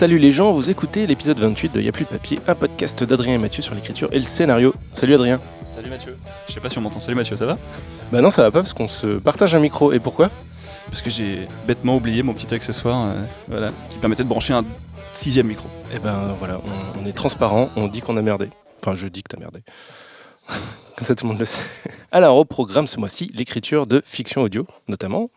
Salut les gens, vous écoutez l'épisode 28 de Y'a plus de papier, un podcast d'Adrien et Mathieu sur l'écriture et le scénario. Salut Adrien. Salut Mathieu. Je sais pas si on m'entend. Salut Mathieu, ça va? Bah non, ça va pas parce qu'on se partage un micro. Et pourquoi? Parce que j'ai bêtement oublié mon petit accessoire euh, voilà, qui permettait de brancher un sixième micro. Eh ben voilà, on, on est transparent, on dit qu'on a merdé. Enfin, je dis que t'as merdé. Comme ça, tout le monde le sait. Alors, au programme ce mois-ci, l'écriture de fiction audio, notamment,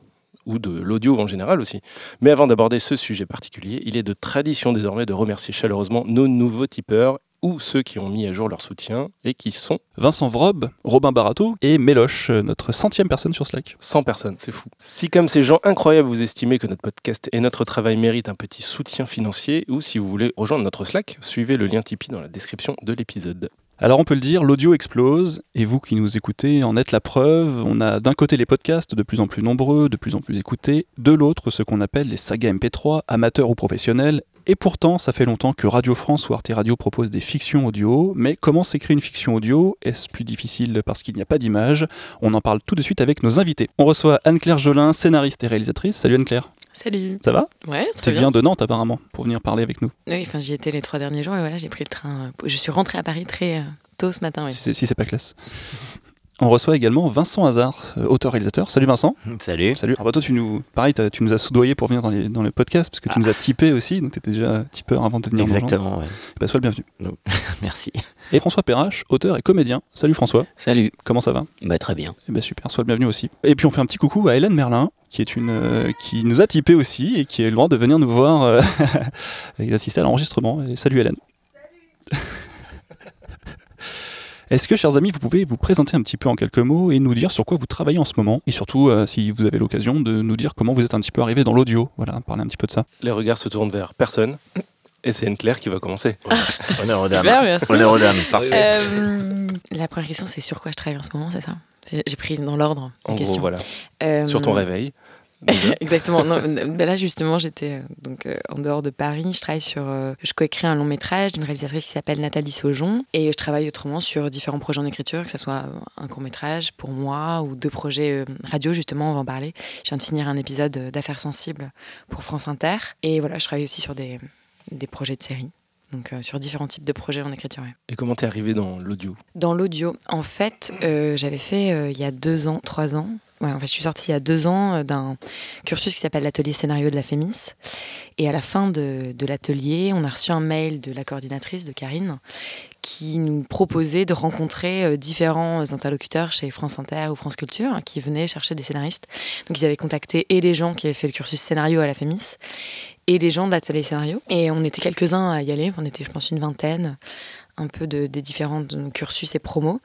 ou de l'audio en général aussi. Mais avant d'aborder ce sujet particulier, il est de tradition désormais de remercier chaleureusement nos nouveaux tipeurs ou ceux qui ont mis à jour leur soutien et qui sont Vincent Vrob, Robin Barato et Méloche, notre centième personne sur Slack. 100 personnes, c'est fou. Si comme ces gens incroyables vous estimez que notre podcast et notre travail méritent un petit soutien financier, ou si vous voulez rejoindre notre Slack, suivez le lien Tipeee dans la description de l'épisode. Alors on peut le dire, l'audio explose, et vous qui nous écoutez en êtes la preuve. On a d'un côté les podcasts de plus en plus nombreux, de plus en plus écoutés, de l'autre ce qu'on appelle les sagas MP3, amateurs ou professionnels. Et pourtant, ça fait longtemps que Radio France ou Arte Radio proposent des fictions audio, mais comment s'écrit une fiction audio? Est-ce plus difficile parce qu'il n'y a pas d'image? On en parle tout de suite avec nos invités. On reçoit Anne-Claire Jolin, scénariste et réalisatrice. Salut Anne-Claire, Salut. ça va Ouais, Tu très viens bien. de Nantes apparemment pour venir parler avec nous. Oui, enfin, j'y étais les trois derniers jours et voilà, j'ai pris le train. euh, Je suis rentrée à Paris très euh, tôt ce matin. Oui. si c'est si c'est pas classe. On reçoit également Vincent Hazard, euh, auteur-réalisateur. Salut Vincent. Salut. Salut. Alors bah, toi, tu nous, pareil, tu nous as soudoyé pour venir dans les, dans les podcasts parce que tu nous as typé aussi, donc tu étais déjà tipeur avant de venir. Exactement, ouais. Bah, sois le bienvenu. merci. Et François Perrache, auteur et comédien. Salut François. Salut. Comment ça va? Bah très bien. Eh ben super, sois le bienvenu aussi. Et puis on fait un petit coucou à Hélène Merlin, qui est une, euh, qui nous a typé aussi et qui a eu le droit de venir nous voir euh, et d'assister à l'enregistrement. Et salut Hélène. Est-ce que, chers amis, vous pouvez vous présenter un petit peu en quelques mots et nous dire sur quoi vous travaillez en ce moment? Et surtout, euh, si vous avez l'occasion, de nous dire comment vous êtes un petit peu arrivé dans l'audio. Voilà, parler un petit peu de ça. Les regards se tournent vers personne. Et c'est Anne-Claire qui va commencer. Honneur aux dames. Super, merci. Honneur aux dames. Parfait. Euh, la première question, c'est sur quoi je travaille en ce moment, c'est ça? J'ai pris dans l'ordre En les gros, voilà. Euh, Sur ton réveil. Exactement. Non, ben là, justement, j'étais euh, donc euh, en dehors de Paris. Je travaille sur. euh, je coécris un long métrage d'une réalisatrice qui s'appelle Nathalie Saujon. Et je travaille autrement sur différents projets en écriture, que ce soit un court métrage pour moi ou deux projets radio, justement, on va en parler. Je viens de finir un épisode d'Affaires sensibles pour France Inter. Et voilà, je travaille aussi sur des, des projets de série. Donc, euh, sur différents types de projets en écriture. ouais. Et comment t'es arrivé dans l'audio? Dans l'audio, en fait, euh, j'avais fait euh, il y a deux ans, trois ans. Ouais, en fait, je suis sortie il y a deux ans euh, d'un cursus qui s'appelle l'atelier scénario de la Fémis. Et à la fin de, l'atelier, on a reçu un mail de la coordinatrice, de Karine, qui nous proposait de rencontrer euh, différents interlocuteurs chez France Inter ou France Culture qui venaient chercher des scénaristes. Donc ils avaient contacté et les gens qui avaient fait le cursus scénario à la Fémis et les gens de l'atelier scénario. Et on était quelques-uns à y aller, on était je pense une vingtaine, un peu de, des différents cursus et promos.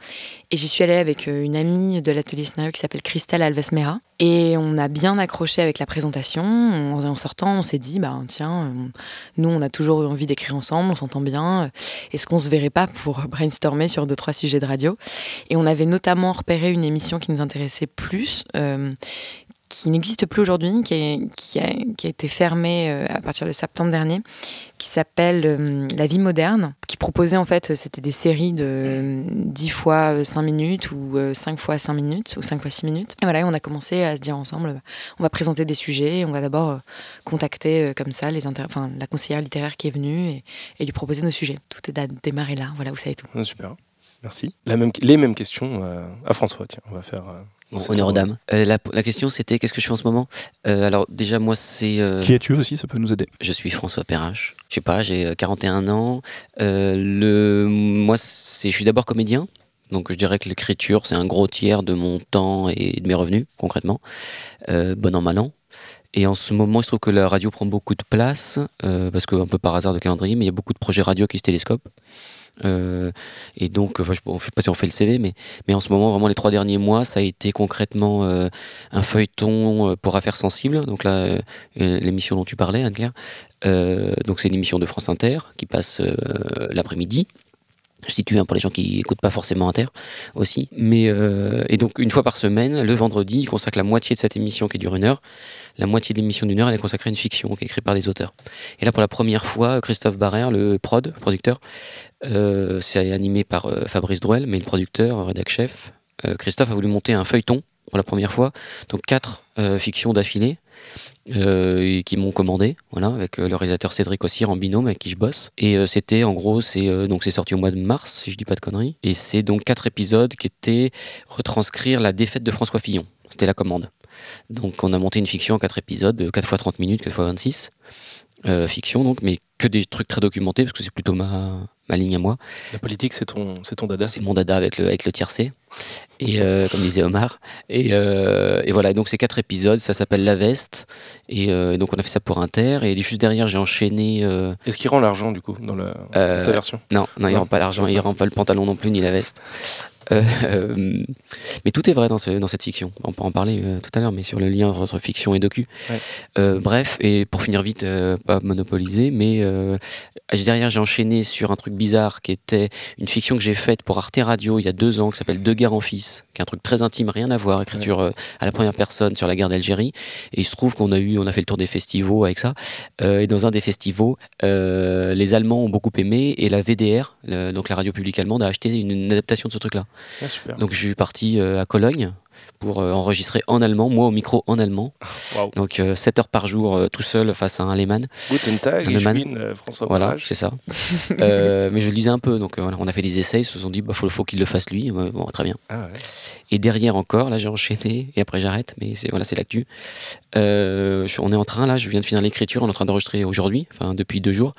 Et j'y suis allée avec euh, une amie de l'atelier scénario qui s'appelle Christelle Alves-Mera. Et on a bien accroché avec la présentation. En, sortant, on s'est dit, bah tiens, nous on a toujours eu envie d'écrire ensemble, on s'entend bien. Est-ce qu'on se verrait pas pour brainstormer sur deux trois sujets de radio? Et on avait notamment repéré une émission qui nous intéressait plus. euh, qui n'existe plus aujourd'hui, qui, a, été fermée euh, à partir de septembre dernier, qui s'appelle euh, La vie moderne, qui proposait en fait, euh, c'était des séries de euh, 10 fois euh, 5 minutes ou euh, 5 fois 5 minutes ou 5 fois 6 minutes. Et voilà, on a commencé à se dire ensemble, bah, on va présenter des sujets, on va d'abord contacter comme ça les enfin, la conseillère littéraire qui est venue et, lui proposer nos sujets. Tout est à démarrer là, voilà, vous savez tout. Ah, Super. Merci. Les mêmes questions à François. Tiens, on va faire. Bon, honneur aux dames. Euh, la, la question c'était qu'est-ce que je fais en ce moment? Euh, Alors déjà moi c'est euh, Qui es-tu aussi? Ça peut nous aider. je suis François Perrache. Je sais pas, j'ai euh, 41 ans. Euh, le moi c'est je suis d'abord comédien. Donc je dirais que l'écriture c'est un gros tiers de mon temps et de mes revenus concrètement. Euh, bon an mal an. Et en ce moment, il se trouve que la radio prend beaucoup de place, euh, parce que un peu par hasard de calendrier, mais il y a beaucoup de projets radio qui se télescopent. Euh, et donc, je ne sais pas si on fait le CV, mais, mais en ce moment, vraiment les trois derniers mois, ça a été concrètement euh, un feuilleton euh, pour affaires sensibles. Donc là, l'émission dont tu parlais, Anne-Claire, donc c'est une émission de France Inter qui passe l'après-midi. Je situe hein, pour les gens qui écoutent pas forcément Inter aussi. Mais euh, et donc une fois par semaine, le vendredi, il consacre la moitié de cette émission qui dure une heure. La moitié de l'émission d'une heure, elle est consacrée à une fiction qui est écrite par des auteurs. Et là, pour la première fois, Christophe Barrère, le prod, producteur, euh, c'est animé par euh, Fabrice Drouel, mais le producteur, rédac chef, euh, Christophe a voulu monter un feuilleton pour la première fois, donc quatre euh, fictions d'affilée euh, et qui m'ont commandé, voilà, avec euh, le réalisateur Cédric Ossir en binôme avec qui je bosse. Et euh, c'était en gros, c'est euh, donc c'est sorti au mois de mars, si je dis pas de conneries. Et c'est donc quatre épisodes qui étaient retranscrire la défaite de François Fillon. C'était la commande. Donc on a monté une fiction en quatre épisodes, de 4 fois 30 minutes, 4 fois 26. Euh, fiction donc, mais que des trucs très documentés parce que c'est plutôt ma, ma ligne à moi. La politique, c'est ton, c'est ton dada. C'est mon dada avec le, avec le tiercé. Et euh, comme disait Omar. Et, euh, et voilà, donc c'est quatre épisodes, ça s'appelle La Veste. Et euh, donc on a fait ça pour Inter. Et juste derrière, j'ai enchaîné. Est-ce qu'il rend l'argent, du coup, dans la, ta version? non, non, il Non. rend pas l'argent, il rend pas le pantalon non plus, ni la veste. Euh, euh, mais tout est vrai dans, ce, dans cette fiction. On peut en parler euh, tout à l'heure, mais sur le lien entre fiction et docu. Ouais. Euh, bref, et pour finir vite, pas monopoliser, mais derrière j'ai enchaîné sur un truc bizarre qui était une fiction que j'ai faite pour Arte Radio il y a deux ans, qui s'appelle Deux guerres en fils, qui est un truc très intime, rien à voir, écriture à la première personne sur la guerre d'Algérie. Et il se trouve qu'on a eu, on a fait le tour des festivals avec ça. Et dans un des festivals, les Allemands ont beaucoup aimé et la VDR, le- donc la radio publique allemande, a acheté une, une adaptation de ce truc-là. Ah, super. Donc je suis parti euh, à Cologne pour euh, enregistrer en allemand, moi au micro en allemand. Donc 7 heures par jour euh, tout seul face à un Lehmann. Guten Tag, Un bin euh, François Voilà, c'est ça. Euh, mais je le disais un peu, donc euh, voilà, on a fait des essais, ils se sont dit, bah, faut, faut qu'il le fasse lui. Bon, très bien. Ah ouais. Et derrière encore, là j'ai enchaîné, et après j'arrête, mais c'est voilà, c'est l'actu. Euh, on est en train, là, je viens de finir l'écriture, on est en train d'enregistrer aujourd'hui, enfin depuis deux jours,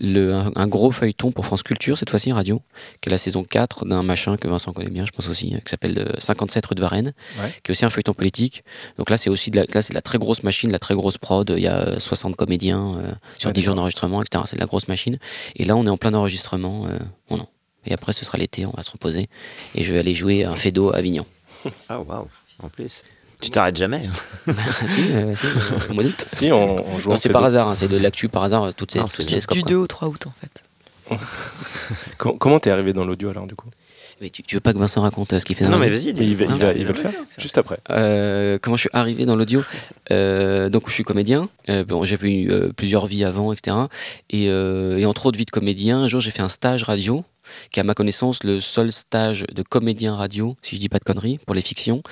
le, un, un gros feuilleton pour France Culture, cette fois-ci radio, qui est la saison 4 d'un machin que Vincent connaît bien, je pense aussi, hein, qui s'appelle euh, 57 rue de Varennes, Ouais. qui est aussi un feuilleton politique. Donc là, c'est aussi de la, là, c'est la très grosse machine, de la très grosse prod, il y a euh, 60 comédiens euh, sur Ouais, 10 jours d'enregistrement, etc. C'est de la grosse machine. Et là, on est en plein enregistrement. Euh, bon, non. Et après, ce sera l'été, on va se reposer. Et je vais aller jouer un Fedo à Avignon. Ah, waouh, en plus. Tu t'arrêtes jamais. hein. si, euh, si, euh, au mois d'août. Si, on, on joue Non, c'est par hasard, hein, c'est de l'actu par hasard, toutes ces, Non, toutes c'est ces scopes, Du quoi. 2 au 3 août en fait. Com- Comment t'es arrivé dans l'audio alors, du coup? Mais tu, tu veux pas que Vincent raconte euh, ce qu'il fait dans Non, la mais vie? vas-y, Mais il va, dis-moi. il va, il va le faire, juste après. Euh, comment je suis arrivé dans l'audio? Euh, Donc, je suis comédien. Euh, bon, j'avais eu euh, plusieurs vies avant, etc. Et, euh, et entre autres vies de comédien, un jour, j'ai fait un stage radio, qui est à ma connaissance le seul stage de comédien radio, si je dis pas de conneries, pour les fictions.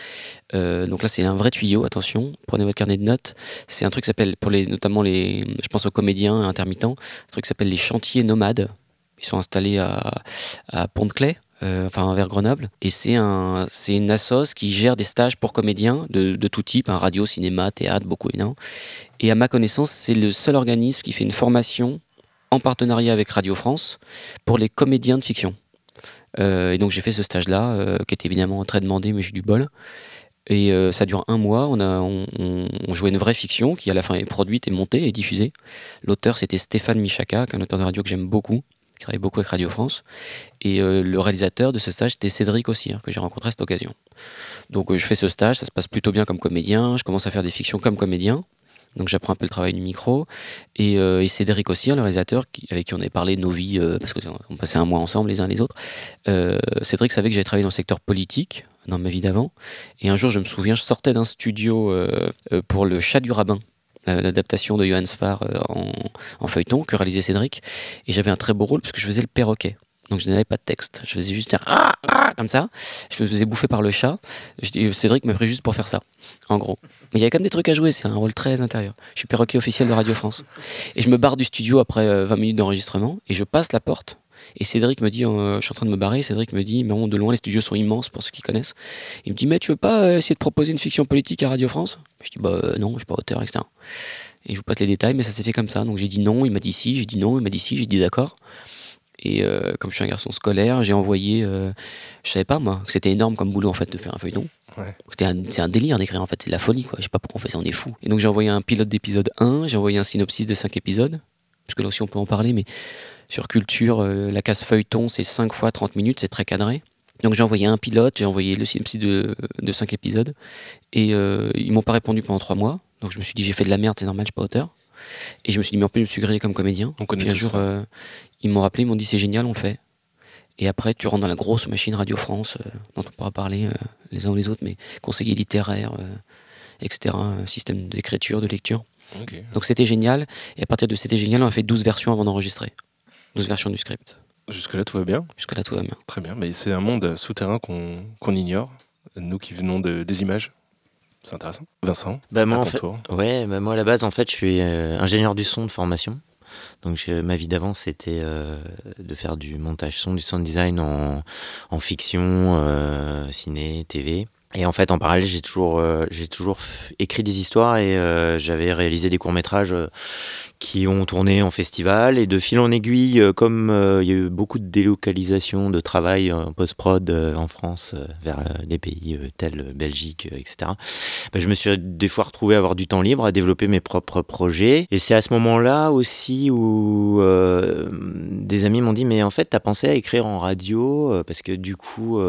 Euh, donc là, c'est un vrai tuyau. Attention, prenez votre carnet de notes. C'est un truc qui s'appelle, pour les, notamment les, je pense aux comédiens intermittents, un truc qui s'appelle les chantiers nomades. Ils sont installés à, Pont-de-Clay. euh, enfin vers Grenoble et c'est un c'est une assoce qui gère des stages pour comédiens de, de tout type un radio cinéma théâtre beaucoup énorme et à ma connaissance c'est le seul organisme qui fait une formation en partenariat avec Radio France pour les comédiens de fiction Euh, et donc j'ai fait ce stage là qui était évidemment très demandé mais j'ai du bol et euh, ça dure un mois. On, a, jouait une vraie fiction qui, à la fin, est produite et montée et diffusée. L'auteur, c'était Stéphane Michaka, qui est un auteur de radio que j'aime beaucoup, qui travaille beaucoup avec Radio France. Et euh, le réalisateur de ce stage, c'était Cédric Ossir, que j'ai rencontré à cette occasion. Donc euh, je fais ce stage, ça se passe plutôt bien comme comédien. Je commence à faire des fictions comme comédien. Donc j'apprends un peu le travail du micro. Et, euh, Cédric Ossir, le réalisateur, qui- avec qui on avait parlé de nos vies, euh, parce qu'on passait un mois ensemble les uns les autres, euh, Cédric savait que j'avais travaillé dans le secteur politique dans ma vie d'avant. Et un jour, je me souviens, je sortais d'un studio pour le Chat du Rabbin, la- l'adaptation de Johann Sfar en, en feuilleton que réalisait Cédric. Et j'avais un très beau rôle parce que je faisais le perroquet. Donc je n'avais pas de texte. Je faisais juste un ah, ah comme ça. Je me faisais bouffer par le chat. Cédric m'a pris juste pour faire ça, en gros. Mais il y avait quand même des trucs à jouer. C'est un rôle très intérieur. Je suis perroquet officiel de Radio France. Et je me barre du studio après euh, 20 minutes d'enregistrement et je passe la porte. Et Cédric me dit, euh, je suis en train de me barrer. Cédric me dit, mais bon, de loin les studios sont immenses pour ceux qui connaissent. Il me dit, mais tu veux pas euh, essayer de proposer une fiction politique à Radio France? Je dis, bah euh, non, je suis pas auteur, etc. Et je vous passe les détails, mais ça s'est fait comme ça. Donc j'ai dit non, il m'a dit si, j'ai dit non, il m'a dit si, j'ai dit d'accord. Et euh, comme je suis un garçon scolaire, j'ai envoyé. euh, je savais pas moi que c'était énorme comme boulot en fait de faire un feuilleton. Ouais. C'était un, c'est un délire d'écrire en fait, c'est de la folie quoi. Je sais pas pourquoi on fait ça, on est fou. Et donc j'ai envoyé un pilote d'épisode 1, j'ai envoyé un synopsis de 5 épisodes, parce que là aussi on peut en parler, mais sur culture, euh, la case feuilleton c'est 5 fois 30 minutes, c'est très cadré. Donc j'ai envoyé un pilote, j'ai envoyé le synopsis de, de 5 épisodes, et euh, ils m'ont pas répondu pendant 3 mois. Donc je me suis dit j'ai fait de la merde, c'est normal, je suis pas auteur. Et je me suis dit mais en plus je me suis grillé comme comédien. On connaît Puis un jour euh, ils m'ont rappelé, ils m'ont dit c'est génial, on le fait. Et après, tu rentres dans la grosse machine Radio France, euh, dont on pourra parler euh, les uns ou les autres, mais conseiller littéraire, euh, etc., système d'écriture, de lecture. Donc c'était génial. Et à partir de c'était génial, on a fait 12 versions avant d'enregistrer. 12 versions du script. Jusque-là, tout va bien. Jusque-là, tout va bien. Très bien. Mais c'est un monde souterrain qu'on qu'on ignore, nous qui venons de, des images. C'est intéressant. Vincent, Bah, moi, à en ton fait, tour. ouais, bah, moi, à la base, en fait, je suis euh, ingénieur du son de formation. Donc, ma vie d'avant, c'était euh, de faire du montage son, du sound design en, fiction, euh, ciné, TV. Et en fait, en parallèle, j'ai toujours, euh, écrit des histoires et j'avais réalisé des courts-métrages qui ont tourné en festival. Et de fil en aiguille, euh, comme euh, il y a eu beaucoup de délocalisation de travail en post-prod euh, en France vers des pays tels Belgique, etc., bah, je me suis des fois retrouvé à avoir du temps libre, à développer mes propres projets. Et c'est à ce moment-là aussi où des amis m'ont dit Mais en fait, t'as pensé à écrire en radio Parce que du coup,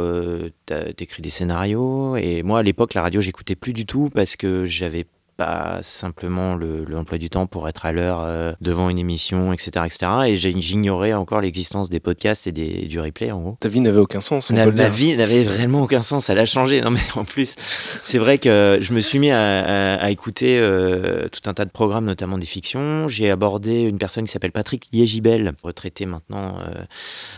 t'écris des scénarios. Et moi, à l'époque, la radio, j'écoutais plus du tout parce que j'avais pas simplement le- l'emploi du temps pour être à l'heure euh, devant une émission, etc. etc. et j'ignorais encore l'existence des podcasts et des, du replay, en gros. Ta vie n'avait aucun sens. Ma, vie n'avait vraiment aucun sens, elle a changé. Non mais en plus, c'est vrai que je me suis mis à, à- à écouter euh, tout un tas de programmes, notamment des fictions. J'ai abordé une personne qui s'appelle Patrick Liégibel, retraité maintenant euh,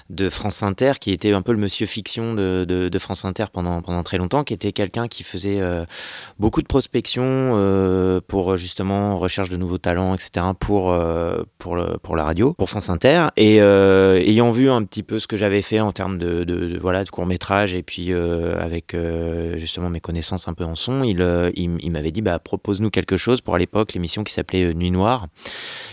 de France Inter, qui était un peu le monsieur fiction de, de- de France Inter pendant, pendant très longtemps, qui était quelqu'un qui faisait beaucoup de prospection euh, pour justement recherche de nouveaux talents, etc. pour, euh, pour, pour la radio, pour France Inter. Et euh, ayant vu un petit peu ce que j'avais fait en termes de, de, de- voilà, de court-métrage et puis euh, avec euh, justement mes connaissances un peu en son, il, euh, il, m'avait dit bah, propose-nous quelque chose pour à l'époque l'émission qui s'appelait euh, Nuit Noire,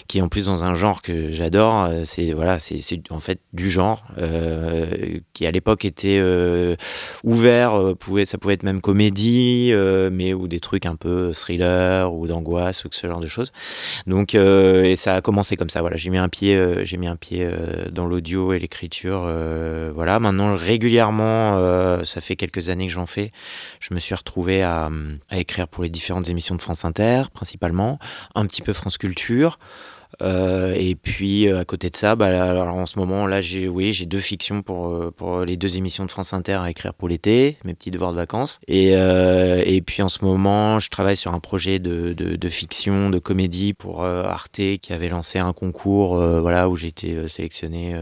qui en plus dans un genre que j'adore. Euh, C'est voilà, c'est en fait du genre euh, qui à l'époque était euh, ouvert, euh, pouvait, ça pouvait être même comédie, euh, mais ou des trucs un peu thriller ou d'angoisse ou ce genre de choses. Donc euh, et ça a commencé comme ça. Voilà, j'ai mis un pied, euh, j'ai mis un pied euh, dans l'audio et l'écriture. voilà, maintenant régulièrement, ça fait quelques années que j'en fais. Je me suis retrouvé à écrire pour les différentes émissions de France Inter, principalement, un petit peu France Culture. Euh, et puis euh, à côté de ça, bah, alors en ce moment là, j'ai oui, j'ai deux fictions pour euh, pour les deux émissions de France Inter à écrire pour l'été, mes petits devoirs de vacances. Et euh, et puis en ce moment, je travaille sur un projet de de, de fiction, de comédie pour euh, Arte qui avait lancé un concours, voilà, où j'ai été sélectionné.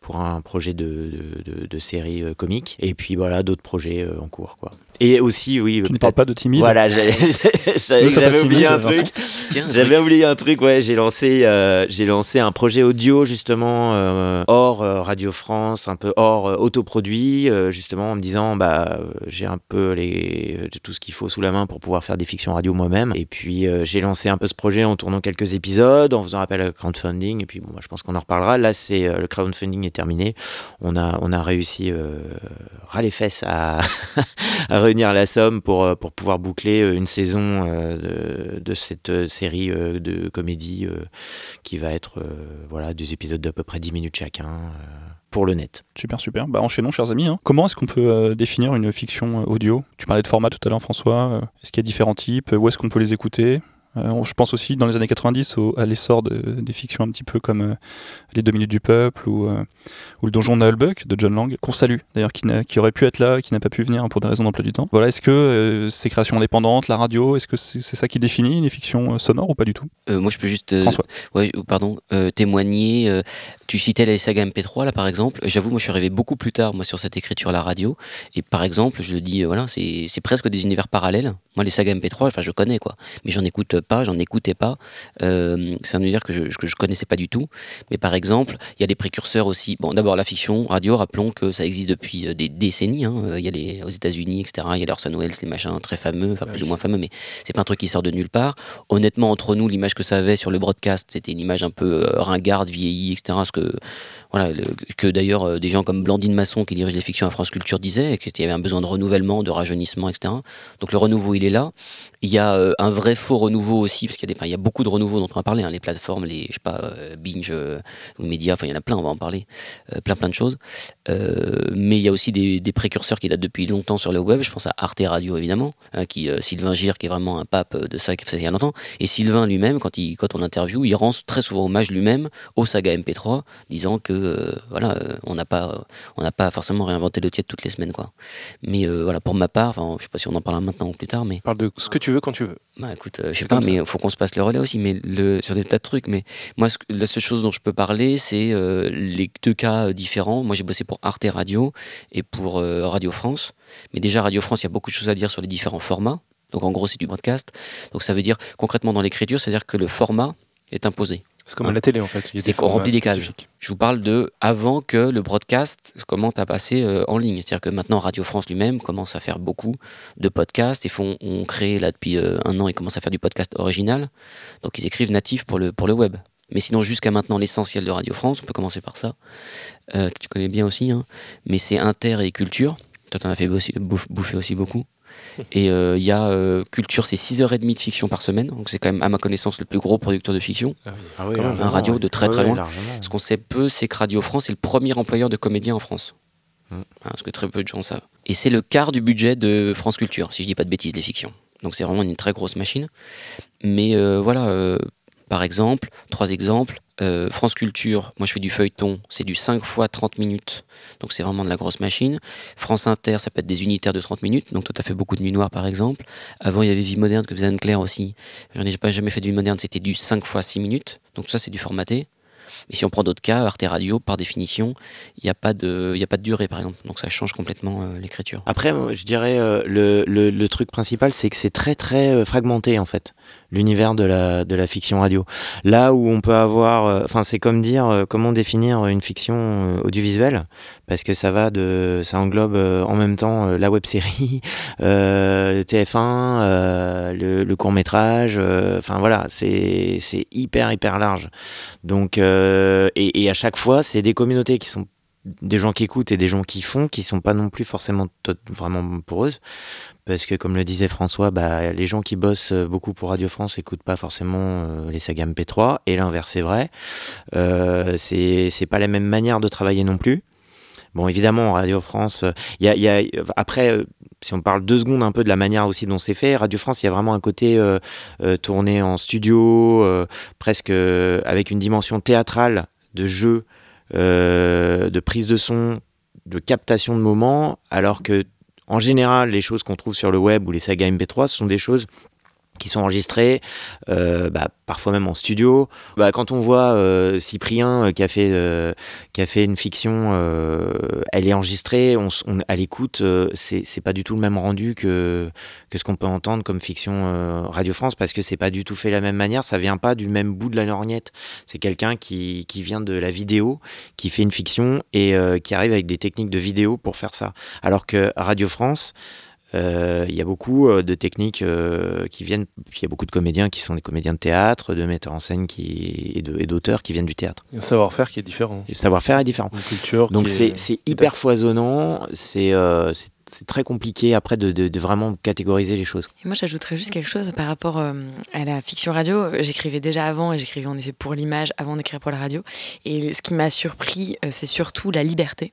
pour un projet de, de, série comique et puis voilà d'autres projets en cours quoi et aussi oui Tu ne parles pas de timide voilà j'avais oublié un truc Tiens, j'avais oublié un truc, ouais. J'ai lancé, euh, j'ai lancé un projet audio justement euh, hors euh, Radio France, un peu hors euh, autoproduit, euh, justement en me disant, bah, j'ai un peu les, tout ce qu'il faut sous la main pour pouvoir faire des fictions radio moi-même. Et puis euh, j'ai lancé un peu ce projet en tournant quelques épisodes, en faisant appel à crowdfunding. Et puis bon, moi, je pense qu'on en reparlera. Là, c'est euh, le crowdfunding est terminé. On a, on a réussi euh, ras les fesses à, à réunir la somme pour, euh, pour pouvoir boucler euh, une saison euh, de, cette série de comédie qui va être voilà, des épisodes d'à peu près 10 minutes chacun pour le net. Super, super. Bah, enchaînons, chers amis. hein. Comment est-ce qu'on peut définir une fiction audio? Tu parlais de format tout à l'heure, François. Est-ce qu'il y a différents types? Où est-ce qu'on peut les écouter? Je pense aussi, dans les années 90, au- à l'essor de- des fictions un petit peu comme euh, Les Deux Minutes du Peuple ou, euh, ou Le Donjon Nullbuck de John Lang, qu'on salue, d'ailleurs, qui, aurait pu être là, qui n'a pas pu venir pour des raisons d'emploi du temps. Voilà, est-ce que euh, ces créations indépendantes, la radio, est-ce que c'est ça qui définit les fictions euh, sonores ou pas du tout? Euh, moi, je peux juste, euh, François. ouais, euh, pardon, euh, témoigner. euh, tu citais les sagas MP3 là, par exemple. J'avoue, moi, je suis arrivé beaucoup plus tard, moi, sur cette écriture à la radio. Et par exemple, je le dis, euh, voilà, c'est c'est presque des univers parallèles. Moi, les sagas MP3, enfin, je connais quoi, mais j'en écoute pas, j'en écoutais pas. Euh, c'est un univers que je, que je connaissais pas du tout. Mais par exemple, il y a des précurseurs aussi. Bon, d'abord la fiction radio. Rappelons que ça existe depuis euh, des décennies. hein. Il y a les aux États-Unis, etc. Il y a les Orson Welles, les machins très fameux, enfin plus ou moins fameux, mais c'est pas un truc qui sort de nulle part. Honnêtement, entre nous, l'image que ça avait sur le broadcast, c'était une image un peu euh, ringarde, vieillie, etc. Ce que voilà, le- que d'ailleurs euh, des gens comme Blandine Masson qui dirige les fictions à France Culture disaient qu'il y avait un besoin de renouvellement, de rajeunissement, etc. Donc le renouveau, il est là. Il y a un vrai faux renouveau aussi, parce qu'il y, a y beaucoup de renouveau dont on va parler, hein, les plateformes, les, je sais pas, euh, Binge, euh, ou médias, enfin il y en a plein, on va en parler, Euh, plein plein de choses. Euh, mais il y a aussi des, des précurseurs qui datent depuis longtemps sur le web, je pense à Arte Radio évidemment, hein, qui, euh, Sylvain Gire qui est vraiment un pape de ça, qui fait ça il y a longtemps, et Sylvain lui-même, quand, il, quand on l'interview, il rend très souvent hommage lui-même au saga MP3, disant que voilà, on n'a pas, on pas forcément réinventé le tiède toutes les semaines. quoi. Mais voilà, pour ma part, je sais pas si on en parlera maintenant ou plus tard, mais Parle de ce que tu veux quand tu veux. bah écoute, je sais pas. Mais il faut qu'on se passe le relais aussi, mais sur des tas de trucs. Mais moi, la seule chose dont je peux parler, c'est euh, les deux cas euh, différents. Moi, j'ai bossé pour Arte Radio et pour euh, Radio France. Mais déjà, Radio France, il y a beaucoup de choses à dire sur les différents formats. Donc en gros, c'est du broadcast. Donc ça veut dire concrètement dans l'écriture, c'est-à-dire que le format est imposé. C'est comme à la télé en fait. C'est qu'on remplit des cases. Je vous parle de avant que le broadcast commence à passer euh, en ligne. C'est-à-dire que maintenant Radio France lui-même commence à faire beaucoup de podcasts. Ils font, ont créé là depuis euh, un an, ils commencent à faire du podcast original. Donc ils écrivent natif pour le, pour le web. Mais sinon jusqu'à maintenant l'essentiel de Radio France, on peut commencer par ça. Euh, tu connais bien aussi, hein. mais c'est inter et culture. Toi t'en as fait bosser- bouffer aussi beaucoup. Et euh, il y a euh, culture, c'est 6h30 de fiction par semaine. Donc c'est quand même à ma connaissance le plus gros producteur de fiction. Ah oui, même, largement, un radio de très, très Ouais, loin. largement. Ce qu'on sait peu, c'est que Radio France est le premier employeur de comédiens en France. Hein, ce que très peu de gens savent. Et c'est le quart du budget de France Culture, si je dis pas de bêtises, les fictions. Donc c'est vraiment une très grosse machine. Mais euh, voilà, euh, par exemple, trois exemples. Euh, France Culture, moi je fais du feuilleton, c'est du 5 fois 30 minutes. Donc c'est vraiment de la grosse machine. France Inter, ça peut être des unitaires de 30 minutes. Donc toi, as fait beaucoup de nuit noire par exemple. Avant, il y avait Vie Moderne que faisait Anne-Claire aussi. J'en ai pas jamais fait de Vie Moderne, c'était du 5 fois 6 minutes. Donc ça, c'est du formaté. Et si on prend d'autres cas, Arte Radio, par définition, il n'y a, pas de- a pas de durée, par exemple. Donc ça change complètement euh, l'écriture. Après, moi, je dirais euh, le, le, le truc principal, c'est que c'est très très euh, fragmenté en fait, l'univers de la, de la fiction radio. Là où on peut avoir, euh, enfin, c'est comme dire euh, comment définir une fiction euh, audiovisuelle, parce que ça va de, ça englobe euh, en même temps euh, la web série, euh, le TF1, euh, le, court métrage, enfin voilà, c'est hyper hyper large. Donc et, à chaque fois, c'est des communautés qui sont des gens qui écoutent et des gens qui font, qui sont pas non plus forcément vraiment poreuses. Parce que, comme le disait François, bah, les gens qui bossent beaucoup pour Radio France écoutent pas forcément les sagas MP3, et l'inverse est vrai. Euh, c'est pas la même manière de travailler non plus. Bon, évidemment, Radio France, euh, il y a, après, euh, si on parle deux secondes un peu de la manière aussi dont c'est fait, Radio France, il y a vraiment un côté euh, tourné en studio, presque avec une dimension théâtrale de jeu, de prise de son, de captation de moments, alors que en général, les choses qu'on trouve sur le web ou les sagas MP3, ce sont des choses qui sont enregistrées, euh, bah, parfois même en studio. Bah, quand on voit euh, Cyprien euh, qui, a fait, qui a fait une fiction, elle est enregistrée, on, on, à l'écoute, c'est pas du tout le même rendu que, que ce qu'on peut entendre comme fiction Radio France, parce que c'est pas du tout fait de la même manière, ça vient pas du même bout de la lorgnette. C'est quelqu'un qui, qui vient de la vidéo, qui fait une fiction et qui arrive avec des techniques de vidéo pour faire ça. Alors que Radio France, il y a beaucoup euh, de techniques euh, qui viennent. puis Il y a beaucoup de comédiens qui sont des comédiens de théâtre, de metteurs en scène qui, et d'auteurs qui viennent du théâtre. Il y a un savoir-faire qui est différent. Le savoir-faire est différent. Une culture. Donc c'est est- c'est hyper foisonnant, c'est euh, c'est- c'est très compliqué après de, de- de vraiment catégoriser les choses. Et moi, j'ajouterais juste quelque chose par rapport euh, à la fiction radio. J'écrivais déjà avant et j'écrivais en effet pour l'image avant d'écrire pour la radio. Et ce qui m'a surpris, euh, c'est surtout la liberté.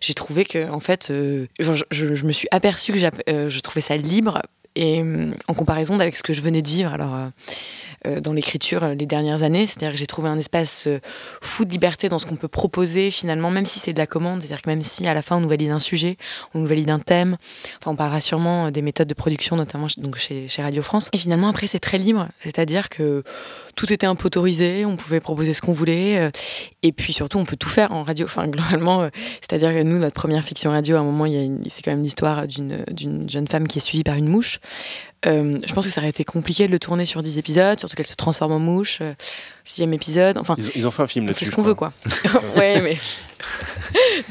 J'ai trouvé que, en fait, euh, je, me suis aperçue que euh, je trouvais ça libre et euh, en comparaison avec ce que je venais de vivre. Alors. dans l'écriture les dernières années, c'est-à-dire que j'ai trouvé un espace fou de liberté dans ce qu'on peut proposer finalement, même si c'est de la commande, c'est-à-dire que même si à la fin on nous valide un sujet, on nous valide un thème, Enfin, on parlera sûrement des méthodes de production, notamment donc chez Radio France. Et finalement, après, c'est très libre. C'est-à-dire que tout était un peu autorisé, on pouvait proposer ce qu'on voulait. euh, Et puis surtout, on peut tout faire en radio. Enfin, globalement, euh, c'est-à-dire que nous, notre première fiction radio, à un moment, c'est quand même l'histoire d'une jeune femme qui est suivie par une mouche. Euh, je pense que ça aurait été compliqué de le tourner sur 10 épisodes, surtout qu'elle se transforme en mouche. euh, sixième épisode. Enfin, Ils ont, ils ont fait un film là-dessus. ce qu'on veut, quoi. ouais, mais.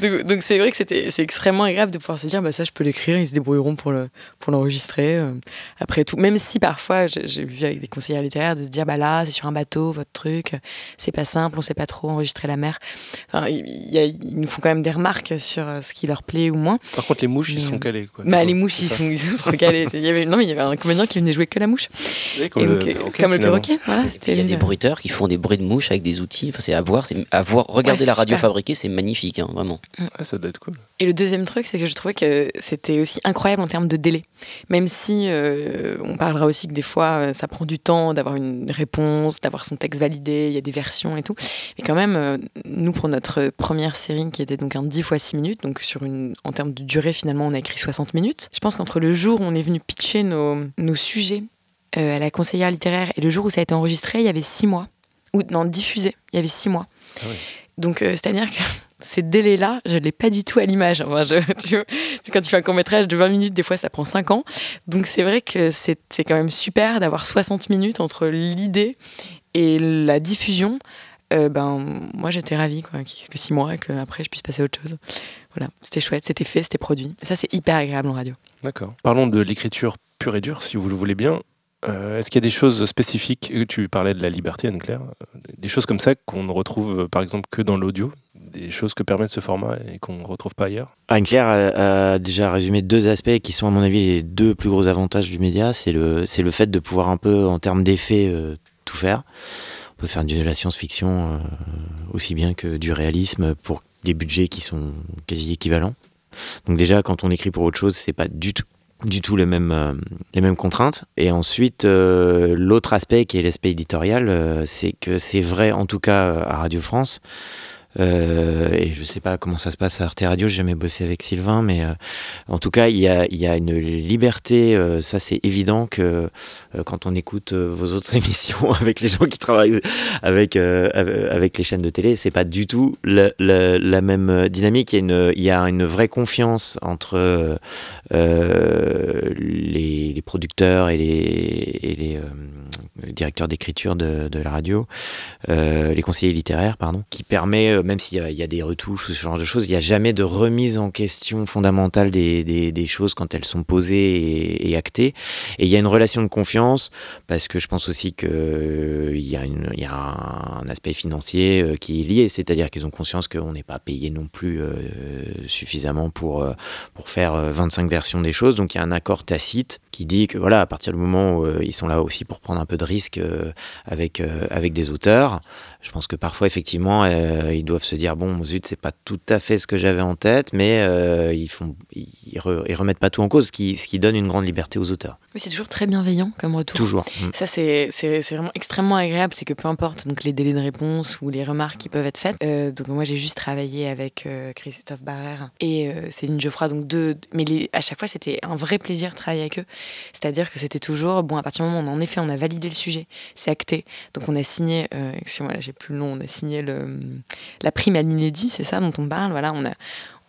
donc, c'est vrai que c'était, c'est extrêmement agréable de pouvoir se dire, bah, ça, je peux l'écrire, ils se débrouilleront pour, le, pour l'enregistrer. euh, après tout, même si parfois, j'ai, vu avec des conseillers littéraires de se dire, bah là, c'est sur un bateau, votre truc, c'est pas simple, on sait pas trop enregistrer la mer. Enfin, il, y a- ils nous font quand même des remarques sur euh, ce qui leur plaît ou moins. Par contre, les mouches, ils sont calés. Quoi. Bah, les mouches, ils sont, ils sont trop calés. Il y avait, non, mais il y avait un comédien qui venait jouer que la mouche. Oui, comme Et le donc, euh, perroquet, comme le perroquet, voilà. Il y a une- des bruiteurs qui font des bruits de mouches avec des outils. Enfin, c'est à voir. C'est à voir. Regarder Ouais, la radio super. fabriquée, c'est magnifique, hein, vraiment. Ouais, ça doit être cool. Et le deuxième truc, c'est que je trouvais que c'était aussi incroyable en termes de délai. Même si euh, on parlera aussi que des fois, euh, ça prend du temps d'avoir une réponse, d'avoir son texte validé, il y a des versions et tout. Mais quand même, euh, nous, pour notre première série, qui était donc un 10 fois 6 minutes, donc sur une, en termes de durée, finalement, on a écrit 60 minutes. Je pense qu'entre le jour où on est venu pitcher nos, nos sujets euh, à la conseillère littéraire et le jour où ça a été enregistré, il y avait 6 mois. Ou non, diffusé, il y avait 6 mois. Ah oui. Donc, euh, c'est-à-dire que ces délais-là, je ne l'ai pas du tout à l'image. Enfin, je- tu vois, quand tu fais un court-métrage de 20 minutes, des fois, ça prend 5 ans. Donc, c'est vrai que c'est c'est quand même super d'avoir 60 minutes entre l'idée et la diffusion. Euh, ben, moi, j'étais ravie quoi, que 6 mois et qu'après, je puisse passer à autre chose. Voilà, c'était chouette, c'était fait, c'était produit. Et ça, c'est hyper agréable en radio. D'accord. Parlons de l'écriture pure et dure, si vous le voulez bien. Euh, Est-ce qu'il y a des choses spécifiques? Tu parlais de la liberté, Anne-Claire. euh, Des choses comme ça qu'on ne retrouve, euh, par exemple, que dans l'audio? Des choses que permet ce format et qu'on ne retrouve pas ailleurs? Anne-Claire a, a déjà résumé deux aspects qui sont, à mon avis, les deux plus gros avantages du média. C'est le, c'est le fait de pouvoir un peu, en termes d'effets, euh, tout faire. On peut faire de la science-fiction euh, aussi bien que du réalisme pour des budgets qui sont quasi équivalents. Donc déjà, quand on écrit pour autre chose, c'est pas du tout du tout les mêmes, euh, les mêmes contraintes. Et ensuite, euh, l'autre aspect qui est l'aspect éditorial, euh, c'est que c'est vrai, en tout cas à Radio France, euh, et je sais pas comment ça se passe à Arte Radio, j'ai jamais bossé avec Sylvain, mais euh, en tout cas, il y a, y a une liberté, euh, ça c'est évident que euh, quand on écoute euh, vos autres émissions avec les gens qui travaillent avec, avec les chaînes de télé, c'est pas du tout la, la- la même dynamique. Il y, a une, y a une vraie confiance entre les, les producteurs et les, et les euh, directeurs d'écriture de, la radio, euh, les conseillers littéraires, pardon, qui permet, euh, même s'il y, a- des retouches ou ce genre de choses, il n'y a jamais de remise en question fondamentale des, choses quand elles sont posées et, actées. Et il y a une relation de confiance parce que je pense aussi qu'il y, a un aspect financier qui est lié, c'est-à-dire qu'ils ont conscience qu'on n'est pas payé non plus suffisamment pour, pour faire euh, 25 versions des choses. Donc il y a un accord tacite qui dit que voilà, à partir du moment où ils sont là aussi pour prendre un peu de risque euh, avec, euh, avec des auteurs, je pense que parfois effectivement euh, ils doivent se dire bon zut c'est pas tout à fait ce que j'avais en tête, mais euh, ils font ils, re- ils remettent pas tout en cause, ce qui, ce qui donne une grande liberté aux auteurs. Oui, c'est toujours très bienveillant comme retour. Toujours. Mm. Ça, c'est c'est- c'est vraiment extrêmement agréable. C'est que peu importe donc, les délais de réponse ou les remarques qui peuvent être faites. euh, donc, moi, j'ai juste travaillé avec Christophe Barrère et Céline Geoffroy. Donc, deux, mais les- à chaque fois, c'était un vrai plaisir de travailler avec eux. C'est-à-dire que c'était toujours, bon, à partir du moment où, on, en effet, on a validé le sujet, c'est acté. Donc, on a signé, excusez-moi, là, plus le nom, on a signé le, la prime à l'inédit, c'est ça dont on parle. Voilà, on a.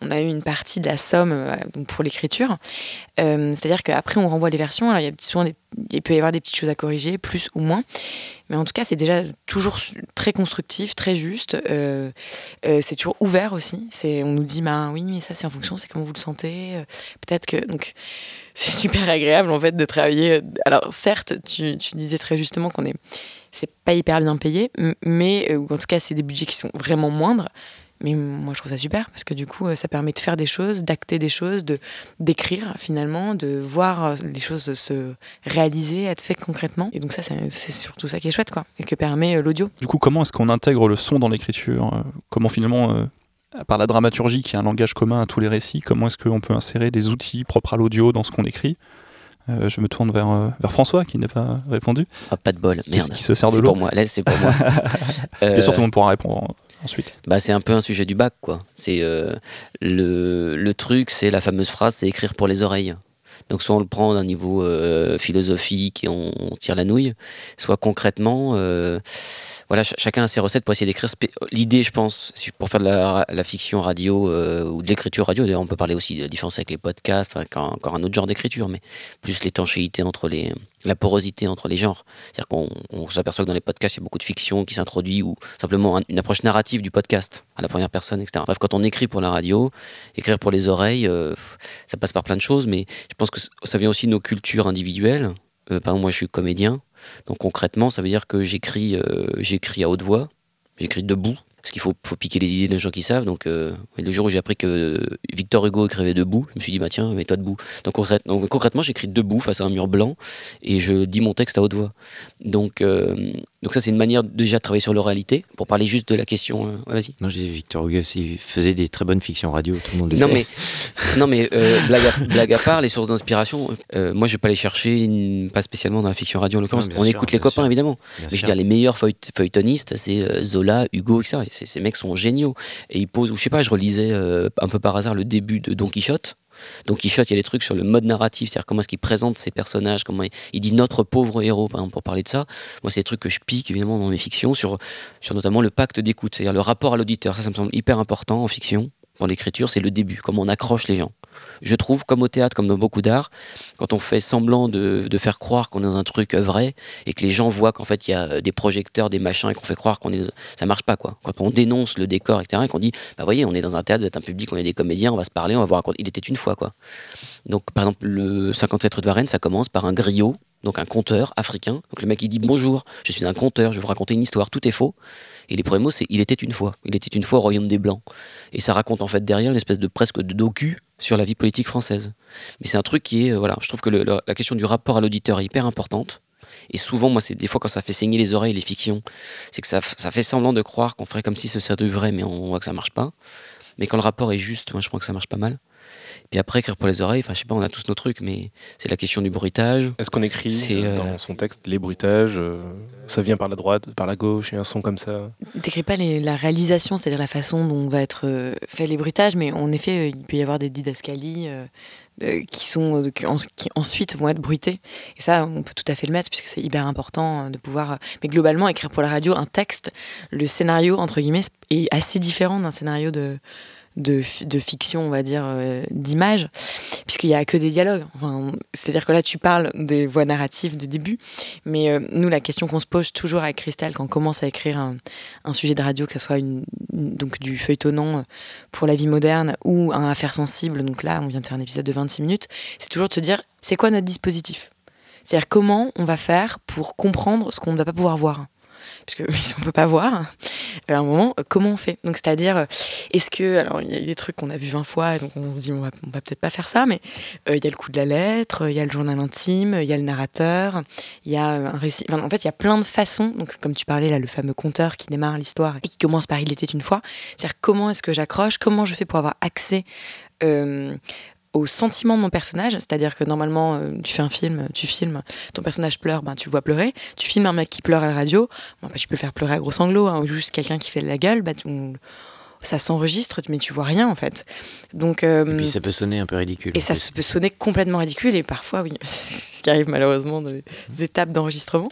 On a eu une partie de la somme euh, pour l'écriture. Euh, C'est-à-dire qu'après, on renvoie les versions. Alors, il y a souvent des il peut y avoir des petites choses à corriger, plus ou moins. Mais en tout cas, c'est déjà toujours très constructif, très juste. Euh, c'est toujours ouvert aussi. On nous dit, bah oui, mais ça, c'est en fonction, c'est comment vous le sentez. Peut-être que. Donc, c'est super agréable, en fait, de travailler. Alors, certes, tu, tu disais très justement qu'on est. C'est pas hyper bien payé, mais euh, en tout cas, c'est des budgets qui sont vraiment moindres. Mais moi, je trouve ça super parce que du coup, euh, ça permet de faire des choses, d'acter des choses, de d'écrire finalement, de voir euh, les choses se réaliser, être faites concrètement. Et donc ça, c'est surtout ça qui est chouette, quoi, et que permet l'audio. Du coup, comment est-ce qu'on intègre le son dans l'écriture Comment finalement, part la dramaturgie qui est un langage commun à tous les récits, comment est-ce qu'on peut insérer des outils propres à l'audio dans ce qu'on écrit Euh, Je me tourne vers, euh, vers François qui n'a pas répondu, Ah, pas de bol, qui, merde. qui se sert de C'est l'eau. pour moi, là c'est pour moi. Euh, sûr, tout le monde pourra répondre en- ensuite. Bah, c'est un peu un sujet du bac, quoi. C'est euh, le, le truc, c'est la fameuse phrase, c'est écrire pour les oreilles. Donc soit on le prend d'un niveau euh, philosophique et on, tire la nouille, soit concrètement, euh, voilà, ch- chacun a ses recettes pour essayer d'écrire. L'idée, je pense, pour faire de la, fiction radio euh, ou de l'écriture radio, d'ailleurs on peut parler aussi de la différence avec les podcasts, avec encore un autre genre d'écriture, mais plus l'étanchéité entre les, la porosité entre les genres. C'est-à-dire qu'on on s'aperçoit que dans les podcasts, il y a beaucoup de fiction qui s'introduit ou simplement un- une approche narrative du podcast à la première personne, etc. Bref, quand on écrit pour la radio, écrire pour les oreilles, euh, ça passe par plein de choses, mais je pense que ça vient aussi de nos cultures individuelles. Euh, par exemple, moi, je suis comédien, donc concrètement, ça veut dire que j'écris, euh, j'écris à haute voix, j'écris debout. Parce qu'il faut, faut piquer les idées des gens qui savent. Donc, euh, le jour où j'ai appris que Victor Hugo écrivait debout, je me suis dit, bah tiens, mets-toi debout. Donc, concrètement, j'écris debout face à un mur blanc et je dis mon texte à haute voix. Donc, euh, donc ça, c'est une manière déjà de travailler sur l'oralité pour parler juste de la question. euh, vas-y. Non, je disais Victor Hugo aussi faisait des très bonnes fictions radio, tout le monde le Non sait. mais, non mais euh, blague, à, blague à part, les sources d'inspiration, euh, moi je vais pas les chercher, pas spécialement dans la fiction radio en l'occurrence. On sûr, écoute les copains sûr. évidemment. Bien Mais je veux dire, les meilleurs feuille- feuilletonistes, c'est Zola, Hugo, etc. Et ces- mecs sont géniaux. Et ils posent, ou je sais pas, je relisais un peu par hasard le début de Don Quichotte. Donc Quichotte, il y a des trucs sur le mode narratif, c'est-à-dire comment est-ce qu'il présente ses personnages, comment il, dit notre pauvre héros, par exemple, pour parler de ça. Moi, c'est des trucs que je pique évidemment dans mes fictions sur, sur notamment le pacte d'écoute, c'est-à-dire le rapport à l'auditeur. Ça, ça me semble hyper important en fiction dans l'écriture, c'est le début, comment on accroche les gens. Je trouve, comme au théâtre, comme dans beaucoup d'art, quand on fait semblant de, faire croire qu'on est dans un truc vrai et que les gens voient qu'en fait il y a des projecteurs, des machins et qu'on fait croire qu'on est, ça marche pas quoi. Quand on dénonce le décor, etc. et qu'on dit, bah voyez, on est dans un théâtre, vous êtes un public, on est des comédiens, on va se parler, on va voir. Il était une fois quoi. Donc par exemple le 57 rue de Varennes, ça commence par un griot donc un conteur africain. Donc le mec il dit bonjour, je suis un conteur, je vais vous raconter une histoire, tout est faux. Et les premiers mots c'est il était une fois, il était une fois au royaume des blancs. Et ça raconte en fait derrière une espèce de presque de docu sur la vie politique française. Mais c'est un truc qui est, euh, voilà, je trouve que la question du rapport à l'auditeur est hyper importante. Et souvent, moi, c'est des fois quand ça fait saigner les oreilles, les fictions, c'est que ça, ça, fait semblant de croire qu'on ferait comme si ce serait du vrai, mais on voit que ça marche pas. Mais quand le rapport est juste, moi, je crois que ça marche pas mal. Puis après, écrire pour les oreilles, enfin, je sais pas, on a tous nos trucs, mais c'est la question du bruitage. Est-ce qu'on écrit euh, euh, dans son texte les bruitages euh, Ça vient par la droite, par la gauche, et un son comme ça T'écris pas la réalisation, c'est-à-dire la façon dont va être fait les bruitages, mais en effet, il peut y avoir des didascalies qui sont qui, ensuite vont être bruités. Et ça, on peut tout à fait le mettre puisque c'est hyper important de pouvoir. Mais globalement, écrire pour la radio un texte, le scénario entre guillemets est assez différent d'un scénario de de, de, fiction, on va dire, euh, d'image, puisqu'il n'y a que des dialogues. Enfin, C'est-à-dire que là, tu parles des voix narratives de début, mais euh, nous, la question qu'on se pose toujours avec Christelle quand on commence à écrire un, un sujet de radio, que ce soit une, donc du feuilletonnant pour la vie moderne ou un affaire sensible, donc là, on vient de faire un épisode de 26 minutes, c'est toujours de se dire, c'est quoi notre dispositif? C'est-à-dire comment on va faire pour comprendre ce qu'on ne va pas pouvoir voir? Puisque on peut pas voir, à un moment, comment on fait Donc, c'est-à-dire, euh, est-ce que, alors, il y a des trucs qu'on a vu 20 fois, donc on se dit, on va, va peut-être pas faire ça, mais euh, il y a le coup de la lettre, il y a le journal intime, il y a le narrateur, il y a un récit. en fait, il y a plein de façons. Donc, comme tu parlais là, le fameux conteur qui démarre l'histoire et qui commence par Il était une fois. C'est-à-dire, comment est-ce que j'accroche? Comment je fais pour avoir accès euh, au sentiment de mon personnage, c'est-à-dire que normalement euh, tu fais un film, tu filmes, ton personnage pleure, ben tu le vois pleurer. Tu filmes un mec qui pleure à la radio, ben, tu peux le faire pleurer à gros sanglots, hein, ou juste quelqu'un qui fait de la gueule, ben, ça s'enregistre, mais tu vois rien en fait. Donc, euh, et puis ça peut sonner un peu ridicule. Et ça peut sonner complètement ridicule, et parfois, oui, c'est ce qui arrive malheureusement dans des étapes d'enregistrement.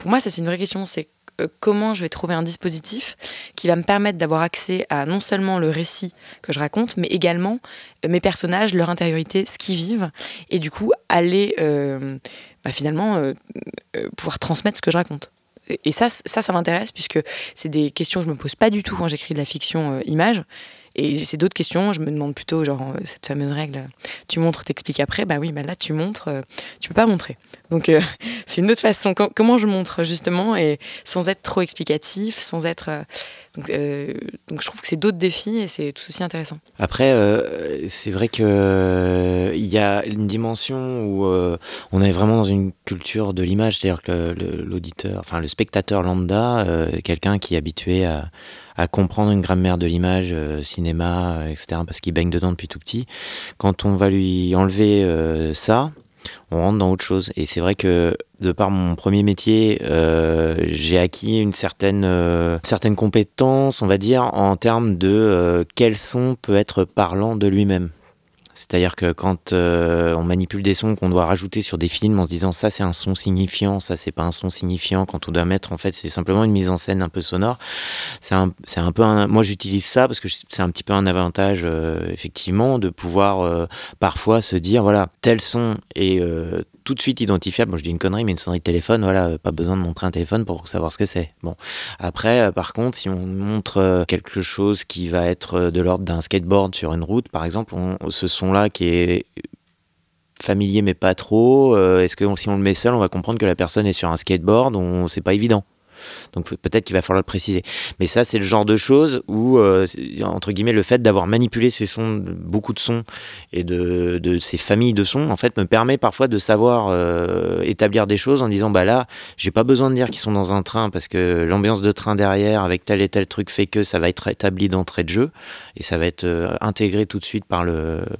Pour moi, ça c'est une vraie question, c'est euh, comment je vais trouver un dispositif qui va me permettre d'avoir accès à non seulement le récit que je raconte, mais également euh, mes personnages, leur intériorité, ce qu'ils vivent, et du coup aller euh, bah, finalement pouvoir transmettre ce que je raconte. Et ça, ça, ça m'intéresse puisque c'est des questions que je me pose pas du tout quand j'écris de la fiction image. Et c'est d'autres questions, je me demande plutôt, genre, cette fameuse règle, tu montres, t'expliques après, bah oui, bah là, tu montres, tu peux pas montrer. Donc euh, c'est une autre façon. comment je montre justement et sans être trop explicatif, sans être. Euh, euh, donc, je trouve que c'est d'autres défis et c'est tout aussi intéressant. Après, c'est vrai que il y a une dimension où on est vraiment dans une culture de l'image, c'est-à-dire que l'auditeur, enfin le spectateur lambda, quelqu'un qui est habitué à, à comprendre une grammaire de l'image, cinéma, etc., parce qu'il baigne dedans depuis tout petit. Quand on va lui enlever ça, on rentre dans autre chose. Et c'est vrai que de par mon premier métier, euh, j'ai acquis une certaine, euh, certaine compétence, on va dire, en termes de euh, quel son peut être parlant de lui-même. C'est-à-dire que quand euh, on manipule des sons qu'on doit rajouter sur des films en se disant ça c'est un son signifiant, ça c'est pas un son signifiant, quand on doit mettre en fait c'est simplement une mise en scène un peu sonore, c'est un, un, peu un, moi j'utilise ça parce que c'est un petit peu un avantage euh, effectivement de pouvoir euh, parfois se dire voilà tel son est tout de suite identifiable. Bon, je dis une connerie, mais une sonnerie de téléphone, voilà, pas besoin de montrer un téléphone pour savoir ce que c'est. Bon, après, euh, par contre, si on montre euh, quelque chose qui va être euh, de l'ordre d'un skateboard sur une route, par exemple, ce son-là qui est familier mais pas trop, est-ce que si on le met seul, on va comprendre que la personne est sur un skateboard, c'est pas évident. Donc peut-être qu'il va falloir le préciser. Mais ça, c'est le genre de choses où, euh, entre guillemets, le fait d'avoir manipulé ces sons, beaucoup de sons et de, de, ces familles de sons, en fait, me permet parfois de savoir euh, établir des choses en disant, bah là, j'ai pas besoin de dire qu'ils sont dans un train parce que l'ambiance de train derrière, avec tel et tel truc, fait que ça va être établi d'entrée de jeu et ça va être euh, intégré tout de suite par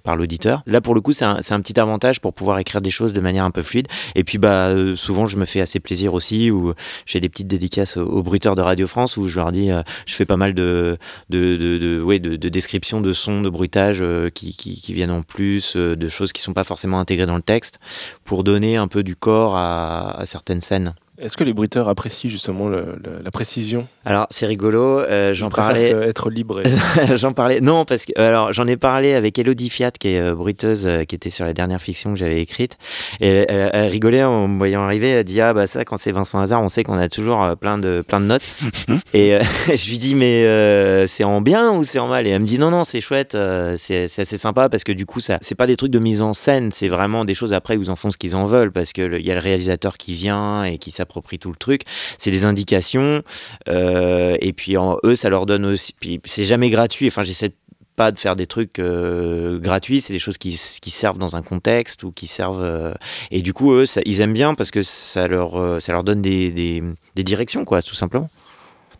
par l'auditeur. Là, pour le coup, c'est un, un, petit avantage pour pouvoir écrire des choses de manière un peu fluide. Et puis, bah, souvent, je me fais assez plaisir aussi ou j'ai des petites dédicaces aux, bruiteurs de Radio France où je leur dis, euh, je fais pas mal de, descriptions de sons, de bruitages euh, qui, viennent en plus, euh, de choses qui sont pas forcément intégrées dans le texte, pour donner un peu du corps à certaines scènes. Est-ce que les bruiteurs apprécient justement le- le- la précision? Alors c'est rigolo, euh, j'en parlais. être libre. et- j'en parlais. Non, parce que alors j'en ai parlé avec Elodie Fiat, qui est euh, bruiteuse, euh, qui était sur la dernière fiction que j'avais écrite. Et elle, elle- elle rigolait en me voyant arriver. Elle dit ah bah ça, quand c'est Vincent Hazard, on sait qu'on a toujours euh, plein de plein de notes. et euh, je lui dis mais euh, c'est en bien ou c'est en mal Et elle me dit non non c'est chouette, euh, c'est assez sympa parce que du coup ça c'est pas des trucs de mise en scène, c'est vraiment des choses après où ils en font ce qu'ils en veulent parce que il y a le réalisateur qui vient et qui s'approprie tout le truc. C'est des indications. Euh, et puis en, eux, ça leur donne aussi. C'est jamais gratuit. Enfin, j'essaie pas de faire des trucs euh, gratuits. C'est des choses qui, qui servent dans un contexte ou qui servent. euh, et du coup, eux, ils aiment bien parce que ça leur, ça leur donne des, des, des directions, quoi, tout simplement.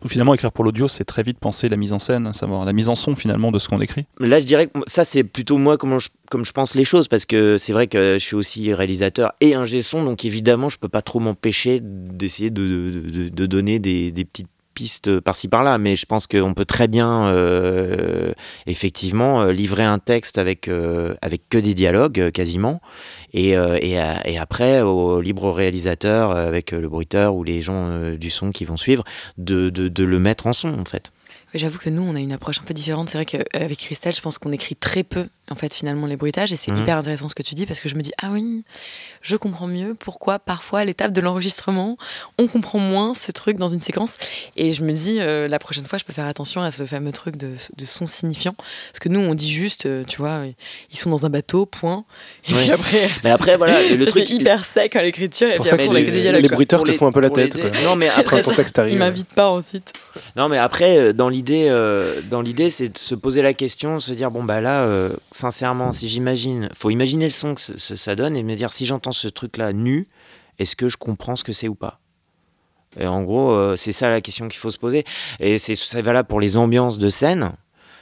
Finalement, écrire pour l'audio, c'est très vite penser la mise en scène, savoir la mise en son finalement de ce qu'on écrit. Là, je dirais que ça, c'est plutôt moi comment je, comme je pense les choses, parce que c'est vrai que je suis aussi réalisateur et ingé son, donc évidemment, je peux pas trop m'empêcher d'essayer de, donner des petites pistes par-ci par-là, mais je pense qu'on peut très bien, euh, effectivement, euh, livrer un texte avec, euh, avec que des dialogues, quasiment, et, et, et après, au libre réalisateur, avec le bruiteur ou les gens du son qui vont suivre, de, de, de le mettre en son, en fait. J'avoue que nous, on a une approche un peu différente. C'est vrai qu'avec Christelle, je pense qu'on écrit très peu, en fait, finalement, les bruitages. Et c'est Mhm. hyper intéressant ce que tu dis parce que je me dis, ah oui, je comprends mieux pourquoi parfois à l'étape de l'enregistrement, on comprend moins ce truc dans une séquence. Et je me dis, euh, la prochaine fois, je peux faire attention à ce fameux truc de, de son signifiant. Parce que nous, on dit juste, euh, tu vois, ils sont dans un bateau, point. Et Ouais. puis après, Mais après, voilà, le truc. c'est hyper sec à l'écriture. C'est Et pour puis ça après, on a les- que des dialogues. les bruiteurs te les- font un peu la tête. les- quoi. Non, mais Après, après, ton texte arrive. Ils m'invitent pas ensuite. Non, mais après, euh, dans l'idée, euh, l'idée, c'est de se poser la question, se dire bon bah là, euh, sincèrement, si j'imagine, faut imaginer le son que ça donne et me dire si j'entends ce truc-là nu, est-ce que je comprends ce que c'est ou pas? Et en gros, euh, c'est ça la question qu'il faut se poser. Et c'est c'est valable pour les ambiances de scène.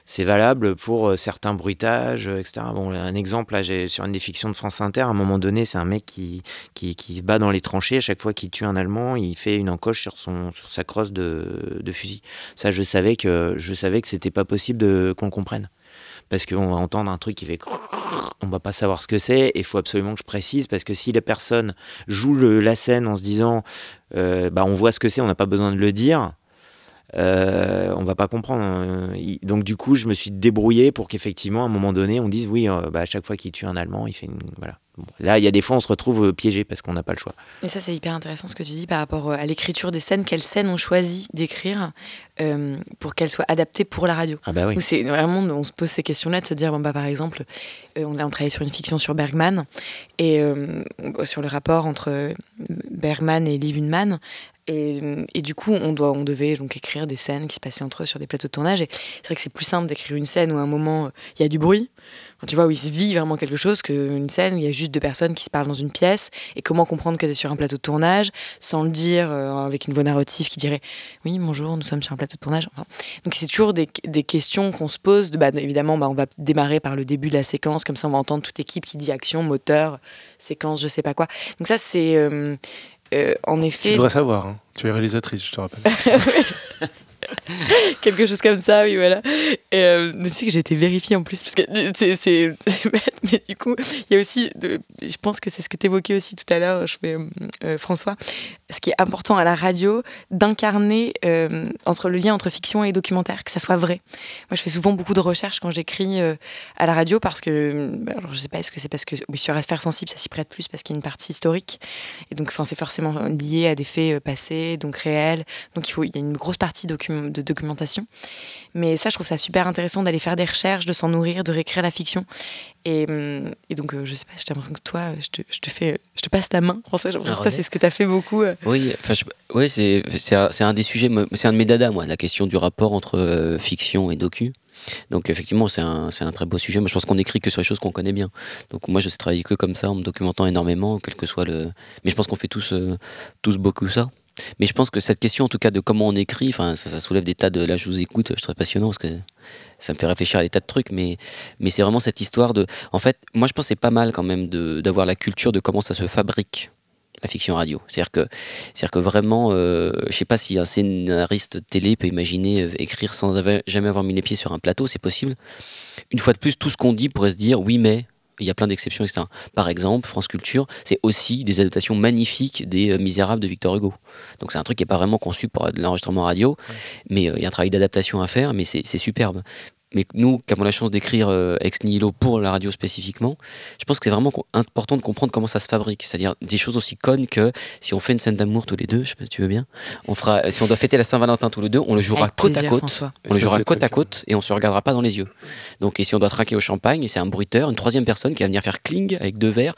C'est valable pour euh, certains bruitages, euh, etc. Bon, un exemple, là, sur une des fictions de France Inter, à un moment donné, c'est un mec qui, qui, se bat dans les tranchées. À chaque fois qu'il tue un Allemand, il fait une encoche sur, son, sur sa crosse de, de fusil. Ça, je savais que je savais que c'était pas possible qu'on comprenne. Parce qu'on va entendre un truc qui fait. On va pas savoir ce que c'est. Et il faut absolument que je précise. Parce que si la personne joue la scène en se disant euh, bah, on voit ce que c'est, on n'a pas besoin de le dire. Euh, on va pas comprendre. Il- Donc du coup, je me suis débrouillé pour qu'effectivement, à un moment donné, on dise oui, euh, bah, à chaque fois qu'il tue un Allemand, il fait une voilà. Bon, là, il y a des fois, on se retrouve euh, piégé parce qu'on n'a pas le choix. Et ça, c'est hyper intéressant ce que tu dis par rapport euh, à l'écriture des scènes. Quelles scènes on choisit d'écrire euh, pour qu'elles soient adaptées pour la radio? Ah bah oui. C'est vraiment, on se pose ces questions-là de se dire, bon, bah, par exemple, euh, on, a, on travaillait sur une fiction sur Bergman et euh, sur le rapport entre Bergman et Liv Ullmann. Et, du coup, on, devait donc écrire des scènes qui se passaient entre eux sur des plateaux de tournage. Et c'est vrai que c'est plus simple d'écrire une scène où à un moment, il y a du bruit. Tu vois, où il se vit vraiment quelque chose qu'une scène où il y a juste deux personnes qui se parlent dans une pièce. Et comment comprendre que es sur un plateau de tournage sans le dire euh, avec une voix narrative qui dirait Oui, bonjour, nous sommes sur un plateau de tournage. Donc c'est toujours des, questions qu'on se pose. Bah, évidemment, bah, on va démarrer par le début de la séquence. Comme ça, on va entendre toute l'équipe qui dit action, moteur, séquence, je sais pas quoi. Donc ça, c'est. euh, euh, en Tu effet, devrais savoir. hein. Tu es réalisatrice, je te rappelle. quelque chose comme ça, oui, voilà. Et euh, tu sais que j'ai été vérifiée en plus, parce que c'est- c'est bête, mais du coup, il y a aussi, je pense que c'est ce que tu évoquais aussi tout à l'heure, je fais, euh, euh, François, ce qui est important à la radio, d'incarner euh, entre le lien entre fiction et documentaire, que ça soit vrai. Moi, je fais souvent beaucoup de recherches quand j'écris euh, à la radio, parce que, alors je sais pas, est-ce que c'est parce que oui, sur Affaires sensibles, ça s'y prête plus, parce qu'il y a une partie historique, et donc c'est forcément lié à des faits euh, passés, donc réels, donc il, faut, il y a une grosse partie docu- de documentation. Mais ça, je trouve ça super intéressant d'aller faire des recherches, de s'en nourrir, de réécrire la fiction. Et, hum, et donc, euh, je sais pas, j'ai l'impression que toi, je te, je te fais, je te passe la main, François. J'ai l'impression que ça, c'est ce que tu as fait beaucoup. euh. Oui, je- ouais, c'est un, des sujets, c'est un de mes dadas, moi, la question du rapport entre euh, fiction et docu. Donc effectivement, c'est un, c'est un très beau sujet. Moi, je pense qu'on écrit que sur les choses qu'on connaît bien. Donc moi, je sais travailler que comme ça, en me documentant énormément, quel que soit le. Mais je pense qu'on fait tous, euh, tous beaucoup ça. Mais je pense que cette question, en tout cas, de comment on écrit, ça, soulève des tas de. Là, je vous écoute, je trouve passionnant parce que ça me fait réfléchir à des tas de trucs. Mais, mais c'est vraiment cette histoire de. En fait, moi, je pense que c'est pas mal quand même d'avoir la culture de comment ça se fabrique la fiction radio. C'est-à-dire que, c'est-à-dire que vraiment, euh, je sais pas si un scénariste télé peut imaginer euh, écrire sans avoir- jamais avoir mis les pieds sur un plateau, c'est possible. Une fois de plus, tout ce qu'on dit pourrait se dire oui, mais il y a plein d'exceptions, etc. Par exemple, France Culture, c'est aussi des adaptations magnifiques des euh, Misérables de Victor Hugo. Donc c'est un truc qui n'est pas vraiment conçu pour de l'enregistrement radio, mais euh, il y a un travail d'adaptation à faire, mais c'est superbe. Mais nous, qui avons la chance d'écrire euh, ex nihilo pour la radio spécifiquement, je pense que c'est vraiment important de comprendre comment ça se fabrique. C'est-à-dire des choses aussi connes que si on fait une scène d'amour tous les deux, je sais pas si tu veux bien, on fera, si on doit fêter la Saint-Valentin tous les deux, on le jouera Avec côte plaisir, à côte. François. On le jouera côte à côte et on se regardera pas dans les yeux. Donc, et si on doit trinquer au champagne, c'est un bruiteur, une troisième personne qui va venir faire cling avec deux verres.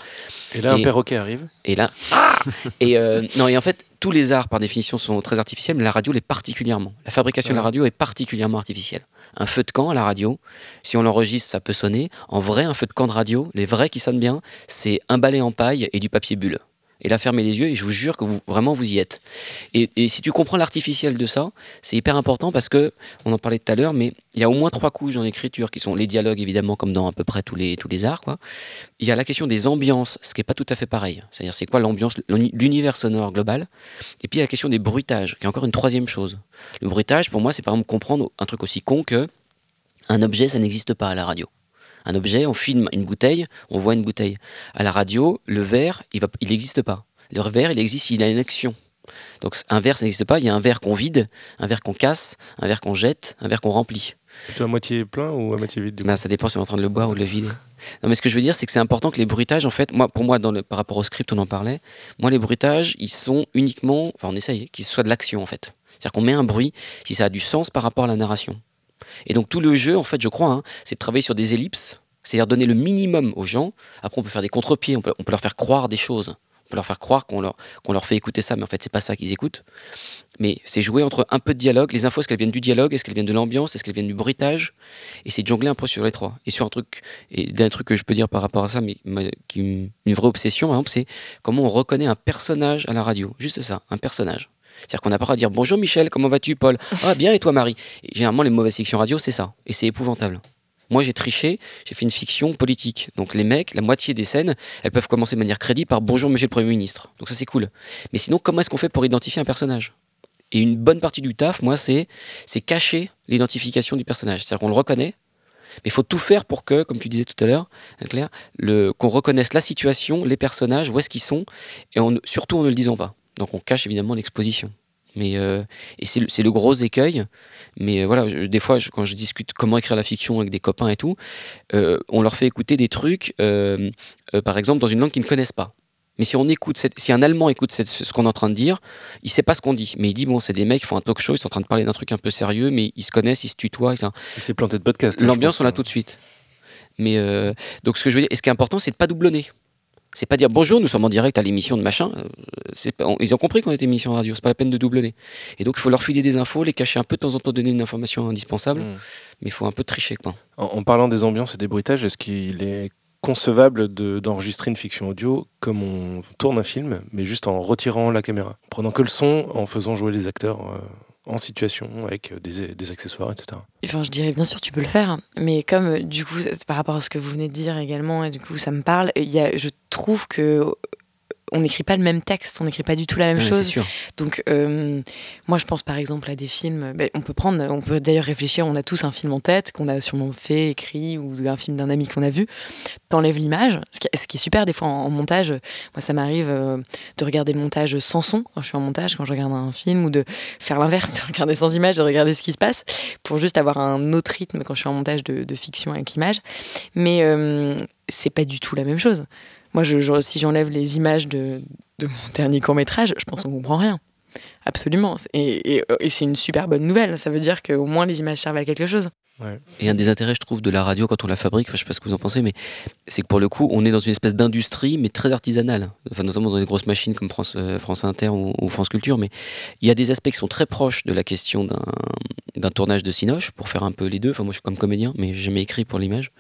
Et là, un Et- perroquet arrive. Et là, ah et euh, non, et en fait, tous les arts par définition sont très artificiels, mais la radio l'est particulièrement. La fabrication de la radio est particulièrement artificielle. Un feu de camp à la radio, si on l'enregistre, ça peut sonner. En vrai, un feu de camp de radio, les vrais qui sonnent bien, c'est un balai en paille et du papier bulle. Et là, fermez les yeux et je vous jure que vous, vraiment vous y êtes. Et, si tu comprends l'artificiel de ça, c'est hyper important parce que, on en parlait tout à l'heure, mais il y a au moins trois couches dans l'écriture qui sont les dialogues, évidemment, comme dans à peu près tous les, tous les arts. Il y a la question des ambiances, ce qui n'est pas tout à fait pareil. C'est-à-dire, c'est quoi l'ambiance, l'uni- l'univers sonore global? Et puis, il y a la question des bruitages, qui est encore une troisième chose. Le bruitage, pour moi, c'est par exemple comprendre un truc aussi con que un objet, ça n'existe pas à la radio. Un objet, on filme une bouteille, on voit une bouteille. À la radio, le verre, il n'existe pas. Le verre, il existe, il a une action. Donc un verre, ça n'existe pas. Il y a un verre qu'on vide, un verre qu'on casse, un verre qu'on jette, un verre qu'on remplit. Plutôt à moitié plein ou à moitié vide du coup Ben, ça dépend si on est en train de le boire ou de le vider. Non, mais ce que je veux dire, c'est que c'est important que les bruitages, en fait, moi, pour moi, dans le, par rapport au script, on en parlait. Moi, les bruitages, ils sont uniquement, enfin, on essaye, qu'ils soient de l'action, en fait. C'est-à-dire qu'on met un bruit si ça a du sens par rapport à la narration. Et donc tout le jeu, en fait, je crois, hein, c'est de travailler sur des ellipses, c'est-à-dire donner le minimum aux gens. Après, on peut faire des contre-pieds, on peut, leur faire croire des choses. On peut leur faire croire qu'on leur, fait écouter ça, mais en fait, c'est pas ça qu'ils écoutent. Mais c'est jouer entre un peu de dialogue, les infos, est-ce qu'elles viennent du dialogue, est-ce qu'elles viennent de l'ambiance, est-ce qu'elles viennent du bruitage, et c'est jongler un peu sur les trois. Et sur un truc, d'un truc que je peux dire par rapport à ça, mais ma- qui une vraie obsession, par exemple, c'est comment on reconnaît un personnage à la radio. Juste ça, un personnage. C'est-à-dire qu'on n'a pas à dire bonjour Michel, comment vas-tu Paul? Ah bien et toi Marie? Et Généralement les mauvaises fictions radio c'est ça et c'est épouvantable. Moi j'ai triché, j'ai fait une fiction politique. Donc les mecs, la moitié des scènes, elles peuvent commencer de manière crédible par bonjour monsieur le Premier ministre. Donc ça c'est cool. Mais sinon comment est-ce qu'on fait pour identifier un personnage? Et une bonne partie du taf, moi c'est cacher l'identification du personnage. C'est-à-dire qu'on le reconnaît, mais il faut tout faire pour que, comme tu disais tout à l'heure, Claire, le, qu'on reconnaisse la situation, les personnages, où est-ce qu'ils sont, et on, surtout en ne le disant pas. Donc on cache évidemment l'exposition. Mais euh, et c'est le, gros écueil. Mais euh, voilà, je- des fois, je- quand je discute comment écrire la fiction avec des copains et tout, euh, on leur fait écouter des trucs, euh, par exemple, dans une langue qu'ils ne connaissent pas. Mais si on écoute, cette- si un Allemand écoute cette- ce qu'on est en train de dire, il sait pas ce qu'on dit. Mais il dit bon, c'est des mecs qui font un talk show, ils sont en train de parler d'un truc un peu sérieux, mais ils se connaissent, ils se tutoient. Il s'est planté de podcast. hein, L'ambiance, on l'a pense. tout de suite. Mais donc, ce que je veux dire, et ce qui est important, c'est de pas doublonner. C'est pas dire bonjour, nous sommes en direct à l'émission de machin. Euh, c'est pas- on- ils ont compris qu'on était émission radio, c'est pas la peine de doublonner. Et donc, il faut leur filer des infos, les cacher un peu de temps en temps, donner une information indispensable, Mm. mais il faut un peu tricher, quoi. En, en parlant des ambiances et des bruitages, est-ce qu'il est concevable de- d'enregistrer une fiction audio comme on tourne un film, mais juste en retirant la caméra, en prenant que le son, en faisant jouer les acteurs euh, en situation avec euh, des, accessoires, etc. Enfin, je dirais bien sûr, tu peux le faire, mais comme euh, du coup, par rapport à ce que vous venez de dire également, et du coup, ça me parle, y a, je trouve que on n'écrit pas le même texte, on n'écrit pas du tout la même c'est chose. sûr. Donc, euh, moi, je pense par exemple à des films. ben, on peut prendre, on peut d'ailleurs réfléchir. On a tous un film en tête qu'on a sûrement fait, écrit, ou un film d'un ami qu'on a vu. T'enlèves l'image, ce qui, ce qui est super des fois en, en montage. Moi, ça m'arrive euh, de regarder le montage sans son quand je suis en montage, quand je regarde un film, ou de faire l'inverse, de regarder sans image, de regarder ce qui se passe, pour juste avoir un autre rythme quand je suis en montage de, de fiction avec l'image. Mais euh, c'est pas du tout la même chose. Moi, je, je- si j'enlève les images de, de mon dernier court métrage, je pense qu'on comprend rien. Absolument. Et, et- et c'est une super bonne nouvelle. Ça veut dire qu'au moins les images servent à quelque chose. Et un des intérêts, je trouve, de la radio quand on la fabrique, enfin, je sais pas ce que vous en pensez, mais c'est que pour le coup, on est dans une espèce d'industrie, mais très artisanale. Enfin, notamment dans des grosses machines comme France, euh, France Inter ou, ou France Culture. Mais il y a des aspects qui sont très proches de la question d'un d'un tournage de Cinoche, pour faire un peu les deux. Enfin, moi, je suis comme comédien, mais j'ai jamais écrit pour l'image.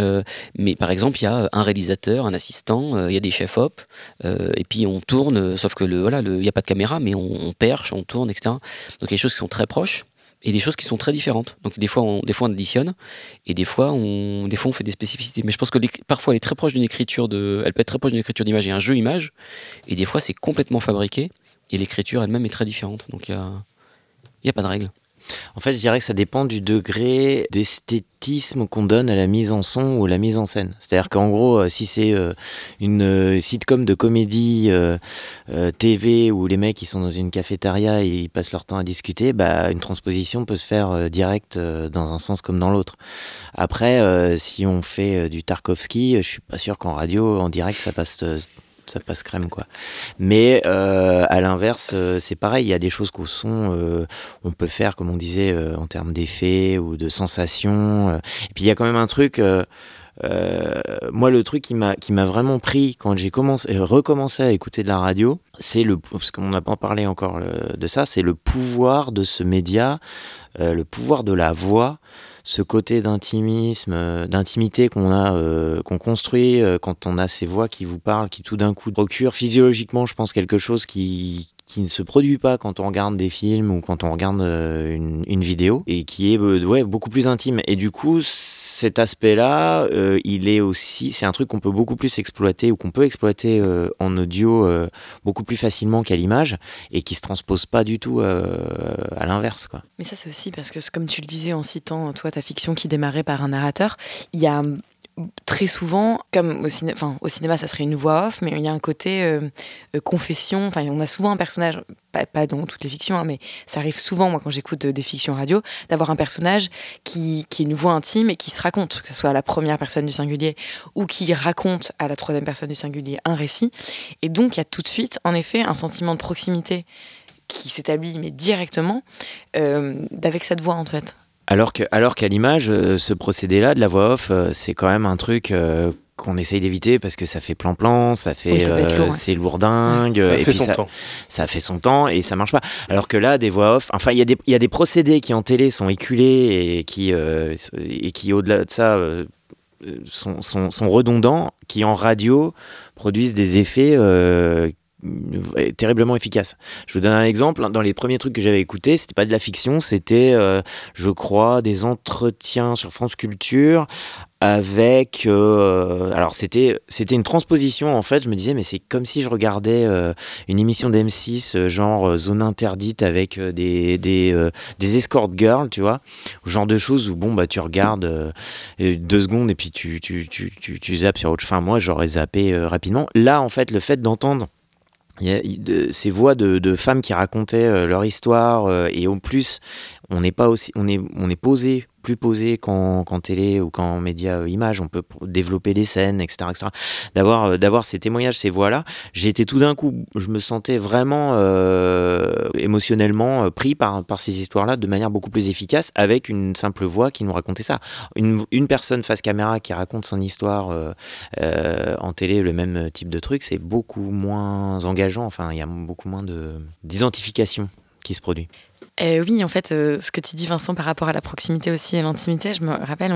Euh, mais par exemple, il y a un réalisateur, un assistant, euh, il y a des chefs op, euh, et puis on tourne, euh, sauf que le voilà, il n'y a pas de caméra, mais on, perche, on tourne, etc. Donc il y a des choses qui sont très proches. et des choses qui sont très différentes. Donc des fois on, des fois on additionne et des fois on, des fois on fait des spécificités. Mais je pense que parfois elle est très proche d'une écriture elle peut être très proche d'une écriture d'image et un jeu image, et des fois c'est complètement fabriqué et l'écriture elle-même est très différente. Donc il n'y a, y a pas de règle. En fait, je dirais que ça dépend du degré d'esthétisme qu'on donne à la mise en son ou à la mise en scène. C'est-à-dire qu'en gros, euh, si c'est euh, une euh, sitcom de comédie TV où les mecs ils sont dans une cafétéria et ils passent leur temps à discuter, bah, une transposition peut se faire direct dans un sens comme dans l'autre. Après, si on fait du Tarkovsky, je suis pas sûr qu'en radio, en direct, ça passe ça passe crème quoi. Mais euh, à l'inverse, euh, c'est pareil, il y a des choses qu'au son, euh, on peut faire, comme on disait, en termes d'effets ou de sensations. Et puis il y a quand même un truc. moi, le truc qui m'a qui m'a vraiment pris quand j'ai commencé recommencé à écouter de la radio, c'est le parce qu'on n'a pas encore de ça, c'est le pouvoir de ce média, le pouvoir de la voix ce côté d'intimisme, euh, d'intimité qu'on a, euh, qu'on construit euh, quand on a ces voix qui vous parlent, qui tout d'un coup procurent physiologiquement, je pense, quelque chose qui, qui ne se produit pas quand on regarde des films ou quand on regarde une, une vidéo et qui est ouais, beaucoup plus intime. Et du coup, cet aspect-là, il est aussi, c'est un truc qu'on peut beaucoup plus exploiter ou qu'on peut exploiter en audio beaucoup plus facilement qu'à l'image et qui se transpose pas du tout à l'inverse, quoi. Mais ça, c'est aussi parce que, comme tu le disais en citant toi fiction qui démarrait par un narrateur, il y a très souvent, comme au, enfin, au cinéma, ça serait une voix off, mais il y a un côté euh, euh, confession. Enfin, on a souvent un personnage, pas, dans toutes les fictions, hein, mais ça arrive souvent, moi, quand j'écoute des fictions radio, d'avoir un personnage qui, qui est une voix intime et qui se raconte, que ce soit à la première personne du singulier ou qui raconte à la troisième personne du singulier un récit. Et donc, il y a tout de suite, en effet, un sentiment de proximité qui s'établit, mais directement, euh, avec cette voix, en fait. Alors que, alors qu'à l'image, euh, ce procédé-là de la voix off, euh, c'est quand même un truc euh, qu'on essaye d'éviter parce que ça fait plan-plan, ça fait, c'est lourdingue, ça et fait son temps. ça fait son temps et ça marche pas. Alors que là, des voix off, enfin, il y a des, il y a des procédés qui en télé sont éculés et qui, et qui au-delà de ça. Sont, sont, sont, redondants qui en radio produisent des effets terriblement efficace. Je vous donne un exemple. Dans les premiers trucs que j'avais écoutés, c'était pas de la fiction, c'était, euh, je crois, des entretiens sur France Culture avec euh, alors c'était c'était une transposition en fait je me disais mais c'est comme si je regardais euh, une émission d'M6 genre zone interdite avec des des, des escort girls tu vois genre de choses où bon bah tu regardes deux secondes et puis tu tu, tu, tu, tu zappes sur autre enfin moi j'aurais zappé rapidement là en fait le fait d'entendre il y a de, ces voix de, de, femmes qui racontaient euh, leur histoire euh, et en plus on n'est pas aussi on est on est posé plus posé qu'en télé ou qu'en média euh, image. On peut développer des scènes etc etc d'avoir d'avoir ces témoignages ces voix là j'ai été tout d'un coup je me sentais vraiment émotionnellement pris par ces histoires là de manière beaucoup plus efficace avec une simple voix qui nous racontait ça. Une, personne face caméra qui raconte son histoire en télé le même type de truc c'est beaucoup moins engageant. Enfin il y a beaucoup moins de d'identification qui se produit euh, oui, en fait, euh, ce que tu dis, Vincent, par rapport à la proximité aussi et l'intimité, je me rappelle,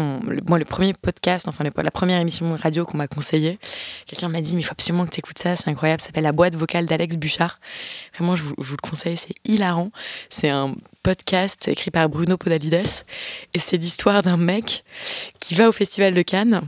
moi, le premier podcast, enfin, la première émission radio qu'on m'a conseillé, quelqu'un m'a dit, mais il faut absolument que tu écoutes ça, c'est incroyable, ça s'appelle La boîte vocale d'Alex Bouchard. Vraiment, je vous, je vous, le conseille, c'est hilarant. C'est un podcast écrit par Bruno Podalides, et c'est l'histoire d'un mec qui va au Festival de Cannes,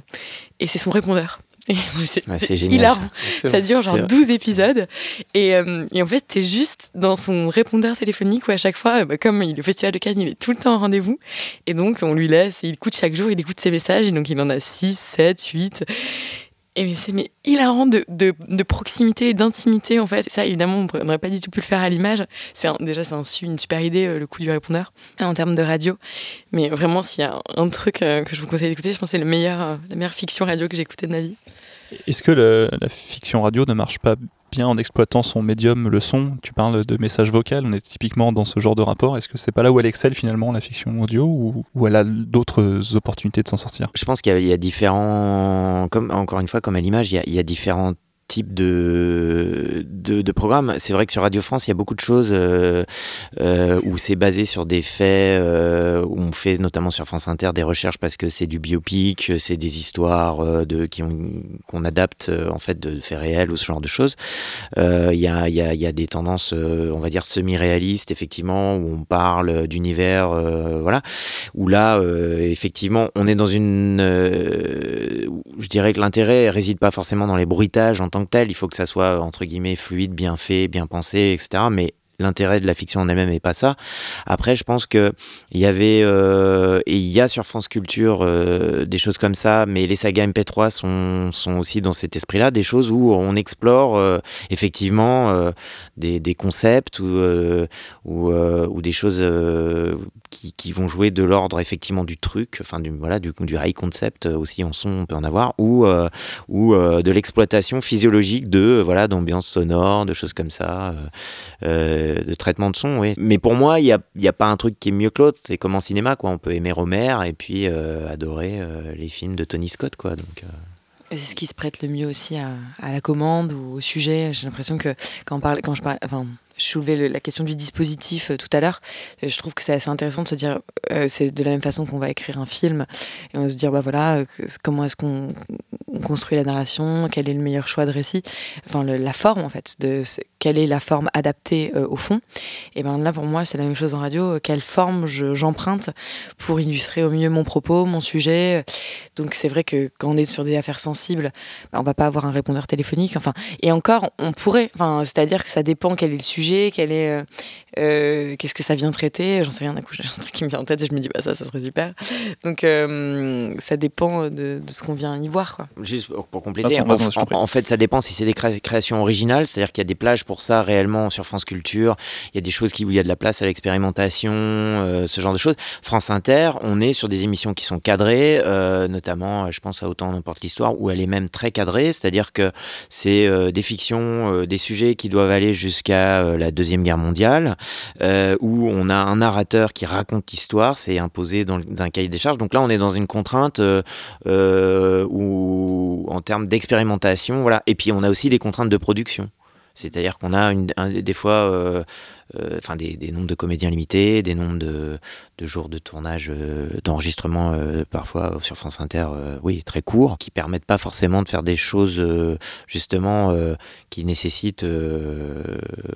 et c'est son répondeur. c'est génial. Ça. dure genre 12 épisodes. Et, euh, et en fait, t'es juste dans son répondeur téléphonique où à chaque fois, bah, comme il, le Festival de Cannes, il est tout le temps en rendez-vous. Et donc, on lui laisse, il écoute chaque jour, il écoute ses messages. Et donc, il en a 6, 7, 8. Et mais c'est hilarant de, de, de proximité d'intimité en fait. Et ça, évidemment, on n'aurait pas du tout pu le faire à l'image. C'est déjà c'est un, une super idée euh, le coup du répondeur en termes de radio. Mais vraiment, s'il y a un, truc euh, que je vous conseille d'écouter, je pense que c'est euh, la meilleure fiction radio que j'ai écoutée de ma vie. Est-ce que la fiction radio ne marche pas bien en exploitant son médium, le son? Tu parles de message vocal, on est typiquement dans ce genre de rapport. Est-ce que c'est pas là où elle excelle finalement, la fiction audio, ou, elle a d'autres opportunités de s'en sortir? Je pense qu'il y, a différents, comme encore une fois, comme à l'image, il, il, y a différents type de, de, programme. C'est vrai que sur Radio France, il y a beaucoup de choses euh, euh, où c'est basé sur des faits, euh, où on fait notamment sur France Inter des recherches parce que c'est du biopic, c'est des histoires de, qui ont, qu'on adapte en fait de faits réels ou ce genre de choses. Il y, a, y, a, y a des tendances, on va dire, semi-réalistes, effectivement, où on parle d'univers, voilà, où là, effectivement, on est dans une... je dirais que l'intérêt réside pas forcément dans les bruitages tant que tel, il faut que ça soit, entre guillemets, fluide, bien fait, bien pensé, etc. Mais l'intérêt de la fiction en elle-même n'est pas ça. Après, je pense que il y avait euh, et il y a sur France Culture euh, des choses comme ça, mais les sagas MP3 sont, sont aussi dans cet esprit-là, des choses où on explore euh, effectivement des, des concepts ou, ou, des choses qui, qui vont jouer de l'ordre effectivement du truc, enfin du voilà du, du high concept aussi en son on peut en avoir, ou ou de l'exploitation physiologique de voilà d'ambiance sonore, de choses comme ça. De traitement de son, oui. Mais pour moi, il n'y a, y a pas un truc qui est mieux que l'autre. C'est comme en cinéma, quoi. On peut aimer Romer et puis euh, adorer euh, les films de Tony Scott, quoi. Donc, euh, C'est ce qui se prête le mieux aussi à, la commande ou au sujet. J'ai l'impression que quand, on parle, quand je parle, enfin, je soulevais le- la question du dispositif tout à l'heure. Je trouve que c'est assez intéressant de se dire, c'est de la même façon qu'on va écrire un film et on se dire, bah voilà, comment est-ce qu'on on construit la narration, quel est le meilleur choix de récit, enfin la forme en fait, de quelle est la forme adaptée euh, au fond. Et ben là pour moi c'est la même chose en radio, quelle forme je- j'emprunte pour illustrer au mieux mon propos, mon sujet. Donc c'est vrai que quand on est sur des affaires sensibles, bah, on va pas avoir un répondeur téléphonique. Enfin, et encore, on pourrait. Enfin, c'est-à-dire que ça dépend quel est le sujet, quel est, euh, euh, qu'est-ce que ça vient traiter. J'en sais rien. D'un coup, j'ai un truc qui me vient en tête et je me dis, bah ça, ça serait super. Donc euh, ça dépend de, de ce qu'on vient y voir, quoi. Juste pour, compléter, en, en- fait, ça dépend si c'est des cré- créations originales, c'est-à-dire qu'il y a des plages pour ça réellement sur France Culture. Il y a des choses qui, où il y a de la place à l'expérimentation, euh, ce genre de choses. France Inter, on est sur des émissions qui sont cadrées, euh, notamment, euh, je pense à Autant n'importe l'histoire, où elle est même très cadrée, c'est-à-dire que c'est des fictions, des sujets qui doivent aller jusqu'à la Deuxième Guerre mondiale, où on a un narrateur qui raconte l'histoire, c'est imposé dans, dans un cahier des charges. Donc là, on est dans une contrainte où, en termes d'expérimentation, voilà. Et puis, on a aussi des contraintes de production. C'est-à-dire qu'on a des fois euh, euh, enfin des, nombres de comédiens limités, des nombres de, jours de tournage, euh, d'enregistrement parfois sur France Inter, oui, très courts, qui permettent pas forcément de faire des choses justement qui nécessitent,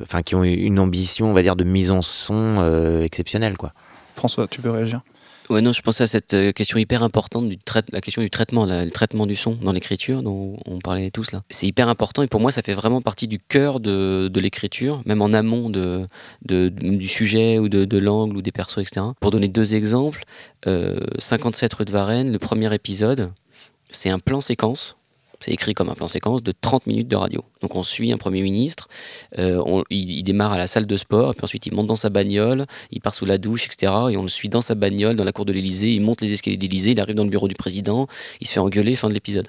enfin qui ont une ambition, on va dire, de mise en son exceptionnelle, quoi. François, tu peux réagir? Ouais, non, je pensais à cette euh, question hyper importante, du la question du traitement, le traitement du son dans l'écriture dont on parlait tous là. C'est hyper important et pour moi, ça fait vraiment partie du cœur de, de l'écriture, même en amont de, de- du sujet ou de, de l'angle ou des persos, etc. Pour donner deux exemples, euh, 57 rue de Varennes, le premier épisode, c'est un plan séquence. C'est écrit comme un plan séquence de 30 minutes de radio. Donc on suit un Premier ministre, euh, il, démarre à la salle de sport, puis ensuite il monte dans sa bagnole, il part sous la douche, etc. Et on le suit dans sa bagnole, dans la cour de l'Elysée, il monte les escaliers de l'Elysée, il arrive dans le bureau du président, il se fait engueuler, fin de l'épisode.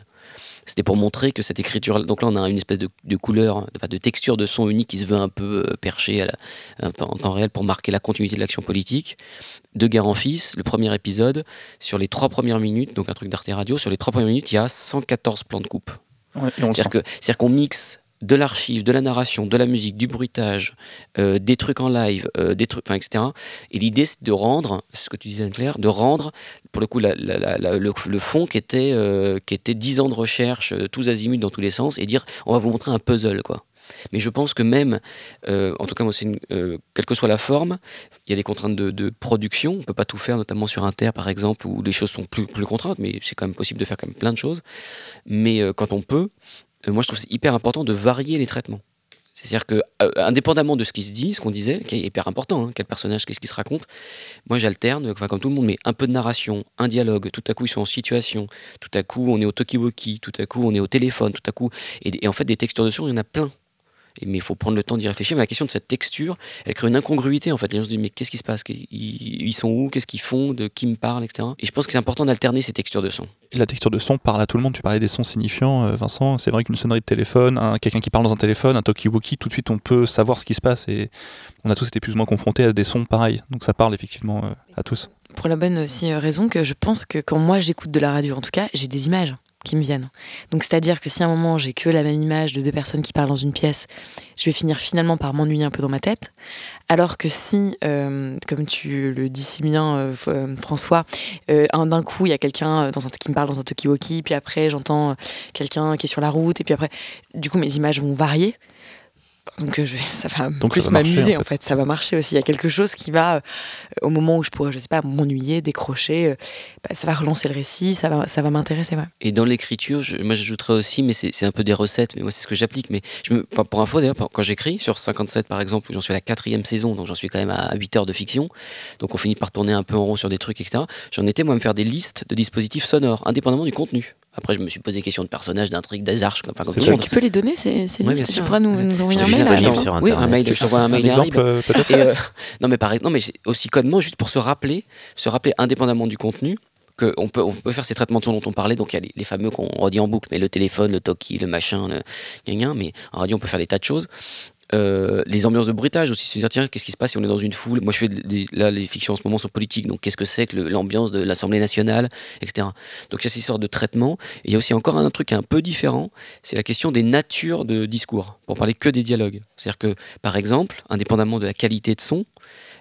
C'était pour montrer que cette écriture, donc là on a une espèce de, de couleur, enfin, de texture de son unique qui se veut un peu euh, perché à la- en temps réel pour marquer la continuité de l'action politique. De Guerre en Fils, le premier épisode, sur les trois premières minutes, donc un truc d'Arte Radio, sur les trois premières minutes, il y a 114 plans de coupe. Ouais, c'est-à-dire qu'on mixe de l'archive, de la narration, de la musique, du bruitage, euh, des trucs en live, euh, des trucs, enfin, etc. Et l'idée, c'est de rendre, c'est ce que tu disais Anne-Claire, de rendre, pour le coup, le, fond qui était, euh, qui était 10 ans de recherche, tous azimuts dans tous les sens, et dire, on va vous montrer un puzzle, quoi. Mais je pense que même, en tout cas, quelle que soit la forme, il y a des contraintes de, production. On peut pas tout faire, notamment sur Inter, par exemple, où les choses sont plus, contraintes, mais c'est quand même possible de faire quand même plein de choses. Mais quand on peut, moi, je trouve c'est hyper important de varier les traitements. C'est-à-dire que, euh, indépendamment de ce qui se dit, ce qu'on disait, qui est hyper important, hein, quel personnage, qu'est-ce qui se raconte, moi j'alterne, comme tout le monde, mais un peu de narration, un dialogue, tout à coup ils sont en situation, tout à coup on est au talkie-walkie, tout à coup on est au téléphone, tout à coup. Et, et en fait, des textures de son, il y en a plein. Mais il faut prendre le temps d'y réfléchir. Mais la question de cette texture, elle crée une incongruité en fait. Les gens se disent mais qu'est-ce qui se passe? Ils, sont où? Qu'est-ce qu'ils font? De qui me parle etc. Et je pense que c'est important d'alterner ces textures de son. Et la texture de son parle à tout le monde. Tu parlais des sons signifiants, euh, Vincent. C'est vrai qu'une sonnerie de téléphone, un- quelqu'un qui parle dans un téléphone, un talkie-walkie, tout de suite on peut savoir ce qui se passe. Et on a tous été plus ou moins confrontés à des sons pareils. Donc ça parle effectivement euh, à tous. Pour la bonne aussi euh, raison que je pense que quand moi j'écoute de la radio, en tout cas, j'ai des images. Qui me viennent. Donc c'est-à-dire que si à un moment j'ai que la même image de deux personnes qui parlent dans une pièce, je vais finir finalement par m'ennuyer un peu dans ma tête. Alors que si, euh, comme tu le dis si bien euh, euh, François, d'un coup il y a quelqu'un dans un, qui me parle dans un talkie-walkie, puis après j'entends quelqu'un qui est sur la route, et puis après, du coup mes images vont varier. Donc je, ça va Donc, plus m'amuser en en fait. Ça va marcher aussi. Il y a quelque chose qui va, euh, au moment où je pourrais, je sais pas, m'ennuyer, décrocher, euh, bah, ça va relancer le récit, ça va, ça va m'intéresser. Ouais. Et dans l'écriture, je- moi j'ajouterais aussi, mais c'est un peu des recettes, mais moi c'est ce que j'applique. Mais je me, pour pour info d'ailleurs, quand j'écris sur 57 par exemple, où j'en suis à la quatrième saison, donc j'en suis quand même à 8 heures de fiction, donc on finit par tourner un peu en rond sur des trucs, etc. J'en étais moi à me faire des listes de dispositifs sonores, indépendamment du contenu. Après, je me suis posé des questions de personnages, d'intrigues, quoi, tout sûr le monde. Tu peux les donner, ces, ces Ouais, listes Tu pourras nous, nous envoyer un mail sur Oui, un mail, je t'envoie un Un mail. exemple, euh, peut-être euh, non mais pareil, non mais aussi codement, juste pour se rappeler, se rappeler indépendamment du contenu, qu'on peut, on peut faire ces traitements de son dont on parlait, donc il y a les, les fameux qu'on redit en boucle, mais le téléphone, le talkie, le machin, le gna, mais en radio on peut faire des tas de choses. Euh, les ambiances de bruitage aussi, se dire tiens, qu'est-ce qui se passe si on est dans une foule? Moi je fais là les fictions en ce moment sont politiques, donc qu'est-ce que c'est que l'ambiance de l'Assemblée nationale, etc. Donc il y a ces sortes de traitements. Et il y a aussi encore un truc qui est un peu différent, c'est la question des natures de discours, pour parler que des dialogues. C'est-à-dire que, par exemple, indépendamment de la qualité de son,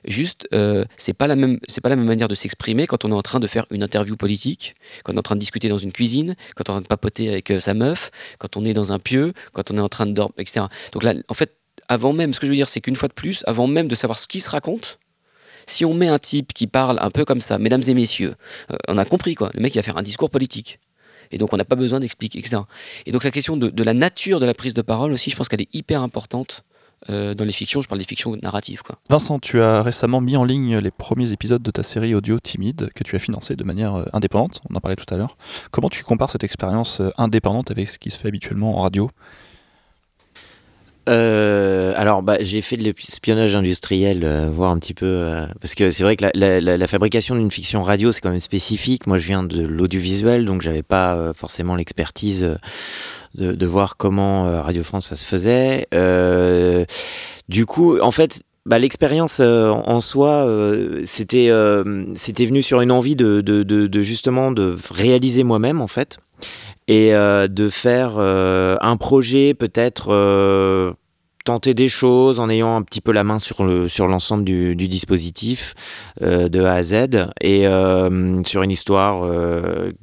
juste, euh, c'est pas la même, pas la même manière de s'exprimer quand on est en train de faire une interview politique, quand on est en train de discuter dans une cuisine, quand on est en train de papoter avec euh, sa meuf, quand on est dans un pieu, quand on est en train de dormir, etc. Donc là, en fait, avant même, ce que je veux dire, c'est qu'une fois de plus, avant même de savoir ce qui se raconte, si on met un type qui parle un peu comme ça, mesdames et messieurs, euh, on a compris quoi, le mec il va faire un discours politique. Et donc on n'a pas besoin d'expliquer, etc. Et donc la question de, la nature de la prise de parole aussi, je pense qu'elle est hyper importante euh, dans les fictions. Je parle des fictions narratives. Quoi. Vincent, tu as récemment mis en ligne les premiers épisodes de ta série audio Timide que tu as financé de manière euh, indépendante, on en parlait tout à l'heure. Comment tu compares cette expérience indépendante avec ce qui se fait habituellement en radio? Euh, alors, bah, j'ai fait de l'espionnage industriel, euh, voir un petit peu, euh, parce que c'est vrai que la, fabrication d'une fiction radio, c'est quand même spécifique. Moi, je viens de l'audiovisuel, donc j'avais pas forcément l'expertise de, voir comment Radio France ça se faisait. Du coup, en fait. Bah, l'expérience en soi, c'était c'était venu sur une envie de, de justement de réaliser moi-même en fait et euh, de faire euh, un projet peut-être euh, tenter des choses en ayant un petit peu la main sur sur l'ensemble du, dispositif de A à Z et sur une histoire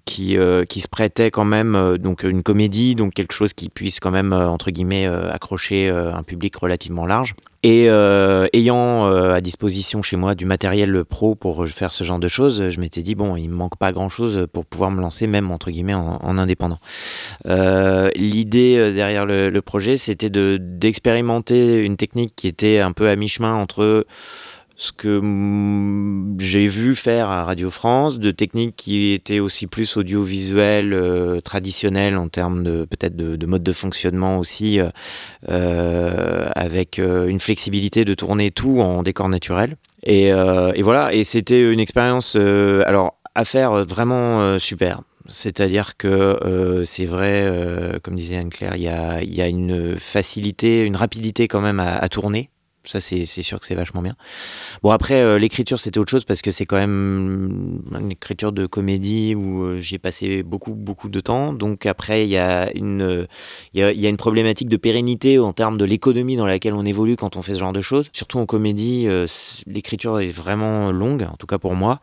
qui qui se prêtait quand même donc une comédie donc quelque chose qui puisse quand même entre guillemets accrocher un public relativement large et euh, ayant euh, à disposition chez moi du matériel pro pour faire ce genre de choses, je m'étais dit bon, il me manque pas grand chose pour pouvoir me lancer même entre guillemets en, en indépendant. Euh, L'idée euh, derrière le, projet, c'était de d'expérimenter une technique qui était un peu à mi-chemin entre ce que j'ai vu faire à Radio France, de techniques qui étaient aussi plus audiovisuelles, euh, traditionnelles en termes de peut-être de, de mode de fonctionnement aussi, euh, euh, avec une flexibilité de tourner tout en décor naturel. Et, voilà, et c'était une expérience, alors à faire vraiment super. C'est-à-dire que c'est vrai, comme disait Anne-Claire, il y a, une facilité, une rapidité quand même à tourner. Ça, c'est sûr que c'est vachement bien. Bon, après, euh, l'écriture, c'était autre chose parce que c'est quand même une écriture de comédie où euh, j'y ai passé beaucoup, beaucoup de temps. Donc, après, il y, a une, euh, y, y a une problématique de pérennité en termes de l'économie dans laquelle on évolue quand on fait ce genre de choses. Surtout en comédie, euh, l'écriture est vraiment longue, en tout cas pour moi.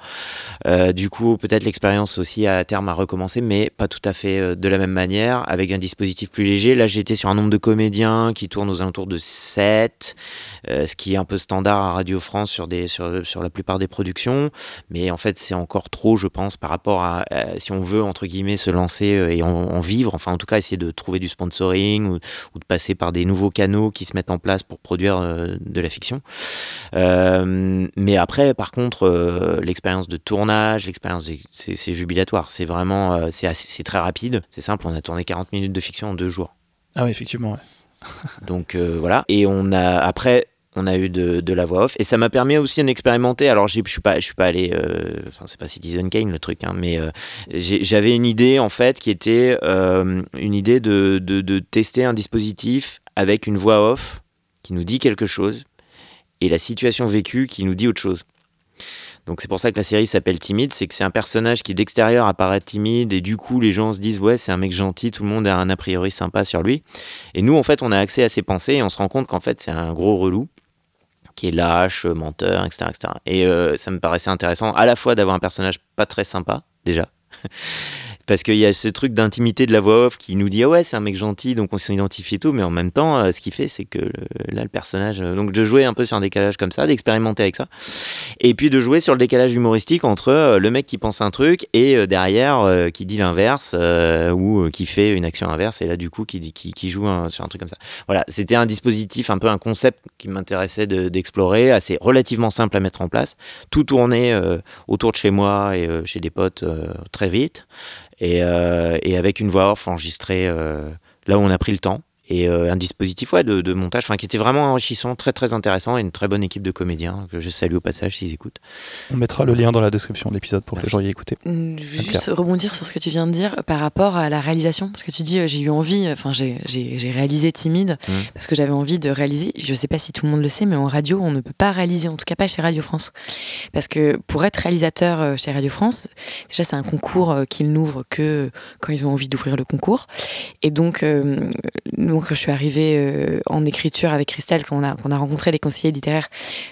Euh, du coup, peut-être l'expérience aussi à terme à recommencer, mais pas tout à fait de la même manière, avec un dispositif plus léger. Là, j'étais sur un nombre de comédiens qui tournent aux alentours de 7, euh, ce qui est un peu standard à Radio France sur, des, sur, sur la plupart des productions. Mais en fait, c'est encore trop, je pense, par rapport à si on veut, entre guillemets, se lancer euh, et en, en vivre, enfin, en tout cas, essayer de trouver du sponsoring ou, ou de passer par des nouveaux canaux qui se mettent en place pour produire euh, de la fiction. Mais après, par contre, l'expérience de tournage, l'expérience, c'est jubilatoire. C'est vraiment, c'est très rapide. C'est simple, on a tourné 40 minutes de fiction en deux jours. Ah oui, effectivement. ouais. Donc euh, voilà. Et on a après. On a eu de, la voix off et ça m'a permis aussi d'expérimenter. Alors je suis pas, je suis pas allé, euh, enfin c'est pas Citizen Kane le truc, hein, mais euh, j'avais une idée en fait qui était euh, une idée de, de, de tester un dispositif avec une voix off qui nous dit quelque chose et la situation vécue qui nous dit autre chose. Donc c'est pour ça que la série s'appelle Timide, c'est que c'est un personnage qui d'extérieur apparaît timide et du coup les gens se disent ouais c'est un mec gentil, tout le monde a un a priori sympa sur lui. Et nous en fait on a accès à ses pensées et on se rend compte qu'en fait c'est un gros relou qui est lâche, menteur, etc. etc. Et euh, ça me paraissait intéressant à la fois d'avoir un personnage pas très sympa déjà parce qu'il y a ce truc d'intimité de la voix off qui nous dit ah ouais c'est un mec gentil donc on s'identifie et tout mais en même temps euh, ce qu'il fait c'est que euh, là le personnage euh, donc de jouer un peu sur un décalage comme ça d'expérimenter avec ça et puis de jouer sur le décalage humoristique entre le mec qui pense un truc et derrière qui dit l'inverse ou qui fait une action inverse et là du coup qui, qui, joue sur un truc comme ça. Voilà c'était un dispositif un peu un concept qui m'intéressait d'explorer assez relativement simple à mettre en place tout tourner autour de chez moi et chez des potes très vite euh, et, avec une voix off enregistrée euh, là où on a pris le temps et euh, un dispositif ouais, de, de montage qui était vraiment enrichissant, très très intéressant et une très bonne équipe de comédiens que je salue au passage s'ils écoutent. On mettra le lien dans la description de l'épisode pour que les gens y écoutent. Mm, juste rebondir sur ce que tu viens de dire par rapport à la réalisation, parce que tu dis euh, j'ai eu envie, enfin j'ai réalisé Timide mm. parce que j'avais envie de réaliser. Je sais pas si tout le monde le sait, mais en radio on ne peut pas réaliser, en tout cas pas chez Radio France, parce que pour être réalisateur euh, chez Radio France, déjà c'est un concours qu'ils n'ouvrent que quand ils ont envie d'ouvrir le concours, et donc nous je suis arrivée euh, en écriture avec Christelle, qu'on a, a rencontré les conseillers littéraires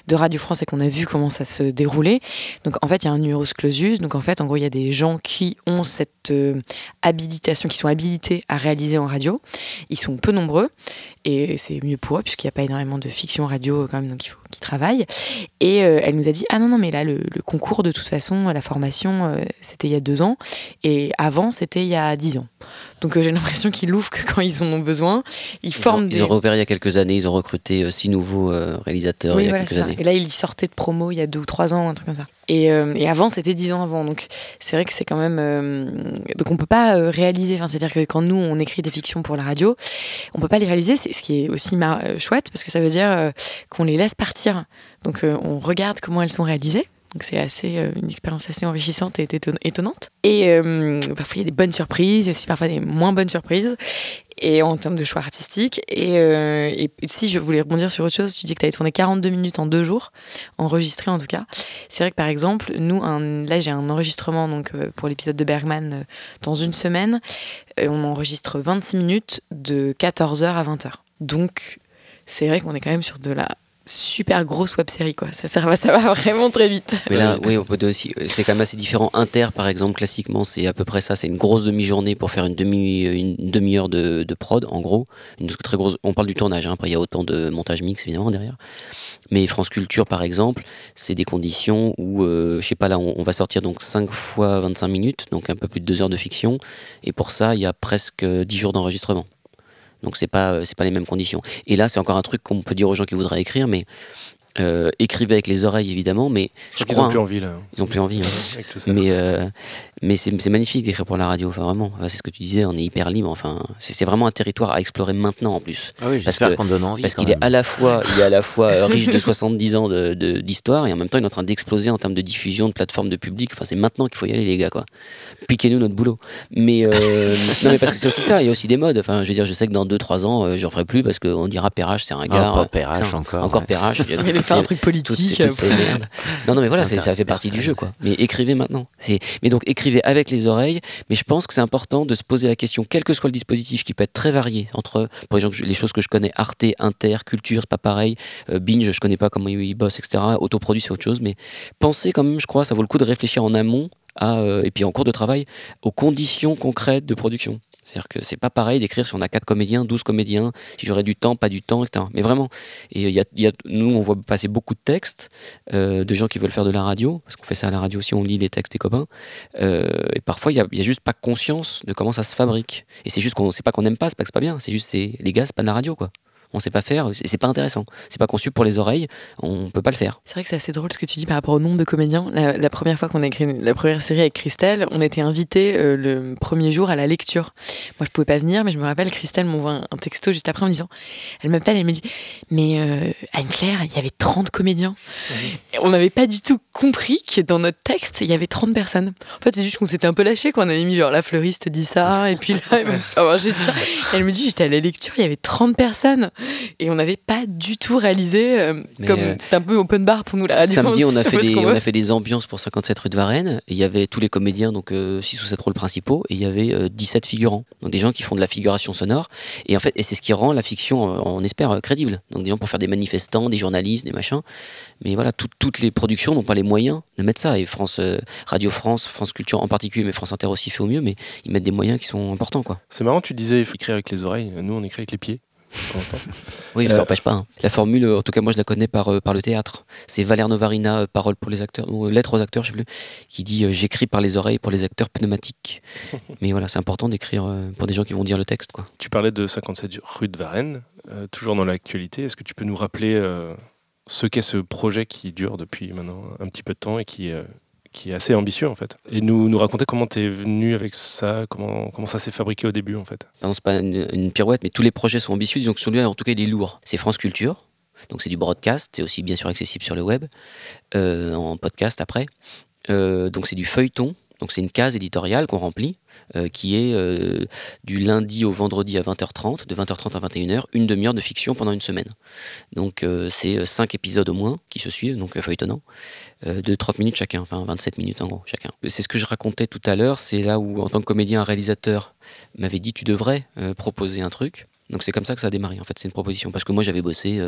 de Radio France et qu'on a vu comment ça se déroulait. Donc en fait, il y a un numerus clausus. Donc en fait, en gros, il y a des gens qui ont cette euh, habilitation, qui sont habilités à réaliser en radio. Ils sont peu nombreux et c'est mieux pour eux puisqu'il n'y a pas énormément de fiction radio quand même, donc il faut qu'ils travaillent. Et euh, elle nous a dit ah non non mais là le, concours de toute façon, la formation c'était il y a deux ans et avant c'était il y a dix ans. Donc j'ai l'impression qu'ils l'ouvrent que quand ils en ont besoin. Ils, forment ont, des... Ils ont rouvert il y a quelques années, ils ont recruté euh, six nouveaux euh, réalisateurs oui, il y a quelques années. Et là, ils sortaient de promo il y a deux ou trois ans, un truc comme ça. Et, euh, et avant, c'était dix ans avant. Donc c'est vrai que c'est quand même. Donc on peut pas réaliser. Enfin, c'est-à-dire que quand nous on écrit des fictions pour la radio, on peut pas les réaliser. C'est ce qui est aussi chouette parce que ça veut dire qu'on les laisse partir. Donc on regarde comment elles sont réalisées. Donc c'est assez euh, une expérience assez enrichissante et étonnante. Et euh, parfois il y a des bonnes surprises, aussi parfois des moins bonnes surprises. Et en termes de choix artistiques. Et, euh, et si je voulais rebondir sur autre chose, tu dis que tu avais tourné 42 minutes en deux jours, enregistré en tout cas. C'est vrai que par exemple, nous, là j'ai un enregistrement donc, pour l'épisode de Bergman dans une semaine. on enregistre 26 minutes de 14h à 20h. Donc c'est vrai qu'on est quand même sur de la super grosse web série quoi. Ça, ça, ça, va vraiment très vite. Mais là, oui, on peut aussi. C'est quand même assez différent. Inter, par exemple, classiquement, c'est à peu près ça. C'est une grosse demi-journée pour faire une demi une demi-heure de, de, prod, en gros. Une très grosse. On parle du tournage. Hein. Après, il y a autant de montage mix évidemment derrière. Mais France Culture, par exemple, c'est des conditions où, euh, je sais pas, là, on, va sortir donc 5 fois 25 minutes, donc un peu plus de 2 heures de fiction. Et pour ça, il y a presque 10 jours d'enregistrement. Donc c'est pas euh, c'est pas les mêmes conditions. Et là, c'est encore un truc qu'on peut dire aux gens qui voudraient écrire, mais euh, écrivez avec les oreilles évidemment, mais je, crois qu'ils ont plus envie là. Ils ont plus envie. Hein. mais euh, mais c'est magnifique d'écrire pour la radio. Enfin vraiment, c'est ce que tu disais, on est hyper libre. Enfin, c'est vraiment un territoire à explorer maintenant en plus. Ah oui, j'espère qu'on donne envie. Parce qu'il est à la fois il est à la fois riche de 70 ans d'histoire de, et en même temps il est en train d'exploser en termes de diffusion, de plateforme, de public. Enfin c'est maintenant qu'il faut y aller les gars quoi. Piquez-nous notre boulot. Mais euh, non mais parce que c'est aussi ça. Il y a aussi des modes. Enfin je veux dire, je sais que dans 2-3 ans j'en ferai plus parce qu'on dira Perrache c'est un gars. Encore Perrache encore. Encore Perrache. Il fait un truc politique non, non, mais voilà, ça fait partie du jeu, quoi. Mais écrivez maintenant. Mais donc, écrivez avec les oreilles. Mais je pense que c'est important de se poser la question, quel que soit le dispositif, qui peut être très varié entre, pour les, gens les choses que je connais, Arte, Inter, Culture, c'est pas pareil. Euh, Binge, je connais pas comment ils bossent, etc. Autoproduit, c'est autre chose. Mais pensez quand même, je crois, ça vaut le coup de réfléchir en amont euh, et puis en cours de travail aux conditions concrètes de production. C'est-à-dire que c'est pas pareil d'écrire si on a 4 comédiens, 12 comédiens, si j'aurais du temps, pas du temps, etc. Mais vraiment, et y y a, nous, on voit passer beaucoup de textes euh, de gens qui veulent faire de la radio, parce qu'on fait ça à la radio aussi, on lit les textes des copains. Euh, et parfois, il n'y a, juste pas conscience de comment ça se fabrique. Et c'est juste qu'on sait pas qu'on n'aime pas, c'est pas que c'est pas bien, c'est juste, les gars, c'est pas de la radio, quoi on sait pas faire, c'est pas intéressant. C'est pas conçu pour les oreilles, on peut pas le faire. C'est vrai que c'est assez drôle ce que tu dis par rapport au nombre de comédiens. La, première fois qu'on a écrit la première série avec Christelle, on était invité euh, le premier jour à la lecture. Moi, je pouvais pas venir, mais je me rappelle, Christelle m'envoie un, texto juste après en me disant, elle m'appelle, elle me dit, mais euh, Anne-Claire, il y avait 30 comédiens. On n'avait pas du tout compris que dans notre texte, il y avait 30 personnes. En fait, c'est juste qu'on s'était un peu lâché, qu'on avait mis genre la fleuriste dit ça, et puis là, elle m'a dit, ça. elle me dit, j'étais à la lecture, il y avait 30 personnes. Et on n'avait pas du tout réalisé, euh, comme euh, c'était un peu open bar pour nous la radio. Samedi, on a, fait des, on a fait des ambiances pour 57 rue de Varennes. Et il y avait tous les comédiens, donc 6 ou 7 rôles principaux, et il y avait euh, 17 figurants. Donc des gens qui font de la figuration sonore. Et en fait, et c'est ce qui rend la fiction, euh, on espère, euh, crédible. Donc des gens pour faire des manifestants, des journalistes, des machins. Mais voilà, tout- toutes les productions n'ont pas les moyens de mettre ça. Et France, euh, Radio France, France Culture en particulier, mais France Inter aussi fait au mieux, mais ils mettent des moyens qui sont importants, quoi. C'est marrant, tu disais il faut écrire avec les oreilles. Nous, on écrit avec les pieds. Oui, mais Euh, ça n'empêche pas. hein. La formule, euh, en tout cas, moi, je la connais par, euh, par le théâtre. C'est Valère Novarina, euh, Parole pour les acteurs, ou euh, Lettres aux acteurs, je sais plus, qui dit euh, J'écris par les oreilles pour les acteurs pneumatiques. mais voilà, c'est important d'écrire euh, pour des gens qui vont dire le texte, quoi. Tu parlais de 57 rue de Varennes, euh, toujours dans l'actualité. Est-ce que tu peux nous rappeler euh, ce qu'est ce projet qui dure depuis maintenant un petit peu de temps et qui, euh, qui est assez ambitieux en fait Et nous, nous raconter comment tu es venu avec ça, comment, comment ça s'est fabriqué au début en fait Non, c'est pas une, pirouette, mais tous les projets sont ambitieux. Que celui-là, en tout cas, il est lourd. C'est France Culture. Donc, c'est du broadcast. C'est aussi bien sûr accessible sur le web, euh, en podcast après. Euh, donc, c'est du feuilleton. Donc, c'est une case éditoriale qu'on remplit, euh, qui est euh, du lundi au vendredi à 20h30, de 20h30 à 21h, une demi-heure de fiction pendant une semaine. Donc, euh, c'est cinq épisodes au moins qui se suivent, donc feuilletonnant, de 30 minutes chacun, enfin 27 minutes en gros chacun. C'est ce que je racontais tout à l'heure, c'est là où, en tant que comédien, un réalisateur m'avait dit tu devrais proposer un truc. Donc c'est comme ça que ça a démarré en fait, c'est une proposition. Parce que moi j'avais bossé,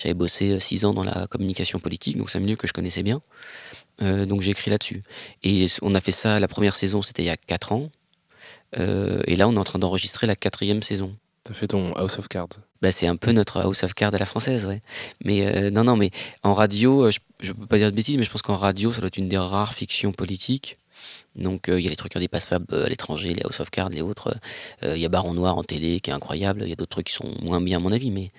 j'avais bossé euh, six ans dans la communication politique, donc c'est un milieu que je connaissais bien. Euh, donc j'ai écrit là-dessus. Et on a fait ça, la première saison c'était il y a quatre ans. Euh, et là on est en train d'enregistrer la quatrième saison. Tu as fait ton House of Cards. Bah, c'est un peu notre House of Cards à la française, ouais. Mais euh, non, non, mais en radio, je, je peux pas dire de bêtises, mais je pense qu'en radio, ça doit être une des rares fictions politiques. Donc euh, il y a les trucs indépassables à l'étranger, les House of Cards, les autres. euh, Il y a Baron Noir en télé qui est incroyable. Il y a d'autres trucs qui sont moins bien à mon avis, mais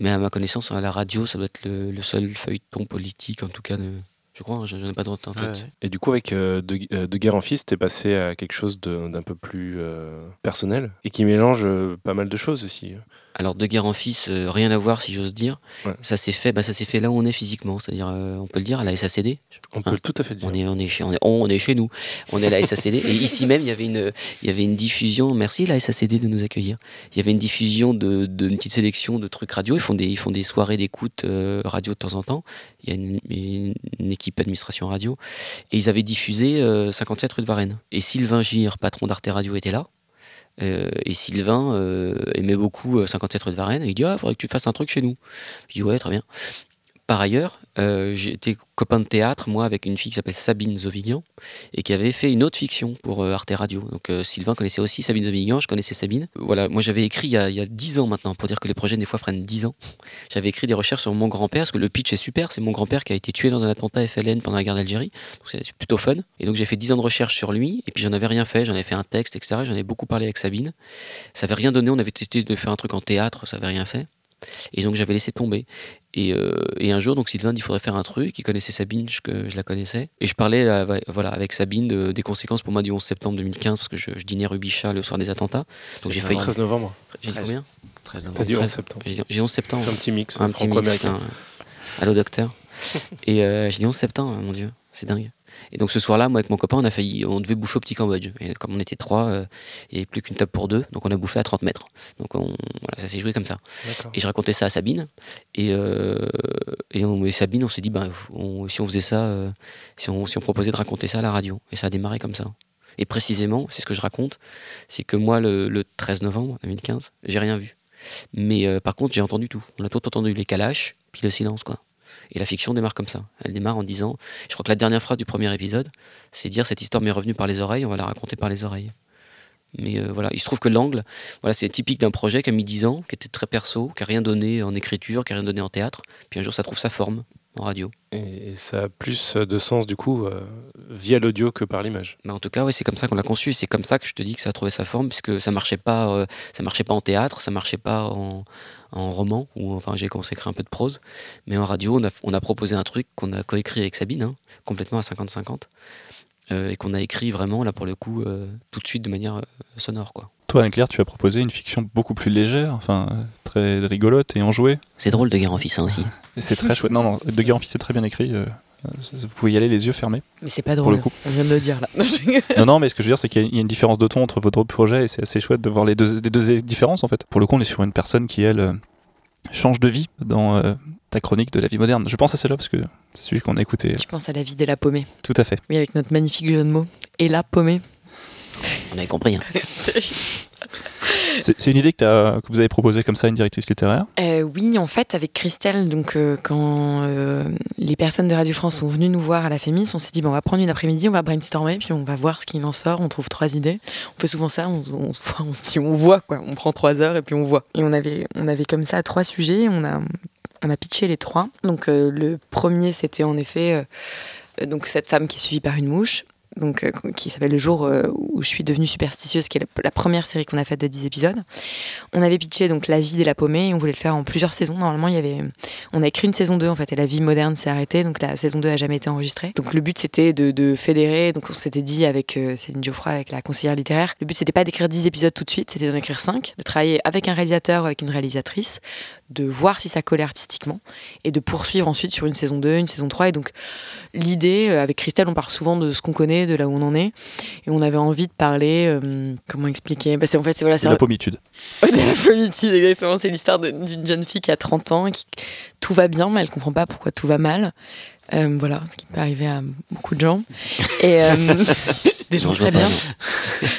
mais à ma connaissance, à la radio, ça doit être le, le seul feuilleton politique, en tout cas, de, je crois. hein, j'en ai pas d'autres en tête. Ouais. Et du coup, avec euh, de, euh, De Guerre en Fils, t'es passé à quelque chose de- d'un peu plus euh, personnel et qui mélange pas mal de choses aussi. Alors de guerre en fils, euh, rien à voir si j'ose dire. Ouais. Ça s'est fait, bah, ça s'est fait là où on est physiquement, c'est-à-dire euh, on peut le dire à la SACD. On peut Ah. tout à fait le dire. On est, on est chez, on est, on est chez nous. On est à la SACD. Et ici même, il y avait une, il y avait une diffusion. Merci la SACD de nous accueillir. Il y avait une diffusion de, de une petite sélection de trucs radio. Ils font des, ils font des soirées d'écoute euh, radio de temps en temps. Il y a une, une- une équipe administration radio. Et ils avaient diffusé euh, 57 rue de Varennes. Et Sylvain Gire, patron d'Arte Radio, était là. Euh, et Sylvain euh, aimait beaucoup euh, 57 rue de Varennes. Il dit Ah, faudrait que tu fasses un truc chez nous. Je dis Ouais, très bien. Par ailleurs, euh, été copain de théâtre, moi, avec une fille qui s'appelle Sabine Zovigan, et qui avait fait une autre fiction pour euh, Arte Radio. Donc euh, Sylvain connaissait aussi Sabine Zovigan, je connaissais Sabine. Voilà, moi j'avais écrit il y, a, il y a 10 ans maintenant, pour dire que les projets des fois prennent 10 ans. J'avais écrit des recherches sur mon grand-père, parce que le pitch est super, c'est mon grand-père qui a été tué dans un attentat FLN pendant la guerre d'Algérie, donc c'est plutôt fun. Et donc j'ai fait 10 ans de recherche sur lui, et puis j'en avais rien fait, j'en avais fait un texte, etc. J'en ai beaucoup parlé avec Sabine. Ça avait rien donné, on avait testé de faire un truc en théâtre, ça avait rien fait. Et donc j'avais laissé tomber. Et, euh, et un jour, donc Sylvain dit il faudrait faire un truc. Il connaissait Sabine, je, que je la connaissais. Et je parlais euh, voilà, avec Sabine de- des conséquences pour moi du 11 septembre 2015, parce que je, je dînais Rubichat le soir des attentats. Donc j'ai failli. 13 novembre. J'ai dit 13. combien 13 T'as novembre. dit 11 13. septembre. J'ai dit- J'ai 11 septembre. Un petit mix Un petit mix, putain. Allô docteur. et euh, j'ai dit 11 septembre, mon Dieu, c'est dingue. Et donc ce soir-là, moi avec mon copain, on a failli, on devait bouffer au petit Cambodge. Et comme on était trois, euh, il n'y avait plus qu'une table pour deux, donc on a bouffé à 30 mètres. Donc on, voilà, ça s'est joué comme ça. Et je racontais ça à Sabine. Et, euh, et, on- et Sabine, on s'est dit, ben, on- si on faisait ça, euh, si, on, si on proposait de raconter ça à la radio. Et ça a démarré comme ça. Et précisément, c'est ce que je raconte, c'est que moi, le, le 13 novembre 2015, j'ai rien vu. Mais euh, par contre, j'ai entendu tout. On a tout entendu, les calaches, puis le silence, quoi. Et la fiction démarre comme ça. Elle démarre en disant, je crois que la dernière phrase du premier épisode, c'est dire cette histoire m'est revenue par les oreilles, on va la raconter par les oreilles. Mais euh, voilà, il se trouve que l'angle, voilà, c'est typique d'un projet qui a mis 10 ans, qui était très perso, qui a rien donné en écriture, qui a rien donné en théâtre. Puis un jour, ça trouve sa forme en radio. Et, et ça a plus de sens du coup euh, via l'audio que par l'image. Mais en tout cas, ouais, c'est comme ça qu'on l'a conçu. Et c'est comme ça que je te dis que ça a trouvé sa forme, puisque ça marchait pas, euh, ça marchait pas en théâtre, ça marchait pas en, en roman, ou enfin j'ai commencé à écrire un peu de prose. Mais en radio, on a, on a proposé un truc qu'on a coécrit avec Sabine, hein, complètement à 50-50, euh, et qu'on a écrit vraiment, là pour le coup, euh, tout de suite de manière euh, sonore. quoi. Toi, Anne-Claire, tu as proposé une fiction beaucoup plus légère, enfin euh, très rigolote et enjouée. C'est drôle de guerre en fils hein, aussi. Et c'est très chouette. Non, non, De Guerre en Fils, c'est très bien écrit. euh, vous pouvez y aller les yeux fermés. Mais c'est pas Pour drôle. le coup. On vient de le dire là. non, non, mais ce que je veux dire, c'est qu'il y a- une différence de ton entre vos deux projets et c'est assez chouette de voir les deux, les deux différences en fait. Pour le coup, on est sur une personne qui, elle, euh, change de vie dans euh, ta chronique de la vie moderne. Je pense à celle-là parce que c'est celui qu'on a écouté. Tu penses à la vie de la paumée. Tout à fait. Oui, avec notre magnifique jeu de mots. Et la paumée. On avait compris. hein. C'est une idée que, que vous avez proposée comme ça à une directrice littéraire? Euh, oui, en fait, avec Christelle, donc euh, quand euh, les personnes de Radio France sont venues nous voir à la Fémis, on s'est dit on va prendre une après-midi, on va brainstormer, puis on va voir ce qu'il en sort. On trouve trois idées. On fait souvent ça, on, on, se dit on voit on prend trois heures et puis on voit. Et on avait, on avait comme ça trois sujets, on a, on a pitché les trois. Donc le premier, c'était en effet donc cette femme qui est suivie par une mouche. Donc, euh, qui s'appelle Le jour euh, où je suis devenue superstitieuse, qui est la, première série qu'on a faite de 10 épisodes. On avait pitché donc La vie de la paumée et on voulait le faire en plusieurs saisons. Normalement, il y avait, on a écrit une saison 2 en fait et La vie moderne s'est arrêtée, donc la saison 2 a jamais été enregistrée. Donc le but c'était de, de fédérer, donc on s'était dit avec euh, Céline Geoffroy, avec la conseillère littéraire, le but c'était pas d'écrire 10 épisodes tout de suite, c'était d'en écrire 5, de travailler avec un réalisateur ou avec une réalisatrice, de voir si ça collait artistiquement et de poursuivre ensuite sur une saison 2, une saison 3. Et donc l'idée, euh, avec Christelle, on part souvent de ce qu'on connaît, de là où on en est. Et on avait envie de parler, euh, comment expliquer Parce qu'en fait, c'est voilà, c'est C'est la pommitude. Ouais, de la famitude, exactement. C'est l'histoire d'une jeune fille qui a 30 ans, qui tout va bien, mais elle comprend pas pourquoi tout va mal. Euh, voilà, ce qui peut arriver à beaucoup de gens. Et euh, des gens Non, très bien.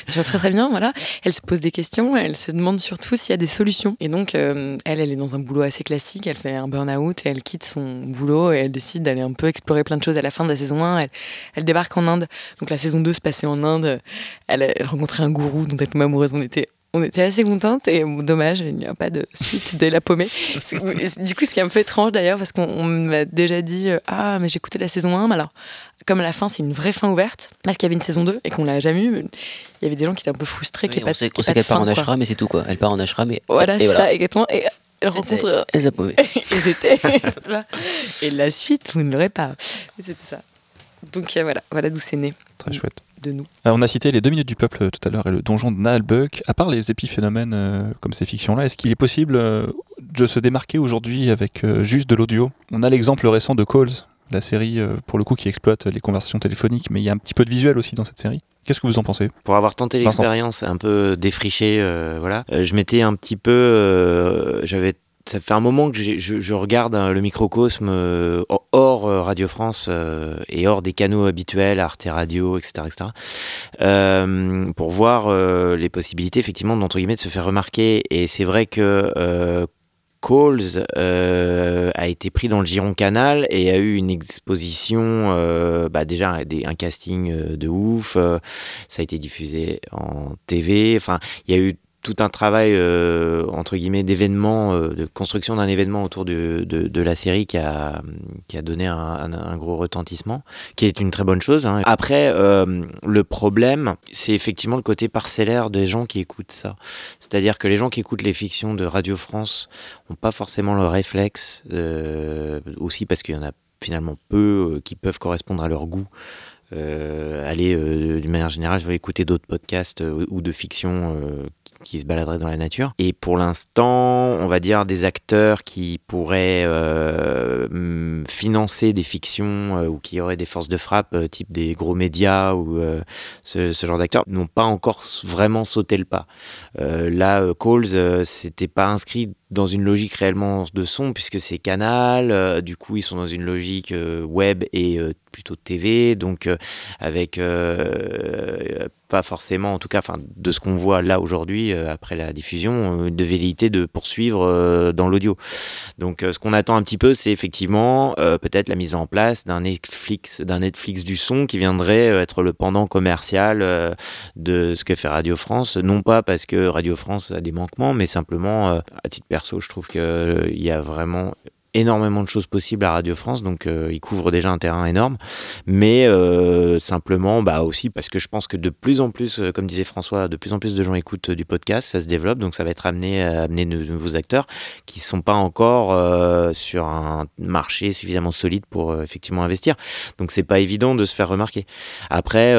Des gens très très bien, voilà. Elle se pose des questions, elle se demande surtout s'il y a des solutions. Et donc, euh, elle, elle est dans un boulot assez classique, elle fait un burn-out et elle quitte son boulot et elle décide d'aller un peu explorer plein de choses à la fin de la saison 1. Elle, elle débarque en Inde. Donc la saison 2 se passait en Inde. Elle, elle rencontrait un gourou dont elle tombe amoureuse. On était on était assez contentes et bon, dommage, il n'y a pas de suite de la paumée. Du coup, ce qui est un peu étrange d'ailleurs, parce qu'on on m'a déjà dit euh, Ah, mais j'ai écouté la saison 1, mais alors, comme à la fin, c'est une vraie fin ouverte, parce qu'il y avait une saison 2 et qu'on l'a jamais eu, il y avait des gens qui étaient un peu frustrés Oui, on pas, sait, qu'elle part fin, en quoi. ashram, mais c'est tout quoi. Elle part en ashram et, Voilà, c'est voilà. ça, exactement. Et elle C'était- rencontre. euh, Elle s'est paumée. et c'était. voilà. Et la suite, vous ne l'aurez pas. C'était ça. Donc euh, voilà, voilà d'où c'est né Très chouette. De nous. Euh, on a cité les deux minutes du peuple euh, tout à l'heure et le donjon de Naalbuck. À part les épiphénomènes euh, comme ces fictions-là, est-ce qu'il est possible euh, de se démarquer aujourd'hui avec euh, juste de l'audio? On a l'exemple récent de Calls, la série euh, pour le coup qui exploite les conversations téléphoniques, mais il y a un petit peu de visuel aussi dans cette série. Qu'est-ce que vous en pensez? Pour avoir tenté l'expérience un peu défrichée, euh, voilà, euh, je m'étais un petit peu, euh, j'avais, ça fait un moment que je, regarde hein, le microcosme euh, hors euh, Radio France euh, et hors des canaux habituels, Arte Radio, etc., etc., pour voir les possibilités effectivement d'entre guillemets de se faire remarquer. Et c'est vrai que euh, a été pris dans le giron canal et a eu une exposition, bah déjà un, casting de ouf. ça a été diffusé en TV. Enfin, il y a eu tout un travail euh, entre guillemets d'événement, euh, de construction d'un événement autour de, de, la série qui a, qui a donné un, gros retentissement, qui est une très bonne chose. hein. Après, euh, le problème, c'est effectivement le côté parcellaire des gens qui écoutent ça. C'est-à-dire que les gens qui écoutent les fictions de Radio France n'ont pas forcément le réflexe, aussi parce qu'il y en a finalement peu qui peuvent correspondre à leur goût. Aller d'une manière générale, je vais écouter d'autres podcasts ou de fiction qui, se baladeraient dans la nature. Et pour l'instant, on va dire des acteurs qui pourraient euh, hum, financer des fictions euh, ou qui auraient des forces de frappe, euh, type des gros médias ou ce, genre d'acteurs, n'ont pas encore vraiment sauté le pas. Là, euh, c'était pas inscrit dans une logique réellement de son puisque c'est Canal. du coup, ils sont dans une logique web et euh, plutôt TV, donc avec pas forcément, en tout cas, enfin de ce qu'on voit là aujourd'hui euh, après la diffusion, euh, de velléité de poursuivre euh, dans l'audio. Donc, euh, ce qu'on attend un petit peu, c'est effectivement peut-être la mise en place d'un Netflix, d'un Netflix du son qui viendrait être le pendant commercial de ce que fait Radio France. Non pas parce que Radio France a des manquements, mais simplement, à titre perso, je trouve qu'il y a vraiment énormément de choses possibles à Radio France, donc euh, il couvre déjà un terrain énorme, mais euh, simplement bah aussi parce que je pense que de plus en plus, euh, comme disait François, de plus en plus de gens écoutent euh, du podcast, ça se développe, donc ça va être amené à amener de nouveaux acteurs qui sont pas encore sur un marché suffisamment solide pour effectivement investir, donc c'est pas évident de se faire remarquer. Après,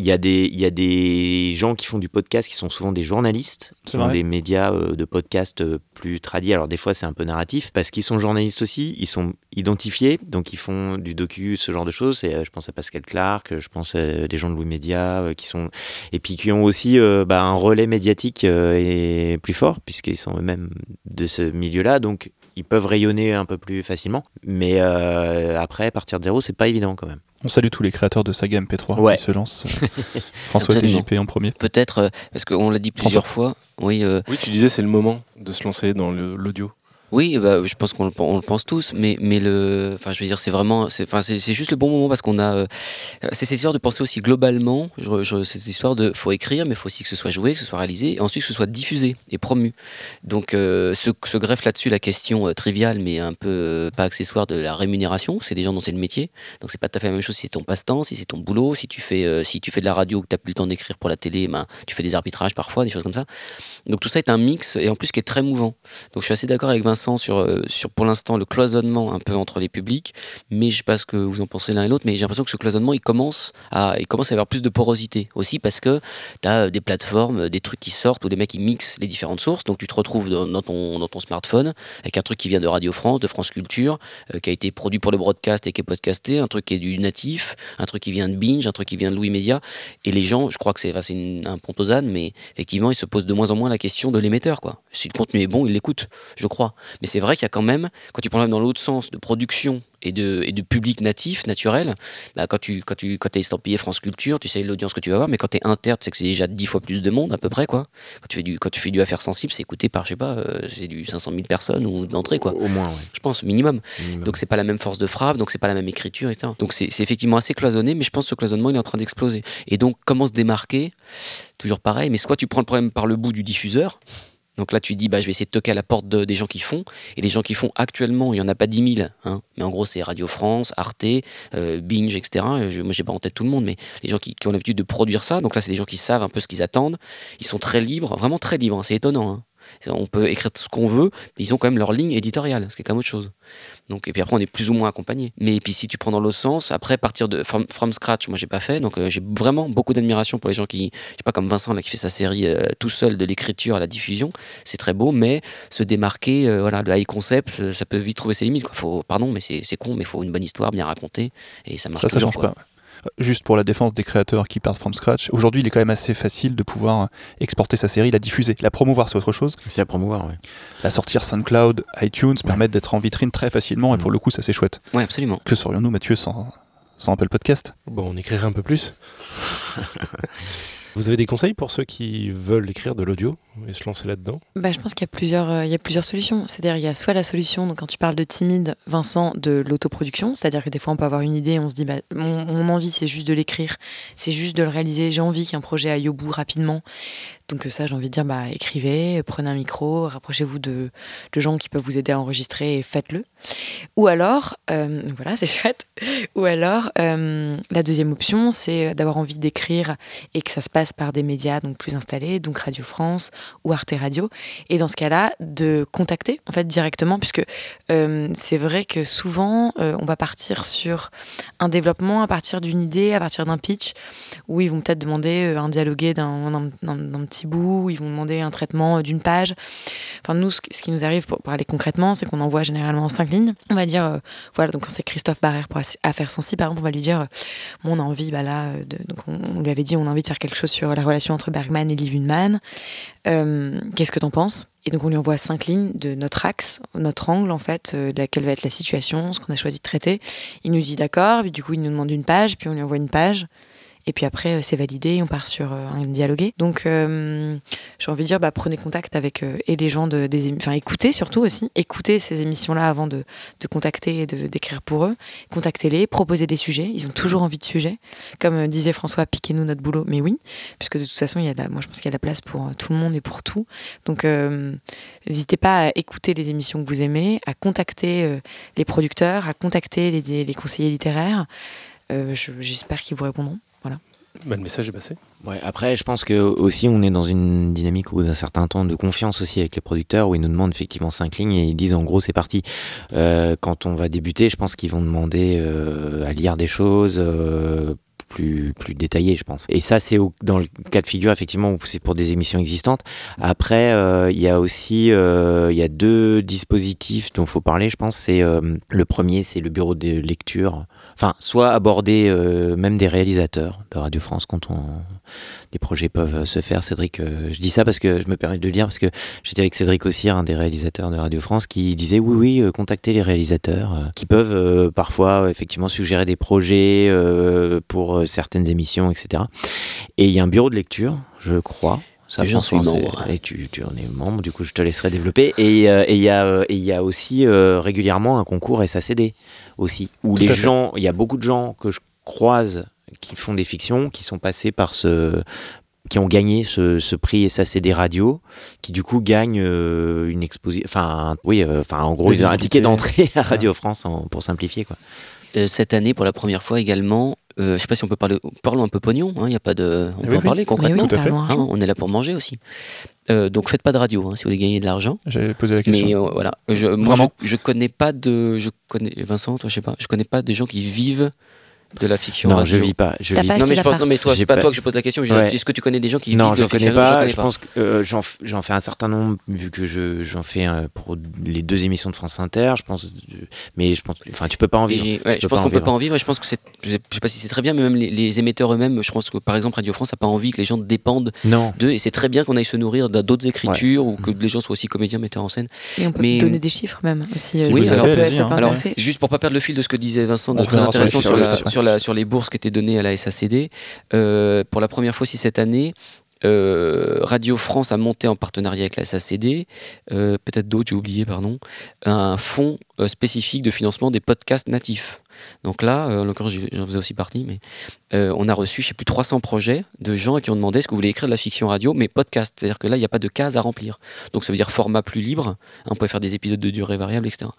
il y, a des, il y a des gens qui font du podcast qui sont souvent des journalistes, qui ont des médias euh, de podcast euh, plus tradis. Alors des fois c'est un peu narratif parce qu'ils sont journalistes aussi, ils sont identifiés, donc ils font du docu, ce genre de choses. Et, euh, je pense à Pascal Clark, je pense à des gens de Louis Média qui sont et puis qui ont aussi bah, un relais médiatique et plus fort puisqu'ils sont eux-mêmes de ce milieu-là. Donc ils peuvent rayonner un peu plus facilement. Mais euh, après, partir de zéro, c'est pas évident quand même. On salue tous les créateurs de saga MP3 Ouais. qui se lancent. Euh, François. TJP en premier. Peut-être, euh, parce qu'on l'a dit plusieurs fois, oui, euh, Oui, tu disais c'est le moment de se lancer dans l'audio. Oui, bah, je pense qu'on le, pense tous, mais, le, enfin, je veux dire, c'est vraiment, c'est, juste le bon moment parce qu'on a, euh, c'est cette histoire de penser aussi globalement. Je, je, cette histoire de, faut écrire, mais il faut aussi que ce soit joué, que ce soit réalisé, et ensuite que ce soit diffusé et promu. Donc, euh, se, greffe là-dessus la question euh, triviale, mais un peu euh, pas accessoire de la rémunération. C'est des gens dont c'est le métier, donc c'est pas tout à fait la même chose si c'est ton passe-temps, si c'est ton boulot, si tu fais, euh, si tu fais de la radio, que t'as plus le temps d'écrire pour la télé, ben, tu fais des arbitrages parfois, des choses comme ça. Donc tout ça est un mix et en plus qui est très mouvant. Donc je suis assez d'accord avec Vincent sur, euh, sur pour l'instant le cloisonnement un peu entre les publics, mais je sais pas ce que vous en pensez l'un et l'autre, mais j'ai l'impression que ce cloisonnement il commence à il commence à avoir plus de porosité aussi parce que tu as des plateformes, des trucs qui sortent où les mecs ils mixent les différentes sources, donc tu te retrouves dans, ton, dans ton smartphone avec un truc qui vient de Radio France, de France Culture, euh, qui a été produit pour le broadcast et qui est podcasté, un truc qui est du natif, un truc qui vient de Binge, un truc qui vient de Louis Media, et les gens, je crois que c'est enfin, un pont aux ânes, mais effectivement ils se posent de moins en moins la question de l'émetteur quoi. Si le contenu est bon, ils l'écoutent, je crois. Mais c'est vrai qu'il y a quand même, quand tu prends même dans l'autre sens de production et de, et de public natif, naturel, bah, quand tu quand tu quand es estampillé France Culture, tu sais l'audience que tu vas avoir, mais quand tu es inter, tu sais que c'est déjà dix fois plus de monde à peu près quoi. Quand tu fais du quand tu fais du affaire sensible, c'est écouté par je sais pas, euh, c'est du 500 000 personnes ou d'entrée quoi. Au moins, ouais. Je pense minimum. minimum. Donc c'est pas la même force de frappe, donc c'est pas la même écriture, etc. Donc c'est c'est effectivement assez cloisonné, mais je pense que ce cloisonnement il est en train d'exploser. Et donc comment se démarquer? Toujours pareil, mais soit tu prends le problème par le bout du diffuseur. Donc là, tu dis, bah, je vais essayer de toquer à la porte de- des gens qui font. Et les gens qui font actuellement, il n'y en a pas 10 000. Hein, mais en gros, c'est Radio France, Arte, euh, Binge, etc. Je, moi, j'ai pas en tête tout le monde, mais les gens qui, qui ont l'habitude de produire ça. Donc là, c'est des gens qui savent un peu ce qu'ils attendent. Ils sont très libres, vraiment très libres. hein, c'est étonnant. hein. On peut écrire ce qu'on veut, mais ils ont quand même leur ligne éditoriale, ce qui est quand même autre chose. Donc, et puis après, on est plus ou moins accompagné. Mais puis si tu prends dans l'autre sens, après partir de from, from scratch, moi j'ai pas fait, donc euh, j'ai vraiment beaucoup d'admiration pour les gens qui, je sais pas comme Vincent là qui fait sa série euh, tout seul de l'écriture à la diffusion, c'est très beau, mais se démarquer, euh, voilà, le high concept, euh, ça peut vite trouver ses limites. Quoi. Faut, pardon, mais c'est con, mais il faut une bonne histoire bien racontée et ça marche Ça, ça toujours. change quoi. pas. Juste pour la défense des créateurs qui partent from scratch, aujourd'hui il est quand même assez facile de pouvoir exporter sa série, la diffuser. La promouvoir c'est autre chose. C'est à promouvoir, ouais. La sortir SoundCloud, iTunes permettent d'être en vitrine très facilement et Mm. pour le coup ça c'est chouette. Ouais, absolument. Que serions-nous Mathieu sans, sans Apple Podcast? Bon, on écrirait un peu plus. Vous avez des conseils pour ceux qui veulent écrire de l'audio? Et se lancer là-dedans Bah, je pense qu'il y a plusieurs, euh, y a plusieurs solutions. C'est-à-dire, il y a soit la solution, donc quand tu parles de timide, Vincent, de l'autoproduction, c'est-à-dire que des fois on peut avoir une idée, on se dit, bah, mon, envie c'est juste de l'écrire, c'est juste de le réaliser, j'ai envie qu'un projet aille au bout rapidement. Donc ça, j'ai envie de dire, bah, écrivez, prenez un micro, rapprochez-vous de, de gens qui peuvent vous aider à enregistrer et faites-le. Ou alors, euh, voilà, c'est chouette. Ou alors, euh, la deuxième option, c'est d'avoir envie d'écrire et que ça se passe par des médias donc plus installés, donc Radio France ou Arte Radio. Et dans ce cas-là, de contacter en fait directement, puisque euh, c'est vrai que souvent euh, on va partir sur un développement à partir d'une idée, à partir d'un pitch, où ils vont peut-être demander euh, un dialogué d'un petit bout, ils vont demander un traitement d'une page. Enfin nous, ce, qui- nous arrive pour parler concrètement, c'est qu'on envoie généralement cinq lignes. On va dire, voilà, donc quand c'est Christophe Barrère pour Affaires Sensibles, par exemple, on va lui dire, bon, on a envie, bah là, donc on, lui avait dit, on a envie de faire quelque chose sur la relation entre Bergman et Liv. Euh, Qu'est-ce que t'en penses? Et donc on lui envoie cinq lignes de notre axe, notre angle en fait, euh, de laquelle va être la situation, ce qu'on a choisi de traiter. Il nous dit d'accord, puis du coup il nous demande une page, puis on lui envoie une page. Et puis après, euh, c'est validé, on part sur euh, un dialogué. Donc, euh, j'ai envie de dire, bah, prenez contact avec et les gens de, des enfin, écoutez surtout aussi, écoutez ces émissions-là avant de, de contacter et d'écrire pour eux. Contactez-les, proposez des sujets. Ils ont toujours envie de sujets. Comme disait François, piquez-nous notre boulot. Mais oui, puisque de toute façon, il y a moi je pense qu'il y a de la place pour tout le monde et pour tout. Donc, n'hésitez pas à écouter les émissions que vous aimez, à contacter les producteurs, à contacter les, conseillers littéraires. Je- J'espère qu'ils vous répondront. Bah, Le message est passé. Ouais, après, je pense que aussi on est dans une dynamique ou d'un certain temps de confiance aussi avec les producteurs où ils nous demandent effectivement cinq lignes et ils disent en gros c'est parti. Euh, quand on va débuter, je pense qu'ils vont demander euh, à lire des choses, euh, plus, détaillé, je pense. Et ça, c'est dans le cas de figure, effectivement, c'est pour des émissions existantes. Après, euh, il y a aussi euh, y a deux dispositifs dont il faut parler, je pense. C'est euh, le premier, c'est le bureau de lecture. Enfin, soit aborder même des réalisateurs de Radio France quand on, des projets peuvent se faire. Cédric, euh, je dis ça parce que je me permets de le dire parce que j'étais avec Cédric aussi, un des réalisateurs de Radio France, qui disait oui, oui, euh, contactez les réalisateurs euh, qui peuvent euh, parfois euh, effectivement suggérer des projets euh, pour euh, certaines émissions, etc. Et il y a un bureau de lecture, je crois. Ça, J'en suis membre. Et tu, tu en es membre, du coup, je te laisserai développer. Et euh, et il y, a, euh, et il y a aussi euh, régulièrement un concours SACD aussi, où Tout les gens, il y a beaucoup de gens que je croise qui font des fictions, qui sont passés par ce qui ont gagné ce, ce prix SACD Radio, qui du coup gagnent euh, une exposition, enfin oui, euh, enfin en gros Des un ticket d'entrée à Radio France en- pour simplifier quoi. Euh, cette année, pour la première fois également, euh, je sais pas si on peut parler, parlons un peu pognon, il y a pas de, on Oui, peut en parler concrètement. oui, tout à fait. Hein, on est là pour manger aussi. Euh, donc faites pas de radio hein, si vous voulez gagner de l'argent. J'avais posé la question. Mais euh, voilà, je, moi Vraiment je, je connais pas de, je connais Vincent, toi je sais pas, je connais pas des gens qui vivent de la fiction Non, radio. je vis pas, je vis pas Non mais je pense, non mais toi J'ai c'est pas pas- toi que je pose la question. je Ouais. Est-ce que tu connais des gens qui Non, vivent de je la connais fiction radio pas. connais Je pense que euh, j'en fais un certain nombre vu que je j'en fais euh, pour les deux émissions de France Inter. Je pense, mais je pense, enfin, tu peux pas en vivre. Et, ouais, je pense pas en qu'on peut vivre. pas en vivre et je pense que c'est, je sais pas si c'est très bien, mais même les, les émetteurs eux-mêmes, je pense que par exemple Radio France a pas envie que les gens dépendent Non. d'eux et c'est très bien qu'on aille se nourrir d'autres écritures ou que les gens soient aussi comédiens, metteurs en scène. Et on peut Mais- donner des chiffres même aussi. euh, Oui, hein. Alors, juste pour pas perdre le fil de ce que disait Vincent, de très intéressant sur, sur, les bourses qui étaient données à la SACD, euh, pour la première fois aussi cette année, euh, Radio France a monté en partenariat avec la SACD, euh, peut-être d'autres, j'ai oublié, pardon, un fonds spécifique de financement des podcasts natifs. Donc là, euh, en l'occurrence, j'en faisais aussi partie, mais euh, on a reçu, je sais plus, 300 projets de gens qui ont demandé est-ce que vous voulez écrire de la fiction radio, mais podcast. C'est-à-dire que là, il n'y a pas de case à remplir. Donc ça veut dire format plus libre. On pouvait faire des épisodes de durée variable, etc.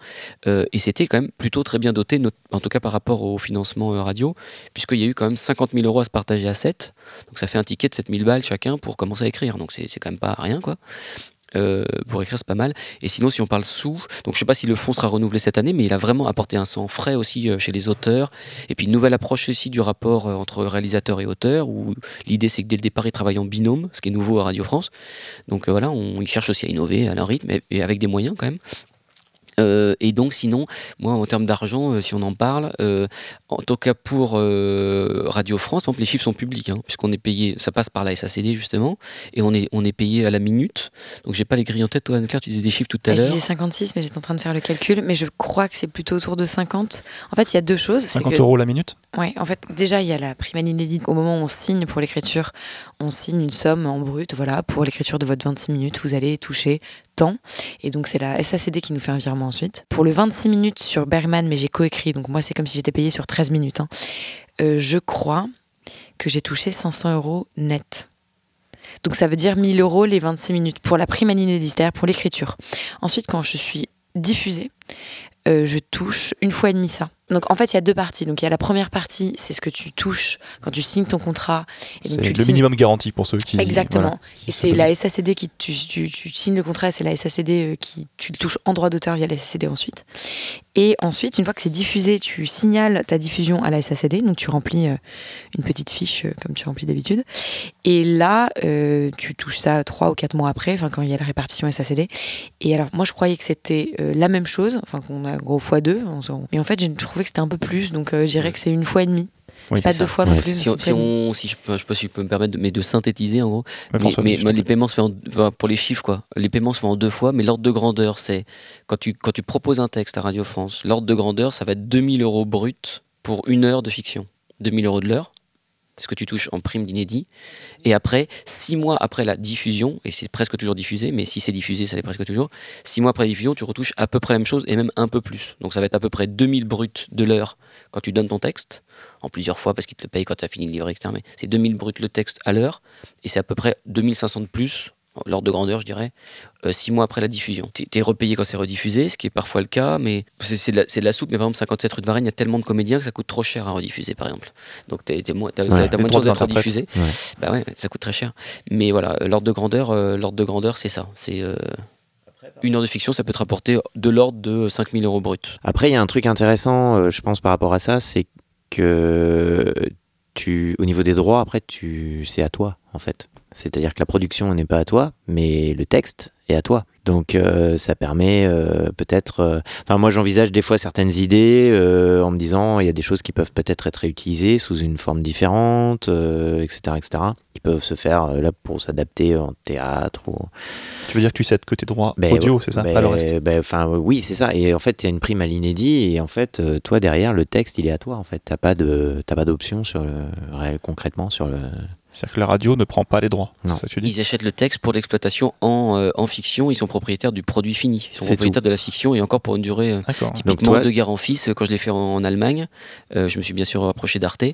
Euh, et c'était quand même plutôt très bien doté, en tout cas par rapport au financement radio, puisqu'il y a eu quand même 50 000 euros à se partager à 7. Donc ça fait un ticket de 7 000 balles chacun pour commencer à écrire. Donc c'est quand même pas rien, quoi. Euh, pour écrire, c'est pas mal. Et sinon, si on parle sous, donc je sais pas si le fonds sera renouvelé cette année, mais il a vraiment apporté un sang frais aussi euh, chez les auteurs. Et puis une nouvelle approche aussi du rapport euh, entre réalisateur et auteur, où l'idée c'est que dès le départ, ils travaillent en binôme, ce qui est nouveau à Radio France. Donc voilà, on, ils cherchent aussi à innover à leur rythme et avec des moyens quand même. Euh, et donc sinon, moi en termes d'argent, euh, si on en parle, euh, en tout cas pour euh, Radio France, par exemple, les chiffres sont publics, hein, puisqu'on est payé, ça passe par la SACD justement, et on est, on est payé à la minute. Donc j'ai pas les grilles en tête, toi Anne-Claire, tu disais des chiffres tout à Ah, Je l'heure. disais 56, mais j'étais en train de faire le calcul, mais je crois que c'est plutôt autour de 50. En fait, il y a deux choses. c'est 50 que- euros la minute? Ouais, en fait, déjà, il y a la prime inédite. Au moment où on signe pour l'écriture, on signe une somme en brut. Voilà, pour l'écriture de votre 26 minutes, vous allez toucher tant. Et donc, c'est la SACD qui nous fait un virement ensuite. Pour le 26 minutes sur Bergman, mais j'ai coécrit, donc moi, c'est comme si j'étais payé sur 13 minutes. hein. Euh, je crois que j'ai touché 500 euros net. Donc, ça veut dire 1000 euros les 26 minutes pour la prime inédite, c'est-à-dire pour l'écriture. Ensuite, quand je suis diffusée, euh, je touche une fois et demi ça. Donc en fait, il y a deux parties. Donc il y a la première partie, c'est ce que tu touches quand tu signes ton contrat. Et donc, tu le signes- minimum garanti pour ceux qui. Exactement. voilà, qui Et c'est la SACD qui tu, tu, tu signes le contrat, et c'est la SACD euh, qui tu le touches en droit d'auteur via la SACD ensuite. Et ensuite, une fois que c'est diffusé, tu signales ta diffusion à la SACD, donc tu remplis euh, une petite fiche euh, comme tu remplis d'habitude. Et là, euh, tu touches ça trois ou quatre mois après, enfin quand il y a la répartition SACD. Et alors moi, je croyais que c'était la même chose, enfin qu'on a gros fois deux, mais en fait, j'ai trouvé que c'était un peu plus, donc euh, je dirais que c'est une fois et demie. Oui, c'est pas deux fois non Ouais, plus. Si, on, si on- je, peux- je sais pas si je peux me permettre, de, mais de synthétiser en gros. Ouais, Mais, les paiements se font en- pour les chiffres quoi. Les paiements se font en deux fois, mais l'ordre de grandeur c'est quand tu quand tu proposes un texte à Radio France, l'ordre de grandeur ça va être 2000 euros brut pour une heure de fiction, 2000 euros de l'heure. Ce que tu touches en prime d'inédit. Et après, six mois après la diffusion, et c'est presque toujours diffusé, mais si c'est diffusé, ça l'est presque toujours, six mois après la diffusion, tu retouches à peu près la même chose et même un peu plus. Donc ça va être à peu près 2000 bruts de l'heure quand tu donnes ton texte, en plusieurs fois parce qu'ils te le payent quand tu as fini le livre, etc. Mais c'est 2000 bruts le texte à l'heure, et c'est à peu près 2500 de plus, l'ordre de grandeur, je dirais, euh, six mois après la diffusion. Tu es repayé quand c'est rediffusé, ce qui est parfois le cas, mais c'est de, la- c'est de la soupe. Mais par exemple, 57 rue de Varennes, il y a tellement de comédiens que ça coûte trop cher à rediffuser, par exemple. Donc t'es- t'es moins- de chances d'être rediffusé. Ouais. Bah ouais, ça coûte très cher. Mais voilà, euh, l'ordre de grandeur, euh, l'ordre de grandeur, c'est ça. C'est euh, une heure de fiction, ça peut te rapporter de l'ordre de 5000 euros brut. Après, il y a un truc intéressant, je pense, par rapport à ça, c'est que tu, au niveau des droits, après, tu, c'est à toi, en fait. C'est-à-dire que la production n'est pas à toi, mais le texte est à toi. Donc euh, ça permet euh, peut-être. euh, Enfin, moi j'envisage des fois certaines idées en me disant il y a des choses qui peuvent peut-être être réutilisées sous une forme différente, etc., etc. Qui peuvent se faire là pour s'adapter en théâtre ou. Tu veux dire que tu cèdes que tes droits Ben, audio, ouais, c'est ça ben, Pas le reste? ben, oui, c'est ça. Et en fait, il y a une prime à l'inédit. Et en fait, toi, derrière, le texte, il est à toi. En fait, t'as pas de, pas d'option sur le, concrètement sur le. C'est-à-dire que la radio ne prend pas les droits. Non. C'est ça que tu dis Ils achètent le texte pour l'exploitation en, euh, en fiction, ils sont propriétaires du produit fini. Ils sont C'est propriétaires de la fiction et encore pour une durée. euh, Typiquement, toi- De Guerre en Fils, quand je l'ai fait en, en Allemagne, euh, je me suis bien sûr rapproché d'Arte,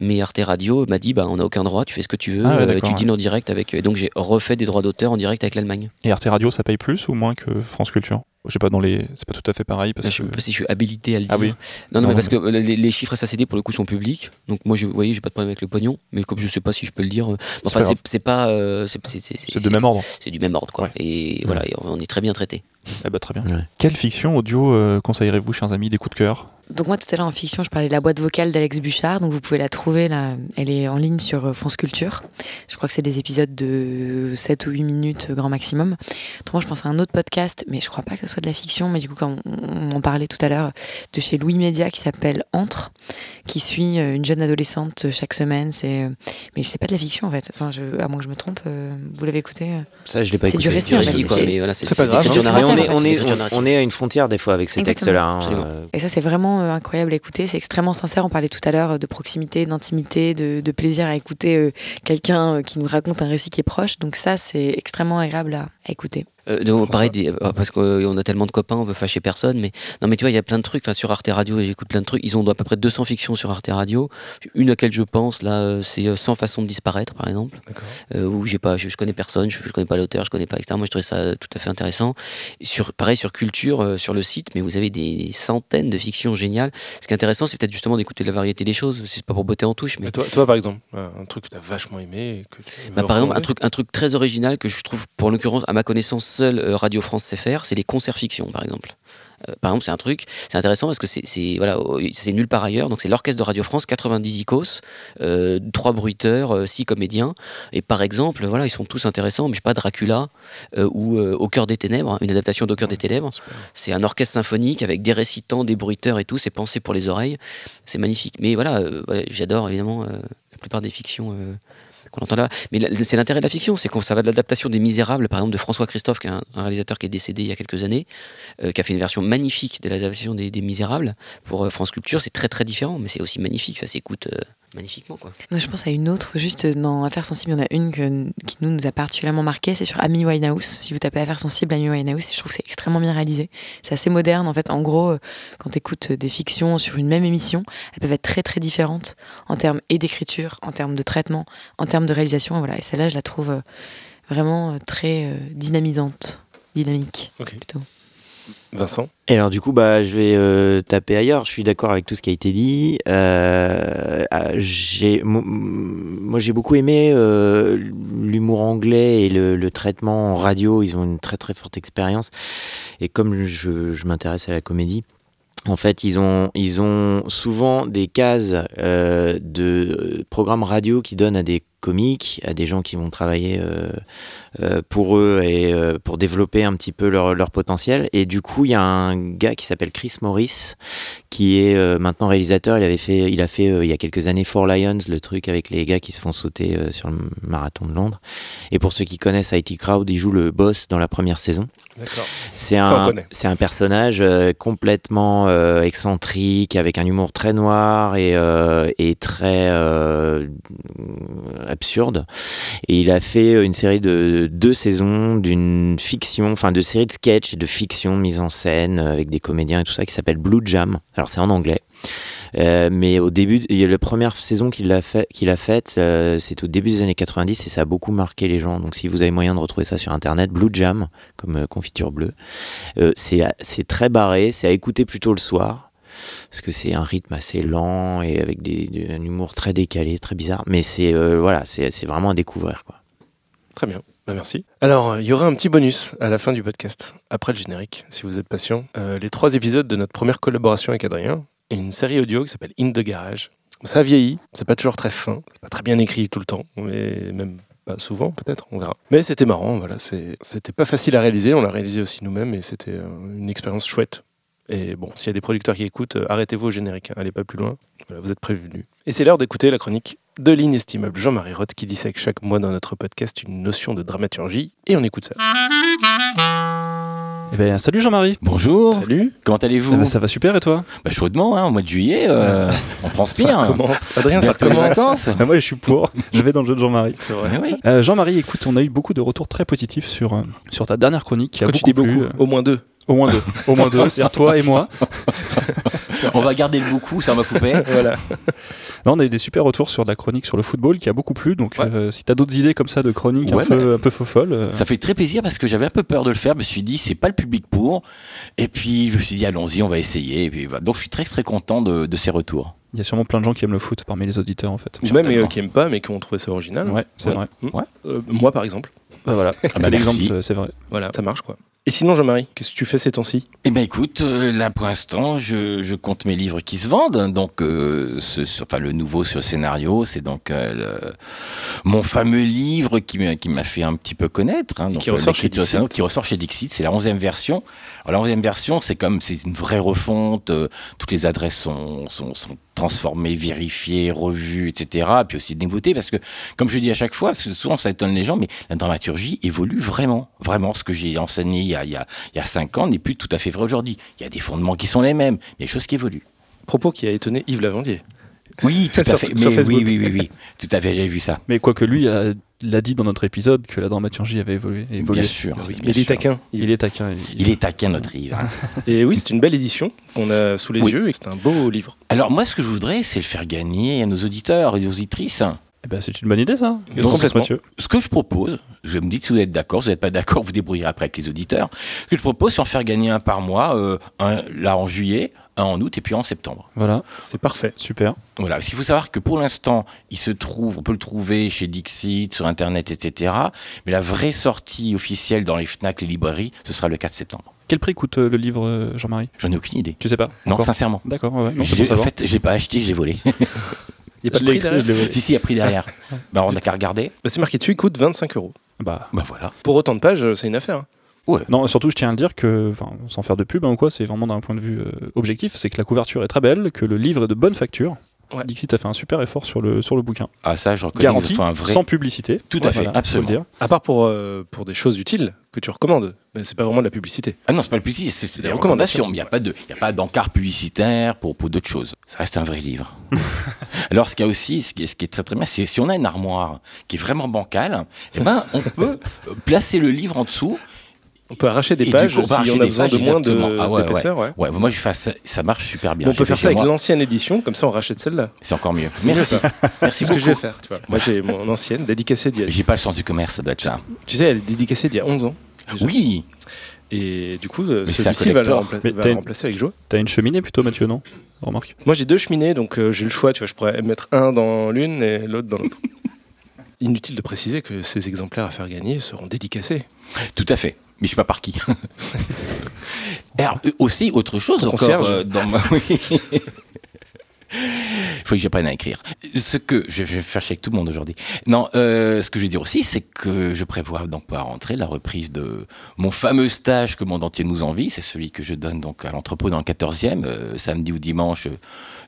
mais Arte Radio m'a dit bah, on n'a aucun droit, tu fais ce que tu veux, Ah ouais, euh, tu ouais. dînes en direct avec. et donc j'ai refait des droits d'auteur en direct avec l'Allemagne. Et Arte Radio, ça paye plus ou moins que France Culture? Je sais pas, dans les... c'est pas tout à fait pareil. Parce je sais que... pas si je suis habilité à le dire. Ah oui. Non, non, Non, mais parce mais- que euh, les, les chiffres SACD pour le coup sont publics. Donc moi, je, vous voyez, j'ai pas de problème avec le pognon. Mais comme je sais pas si je peux le dire, euh, enfin, c'est pas, euh, c'est c'est- c'est- C'est de même ordre. c'est du même ordre, quoi. Ouais. Et voilà, et on est très bien traité. Eh ben, très bien. Ouais. Quelle fiction audio euh, conseillerez-vous, chers amis, des coups de cœur? Donc moi tout à l'heure en fiction, je parlais de la boîte vocale d'Alex Bouchard, donc vous pouvez la trouver là, elle est en ligne sur euh, France Culture. Je crois que c'est des épisodes de 7 ou 8 minutes euh, grand maximum. Autrement, je pense à un autre podcast, mais je crois pas que ce soit de la fiction, mais du coup quand on, en parlait tout à l'heure de chez Louis Média qui s'appelle Entre, qui suit une jeune adolescente chaque semaine, c'est mais c'est pas de la fiction en fait. Enfin, je, à moins que je me trompe, vous l'avez écouté Ça, je l'ai pas C'est écouté. du récit, en fait, c'est- c'est- voilà, c'est pas grave, on est, en fait, on, c'est est, l'écriture on, narrative. on est à une frontière des fois avec ces textes-là. hein, euh, Et ça, c'est vraiment euh, incroyable à écouter. C'est extrêmement sincère. On parlait tout à l'heure de proximité, d'intimité, de, de plaisir à écouter euh, quelqu'un euh, qui nous raconte un récit qui est proche. Donc ça, c'est extrêmement agréable à, à écouter. Euh, donc, pareil, des- euh, parce qu'on a tellement de copains, on veut fâcher personne, mais non, mais tu vois, il y a plein de trucs. Enfin, sur Arte Radio, j'écoute plein de trucs. Ils ont à peu près 200 fictions sur Arte Radio. Une à laquelle je pense là, euh, c'est euh, 100 façons de disparaître, par exemple, euh, où j'ai pas, je, je connais personne, je, je connais pas l'auteur, je connais pas, etc. Moi, je trouvais ça tout à fait intéressant. Sur, pareil sur Culture, euh, sur le site, mais vous avez des, des centaines de fictions géniales. Ce qui est intéressant, c'est peut-être justement d'écouter la variété des choses. C'est pas pour botter en touche, mais toi, toi, par exemple, un truc que tu as vachement aimé. et Que tu bah, par exemple, un truc, un truc très original que je trouve, pour l'occurrence, à ma connaissance, seule euh, Radio France sait faire, c'est les concerts fiction, par exemple. Euh, par exemple, c'est un truc, c'est intéressant parce que c'est, voilà, oh, c'est nulle part ailleurs. Donc, c'est l'orchestre de Radio France, 90 icos, euh, trois bruiteurs, 6 comédiens. Et par exemple, voilà, ils sont tous intéressants, mais je sais pas, Dracula euh, ou euh, Au cœur des ténèbres, hein, une adaptation d'Au cœur des ténèbres. C'est un orchestre symphonique avec des récitants, des bruiteurs et tout. C'est pensé pour les oreilles. C'est magnifique. Mais voilà, euh, ouais, j'adore évidemment euh, la plupart des fictions euh, qu'on entend là. Mais c'est l'intérêt de la fiction, c'est qu'on ça va de l'adaptation des Misérables, par exemple de François Christophe, qui est un, réalisateur qui est décédé il y a quelques années, euh, qui a fait une version magnifique de l'adaptation des, des Misérables pour euh, France Culture. C'est très très différent, mais c'est aussi magnifique. Ça s'écoute euh, magnifiquement, quoi. Moi, je pense à une autre, juste dans Affaires sensibles, il y en a une que- qui nous, nous a particulièrement marqué, c'est sur Amy Winehouse. Si vous tapez Affaires sensibles, Amy Winehouse, je trouve que c'est extrêmement bien réalisé. C'est assez moderne, en fait. En gros, euh, quand tu écoutes des fictions sur une même émission, elles peuvent être très très différentes en termes et d'écriture, en termes de traitement, en termes de réalisation. Et voilà. Et celle-là, je la trouve euh, vraiment euh, très euh, dynamisante, dynamique plutôt. Vincent? Et alors du coup, bah, je vais euh, taper ailleurs. Je suis d'accord avec tout ce qui a été dit. Euh, euh, j'ai, mo- moi, j'ai beaucoup aimé euh, l'humour anglais et le, traitement en radio. Ils ont une très très forte expérience. Et comme je, m'intéresse à la comédie. En fait, ils ont, ils ont souvent des cases de programmes radio qui donnent à des comiques, à des gens qui vont travailler euh, euh, pour eux et euh, pour développer un petit peu leur, leur potentiel. Et du coup, il y a un gars qui s'appelle Chris Morris, qui est maintenant réalisateur. Il avait fait, il a fait il y a quelques années Four Lions, le truc avec les gars qui se font sauter sur le marathon de Londres. Et pour ceux qui connaissent IT Crowd, il joue le boss dans la première saison. C'est un, c'est un personnage euh, complètement euh, excentrique, avec un humour très noir et, euh, et très absurde. Et il a fait une série de deux saisons d'une fiction, enfin de séries de sketchs et de fiction mise en scène euh, avec des comédiens et tout ça qui s'appelle Blue Jam. Alors c'est en anglais. Euh, mais au début, la première saison qu'il a, fait, faite, euh, c'est au début des années 90 et ça a beaucoup marqué les gens. Donc si vous avez moyen de retrouver ça sur internet, Blue Jam, comme euh, confiture bleue, euh, c'est très barré, c'est à écouter plutôt le soir. Parce que c'est un rythme assez lent et avec un humour très décalé, très bizarre. Mais c'est euh, voilà, c'est, vraiment à découvrir. Très bien. Bah, merci. Alors, il y aura un petit bonus à la fin du podcast, après le générique, si vous êtes patient. Euh, les trois épisodes de notre première collaboration avec Adrien, une série audio qui s'appelle In the Garage, Ça vieillit, c'est pas toujours très fin, c'est pas très bien écrit tout le temps, mais même pas souvent peut-être, on verra. Mais c'était marrant, voilà, c'était pas facile à réaliser, on l'a réalisé aussi nous-mêmes et c'était euh, une expérience chouette. Et bon, s'il y a des producteurs qui écoutent, euh, arrêtez-vous au générique, hein, allez pas plus loin, voilà, vous êtes prévenus. Et c'est l'heure d'écouter la chronique de l'inestimable Jean-Marie Roth qui dissèque chaque mois dans notre podcast une notion de dramaturgie, et on écoute ça. Eh ben, salut Jean-Marie. Bonjour, Salut comment allez-vous Eh ben, ça va super et toi? Bah, Chaudement, hein, au mois de juillet, euh, on transpire. Ça commence. Adrien, ça Bientôt les commence. vacances. Ah, Moi je suis pour, je vais dans le jeu de Jean-Marie. C'est vrai. Eh oui. Euh, Jean-Marie, écoute, on a eu beaucoup de retours très positifs sur, euh, sur ta dernière chronique qui a Quand beaucoup, tu dis beaucoup, euh, au moins deux. Au moins deux. Au moins deux, c'est-à-dire toi et moi. On va garder le beaucoup, ça on va couper. voilà. Là, on a eu des super retours sur la chronique sur le football qui a beaucoup plu. Donc, Ouais. euh, si t'as d'autres idées comme ça de chroniques Ouais, un, peu, un peu euh, Ça fait très plaisir parce que j'avais un peu peur de le faire. Je me suis dit, c'est pas le public pour. Et puis, je me suis dit, allons-y, on va essayer. Et puis, voilà. Donc, je suis très, très content de, de ces retours. il y a sûrement plein de gens qui aiment le foot parmi les auditeurs en fait. Ou même euh, qui aiment pas, mais qui ont trouvé ça original. Ouais, c'est Ouais. vrai. Ouais. Euh, moi, par exemple. Bah, voilà, bah, Quel merci. exemple, euh, c'est vrai. Voilà, ça marche quoi. Et sinon, Jean-Marie, qu'est-ce que tu fais ces temps-ci? Eh ben écoute, euh, là pour l'instant, je, je compte mes livres qui se vendent. Donc, euh, ce, ce- enfin le nouveau sur le scénario, c'est donc euh, le- mon fameux livre qui m'a qui m'a fait un petit peu connaître. hein, donc, qui ressort chez Dixit. qui ressort chez Dixit. C'est la onzième version. Alors la onzième version, c'est comme c'est une vraie refonte. toutes les adresses sont, sont, sont transformées, vérifiées, revues, etc. Puis aussi des nouveautés parce que, comme je dis à chaque fois, souvent ça étonne les gens, mais la dramaturgie évolue vraiment, vraiment. Ce que j'ai enseigné il y a, cinq ans n'est plus tout à fait vrai aujourd'hui. Il y a des fondements qui sont les mêmes, il y a des choses qui évoluent. Propos qui a étonné Yves Lavandier. Oui, tout à Sur- fait. sur Mais Facebook. oui, oui, oui, oui, tout à fait. J'ai vu ça. Mais quoique lui a- l'a dit dans notre épisode que la dramaturgie avait évolué. évolué. Bien sûr. Oui, bien mais il est taquin. Il est taquin. Il est taquin notre Yves. hein. Et oui, c'est une belle édition qu'on a sous les Oui. yeux et c'est un beau livre. Alors moi, ce que je voudrais, c'est le faire gagner à nos auditeurs et aux auditrices. Eh ben, c'est une bonne idée ça. Donc, complètement. Mathieu. Ce que je propose, je me dis si vous êtes d'accord, si vous n'êtes pas d'accord, vous débrouillerez après avec les auditeurs. Ce que je propose, c'est en faire gagner un par mois, euh, un là en juillet, un en août et puis un en septembre. Voilà, C'est parfait. super. Voilà, parce qu'il faut savoir que pour l'instant, il se trouve, on peut le trouver chez Dixit, sur Internet, etc. Mais la vraie sortie officielle dans les FNAC, les librairies, ce sera le 4 septembre. Quel prix coûte euh, le livre, euh, Jean-Marie? J'en ai aucune idée. Tu sais pas? Non, Encore sincèrement. D'accord, ouais, en fait, je l'ai pas acheté, je l'ai volé. Il n'y a pas de prix derrière je l'ai volé. si, si, il y a pris derrière. bah, on n'a qu'à regarder. Bah, C'est marqué dessus, il coûte 25 euros. Bah, Bah voilà. Pour autant de pages, euh, c'est une affaire. Non, surtout, je tiens à le dire que, enfin, sans faire de pub hein, ou quoi, c'est vraiment d'un point de vue euh, objectif, c'est que la couverture est très belle, que le livre est de bonne facture. Ouais. Dixit a fait un super effort sur le, sur le bouquin. Ah, ça, je reconnais que Garanti, ce soit un vrai. sans publicité. Tout à fait, Voilà, faut absolument. le dire. À part pour, euh, pour des choses utiles que tu recommandes. Mais c'est pas vraiment de la publicité. Ah non, c'est pas le publicité, c'est c'est des des recommandations. recommandations. Il n'y a pas de, il y a pas d'encart publicitaire pour, pour d'autres choses. Ça reste un vrai livre. Alors, ce qu'il y a aussi, ce qui est, ce qui est très très bien, c'est si on a une armoire qui est vraiment bancale, eh ben, on peut euh, placer le livre en dessous. On peut arracher des Et pages coup, on si a besoin pages, de moins de- exactement. Ah ouais, d'épaisseur. ouais. Ouais, moi, je fais ça, ça marche super bien. On peut faire ça avec l'ancienne édition, comme ça on rachète celle-là. C'est encore mieux. Merci. Merci C'est ce que je vais faire. Tu vois. Moi j'ai mon ancienne dédicacée d'il y a. J'ai pas le sens du commerce, ça doit être ça. Tu sais, elle est dédicacée d'il y a 11 ans. déjà. Oui. Et du coup, euh, celui-ci va, rempla- une- remplacer avec joie. T'as une cheminée plutôt, Mathieu, non? Remarque. Moi j'ai deux cheminées, donc euh, j'ai le choix. Tu vois, je pourrais mettre un dans l'une et l'autre dans l'autre. Inutile de préciser que ces exemplaires à faire gagner seront dédicacés. Tout à fait. Mais je sais pas par qui. Alors, aussi, autre chose encore concierge. euh, dans ma... Oui. Il faut que j'apprenne à écrire. Ce que je vais faire chier avec tout le monde aujourd'hui. Non, euh, ce que je vais dire aussi, c'est que je prévois donc à rentrer la reprise de mon fameux stage que mon dentier nous envie. C'est celui que je donne donc à l'entrepôt dans le 14e, euh, samedi ou dimanche,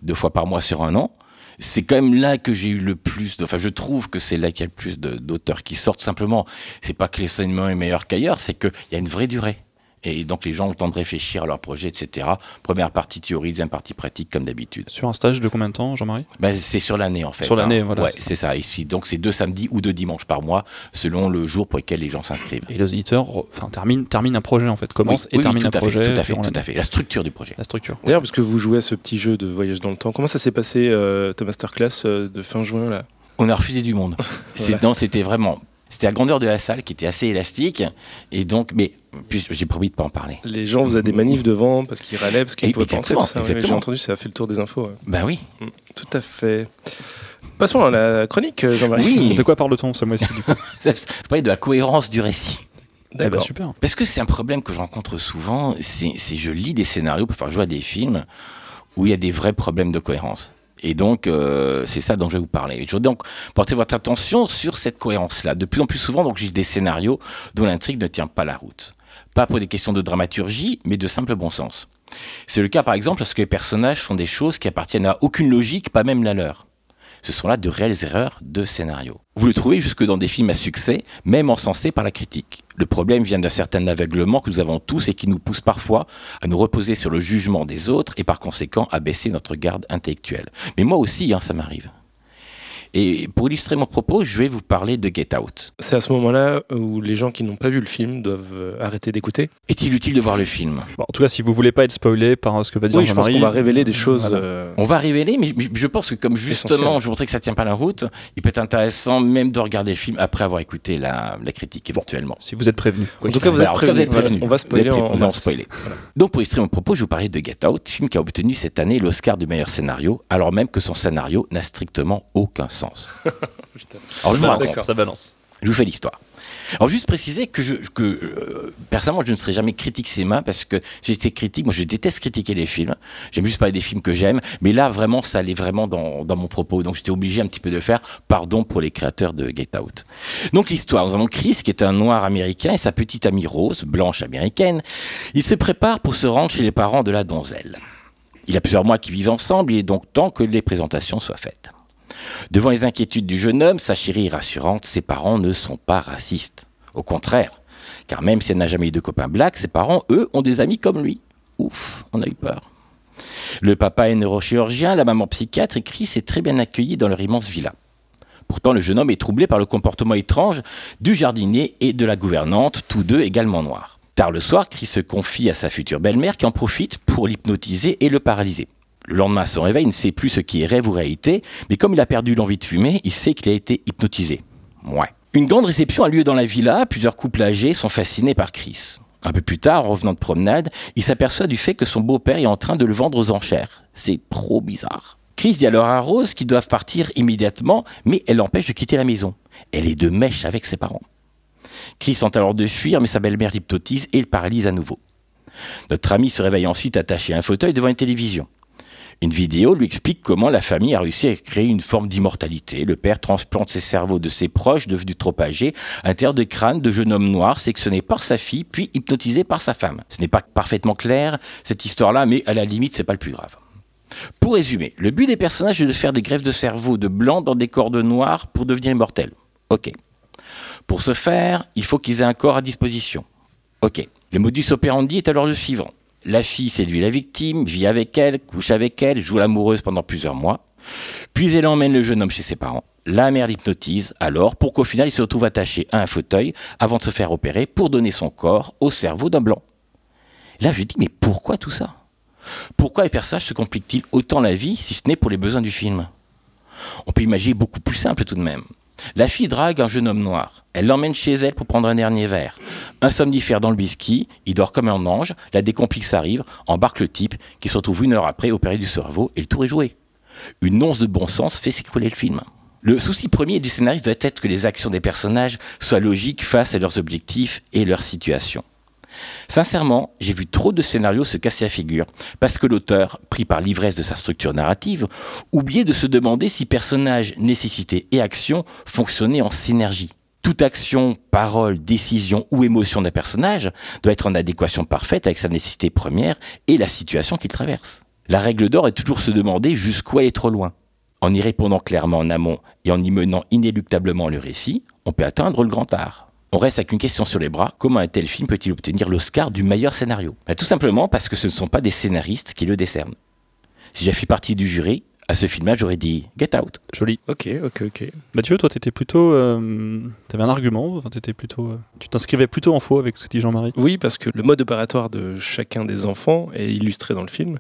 deux fois par mois sur un an. C'est quand même là que j'ai eu le plus de. Enfin, je trouve que c'est là qu'il y a le plus d'auteurs qui sortent. Simplement, c'est pas que l'enseignement est meilleur qu'ailleurs, c'est qu'il y a une vraie durée. Et donc les gens ont le temps de réfléchir à leur projet, etc. Première partie théorie, deuxième partie pratique, comme d'habitude. Sur un stage de combien de temps, Jean-Marie? Ben, c'est sur l'année en fait. Sur l'année, hein. voilà, Ouais, c'est ça. Et donc c'est deux samedis ou deux dimanches par mois, selon le jour pour lequel les gens s'inscrivent. Et les auditeurs enfin, terminent, terminent un projet en fait, commence Oui, et oui, termine oui, un projet. fait, tout à fait, tout à l'année. fait. La structure du projet. La structure. D'ailleurs, parce que vous jouez à ce petit jeu de voyage dans le temps, comment ça s'est passé euh, ta masterclass euh, de fin juin là? On a refusé du monde. Non, c'était vraiment. C'était la grandeur de la salle qui était assez élastique. Et donc, mais puis, j'ai promis de pas en parler. Les gens faisaient des manifs devant parce qu'ils râlaient, parce qu'ils pouvaient pas entrer. Tout ça, J'ai entendu, ça a fait le tour des infos. ouais. Ben oui. Tout à fait. Passons à la chronique, euh, Jean-Marie. Oui. De quoi parle-t-on ce mois-ci Je parlais de la cohérence du récit. Eh ben, D'accord. super. Parce que c'est un problème que je rencontre souvent, c'est c'est je lis des scénarios, enfin je vois des films où il y a des vrais problèmes de cohérence. Et donc, euh, c'est ça dont je vais vous parler. Je voudrais donc porter votre attention sur cette cohérence-là. De plus en plus souvent, donc, j'ai des scénarios dont l'intrigue ne tient pas la route. Pas pour des questions de dramaturgie, mais de simple bon sens. C'est le cas, par exemple, lorsque les personnages font des choses qui appartiennent à aucune logique, pas même la leur. Ce sont là de réelles erreurs de scénario. Vous le trouvez jusque dans des films à succès, même encensés par la critique. Le problème vient d'un certain aveuglement que nous avons tous et qui nous pousse parfois à nous reposer sur le jugement des autres et par conséquent à baisser notre garde intellectuelle. Mais moi aussi, hein, ça m'arrive. Et pour illustrer mon propos, je vais vous parler de Get Out. C'est à ce moment-là où les gens qui n'ont pas vu le film doivent euh, arrêter d'écouter. Est-il utile de voir le film? Bon, en tout cas, si vous voulez pas être spoilé par euh, ce que va dire Oui, je pense Jean-Marie, qu'on va révéler des choses. Voilà. euh, On va révéler, mais je pense que comme justement, Essentiel. je vous montrais que ça tient pas la route, il peut être intéressant même de regarder le film après avoir écouté la, la critique éventuellement. si vous êtes prévenu. En tout cas, vous êtes cas, vous prévenus. On va spoiler spoiler. Donc pour illustrer mon propos, je vous parlais de Get Out, film qui a obtenu cette année l'Oscar du meilleur scénario, alors même que son scénario n'a strictement aucun sens. Alors je vous raconte. Ça balance. Je vous fais l'histoire. Alors juste préciser que, je, que euh, personnellement je ne serai jamais critique cinéma parce que si j'étais critique, moi je déteste critiquer les films. J'aime juste parler des films que j'aime, mais là vraiment ça allait vraiment dans, dans mon propos, donc j'étais obligé un petit peu de le faire. Pardon pour les créateurs de Get Out. Donc l'histoire, nous avons Chris qui est un noir américain et sa petite amie Rose, blanche américaine. Ils se préparent pour se rendre chez les parents de la donzelle. Il y a plusieurs mois qu'ils vivent ensemble, il est donc temps que les présentations soient faites. Devant les inquiétudes du jeune homme, sa chérie rassurante, ses parents ne sont pas racistes. Au contraire, car même si elle n'a jamais eu de copain black, ses parents, eux, ont des amis comme lui. Ouf, on a eu peur. Le papa est neurochirurgien, la maman psychiatre et Chris est très bien accueilli dans leur immense villa. Pourtant, le jeune homme est troublé par le comportement étrange du jardinier et de la gouvernante, tous deux également noirs. Tard le soir, Chris se confie à sa future belle-mère qui en profite pour l'hypnotiser et le paralyser. Le lendemain à son réveil, il ne sait plus ce qui est rêve ou réalité, mais comme il a perdu l'envie de fumer, il sait qu'il a été hypnotisé. Ouais. Une grande réception a lieu dans la villa, plusieurs couples âgés sont fascinés par Chris. Un peu plus tard, en revenant de promenade, il s'aperçoit du fait que son beau-père est en train de le vendre aux enchères. C'est trop bizarre. Chris dit alors à Rose qu'ils doivent partir immédiatement, mais elle l'empêche de quitter la maison. Elle est de mèche avec ses parents. Chris tente alors de fuir, mais sa belle-mère l'hypnotise et le paralyse à nouveau. Notre ami se réveille ensuite attaché à un fauteuil devant une télévision. Une vidéo lui explique comment la famille a réussi à créer une forme d'immortalité. Le père transplante ses cerveaux de ses proches devenus trop âgés à l'intérieur de crânes de jeunes hommes noirs sectionnés par sa fille puis hypnotisés par sa femme. Ce n'est pas parfaitement clair cette histoire-là, mais à la limite c'est pas le plus grave. Pour résumer, le but des personnages est de faire des greffes de cerveau de blanc dans des corps de noirs pour devenir immortels. Ok. Pour ce faire, il faut qu'ils aient un corps à disposition. Ok. Le modus operandi est alors le suivant. La fille séduit la victime, vit avec elle, couche avec elle, joue l'amoureuse pendant plusieurs mois. Puis elle emmène le jeune homme chez ses parents. La mère l'hypnotise alors pour qu'au final il se retrouve attaché à un fauteuil avant de se faire opérer pour donner son corps au cerveau d'un blanc. Là je dis mais pourquoi tout ça? Pourquoi les personnages se compliquent-ils autant la vie si ce n'est pour les besoins du film? On peut imaginer beaucoup plus simple tout de même. La fille drague un jeune homme noir. Elle l'emmène chez elle pour prendre un dernier verre. Un somnifère dans le whisky, il dort comme un ange, la décomplice arrive, embarque le type, qui se retrouve une heure après opéré du cerveau, et le tour est joué. Une once de bon sens fait s'écrouler le film. Le souci premier du scénariste doit être que les actions des personnages soient logiques face à leurs objectifs et leur situation. Sincèrement, j'ai vu trop de scénarios se casser la figure, parce que l'auteur, pris par l'ivresse de sa structure narrative, oubliait de se demander si personnage, nécessité et action fonctionnaient en synergie. Toute action, parole, décision ou émotion d'un personnage doit être en adéquation parfaite avec sa nécessité première et la situation qu'il traverse. La règle d'or est toujours se demander jusqu'où aller trop loin. En y répondant clairement en amont et en y menant inéluctablement le récit, on peut atteindre le grand art. On reste avec une question sur les bras. Comment un tel film peut-il obtenir l'Oscar du meilleur scénario? Ben, Tout simplement parce que ce ne sont pas des scénaristes qui le décernent. Si j'avais fait partie du jury, à ce film-là, j'aurais dit Get Out. Joli. Ok, ok, ok. Mathieu, toi, t'étais plutôt. Euh, T'avais un argument, enfin, plutôt. euh, tu t'inscrivais plutôt en faux avec ce que dit Jean-Marie? Oui, parce que le mode opératoire de chacun des enfants est illustré dans le film.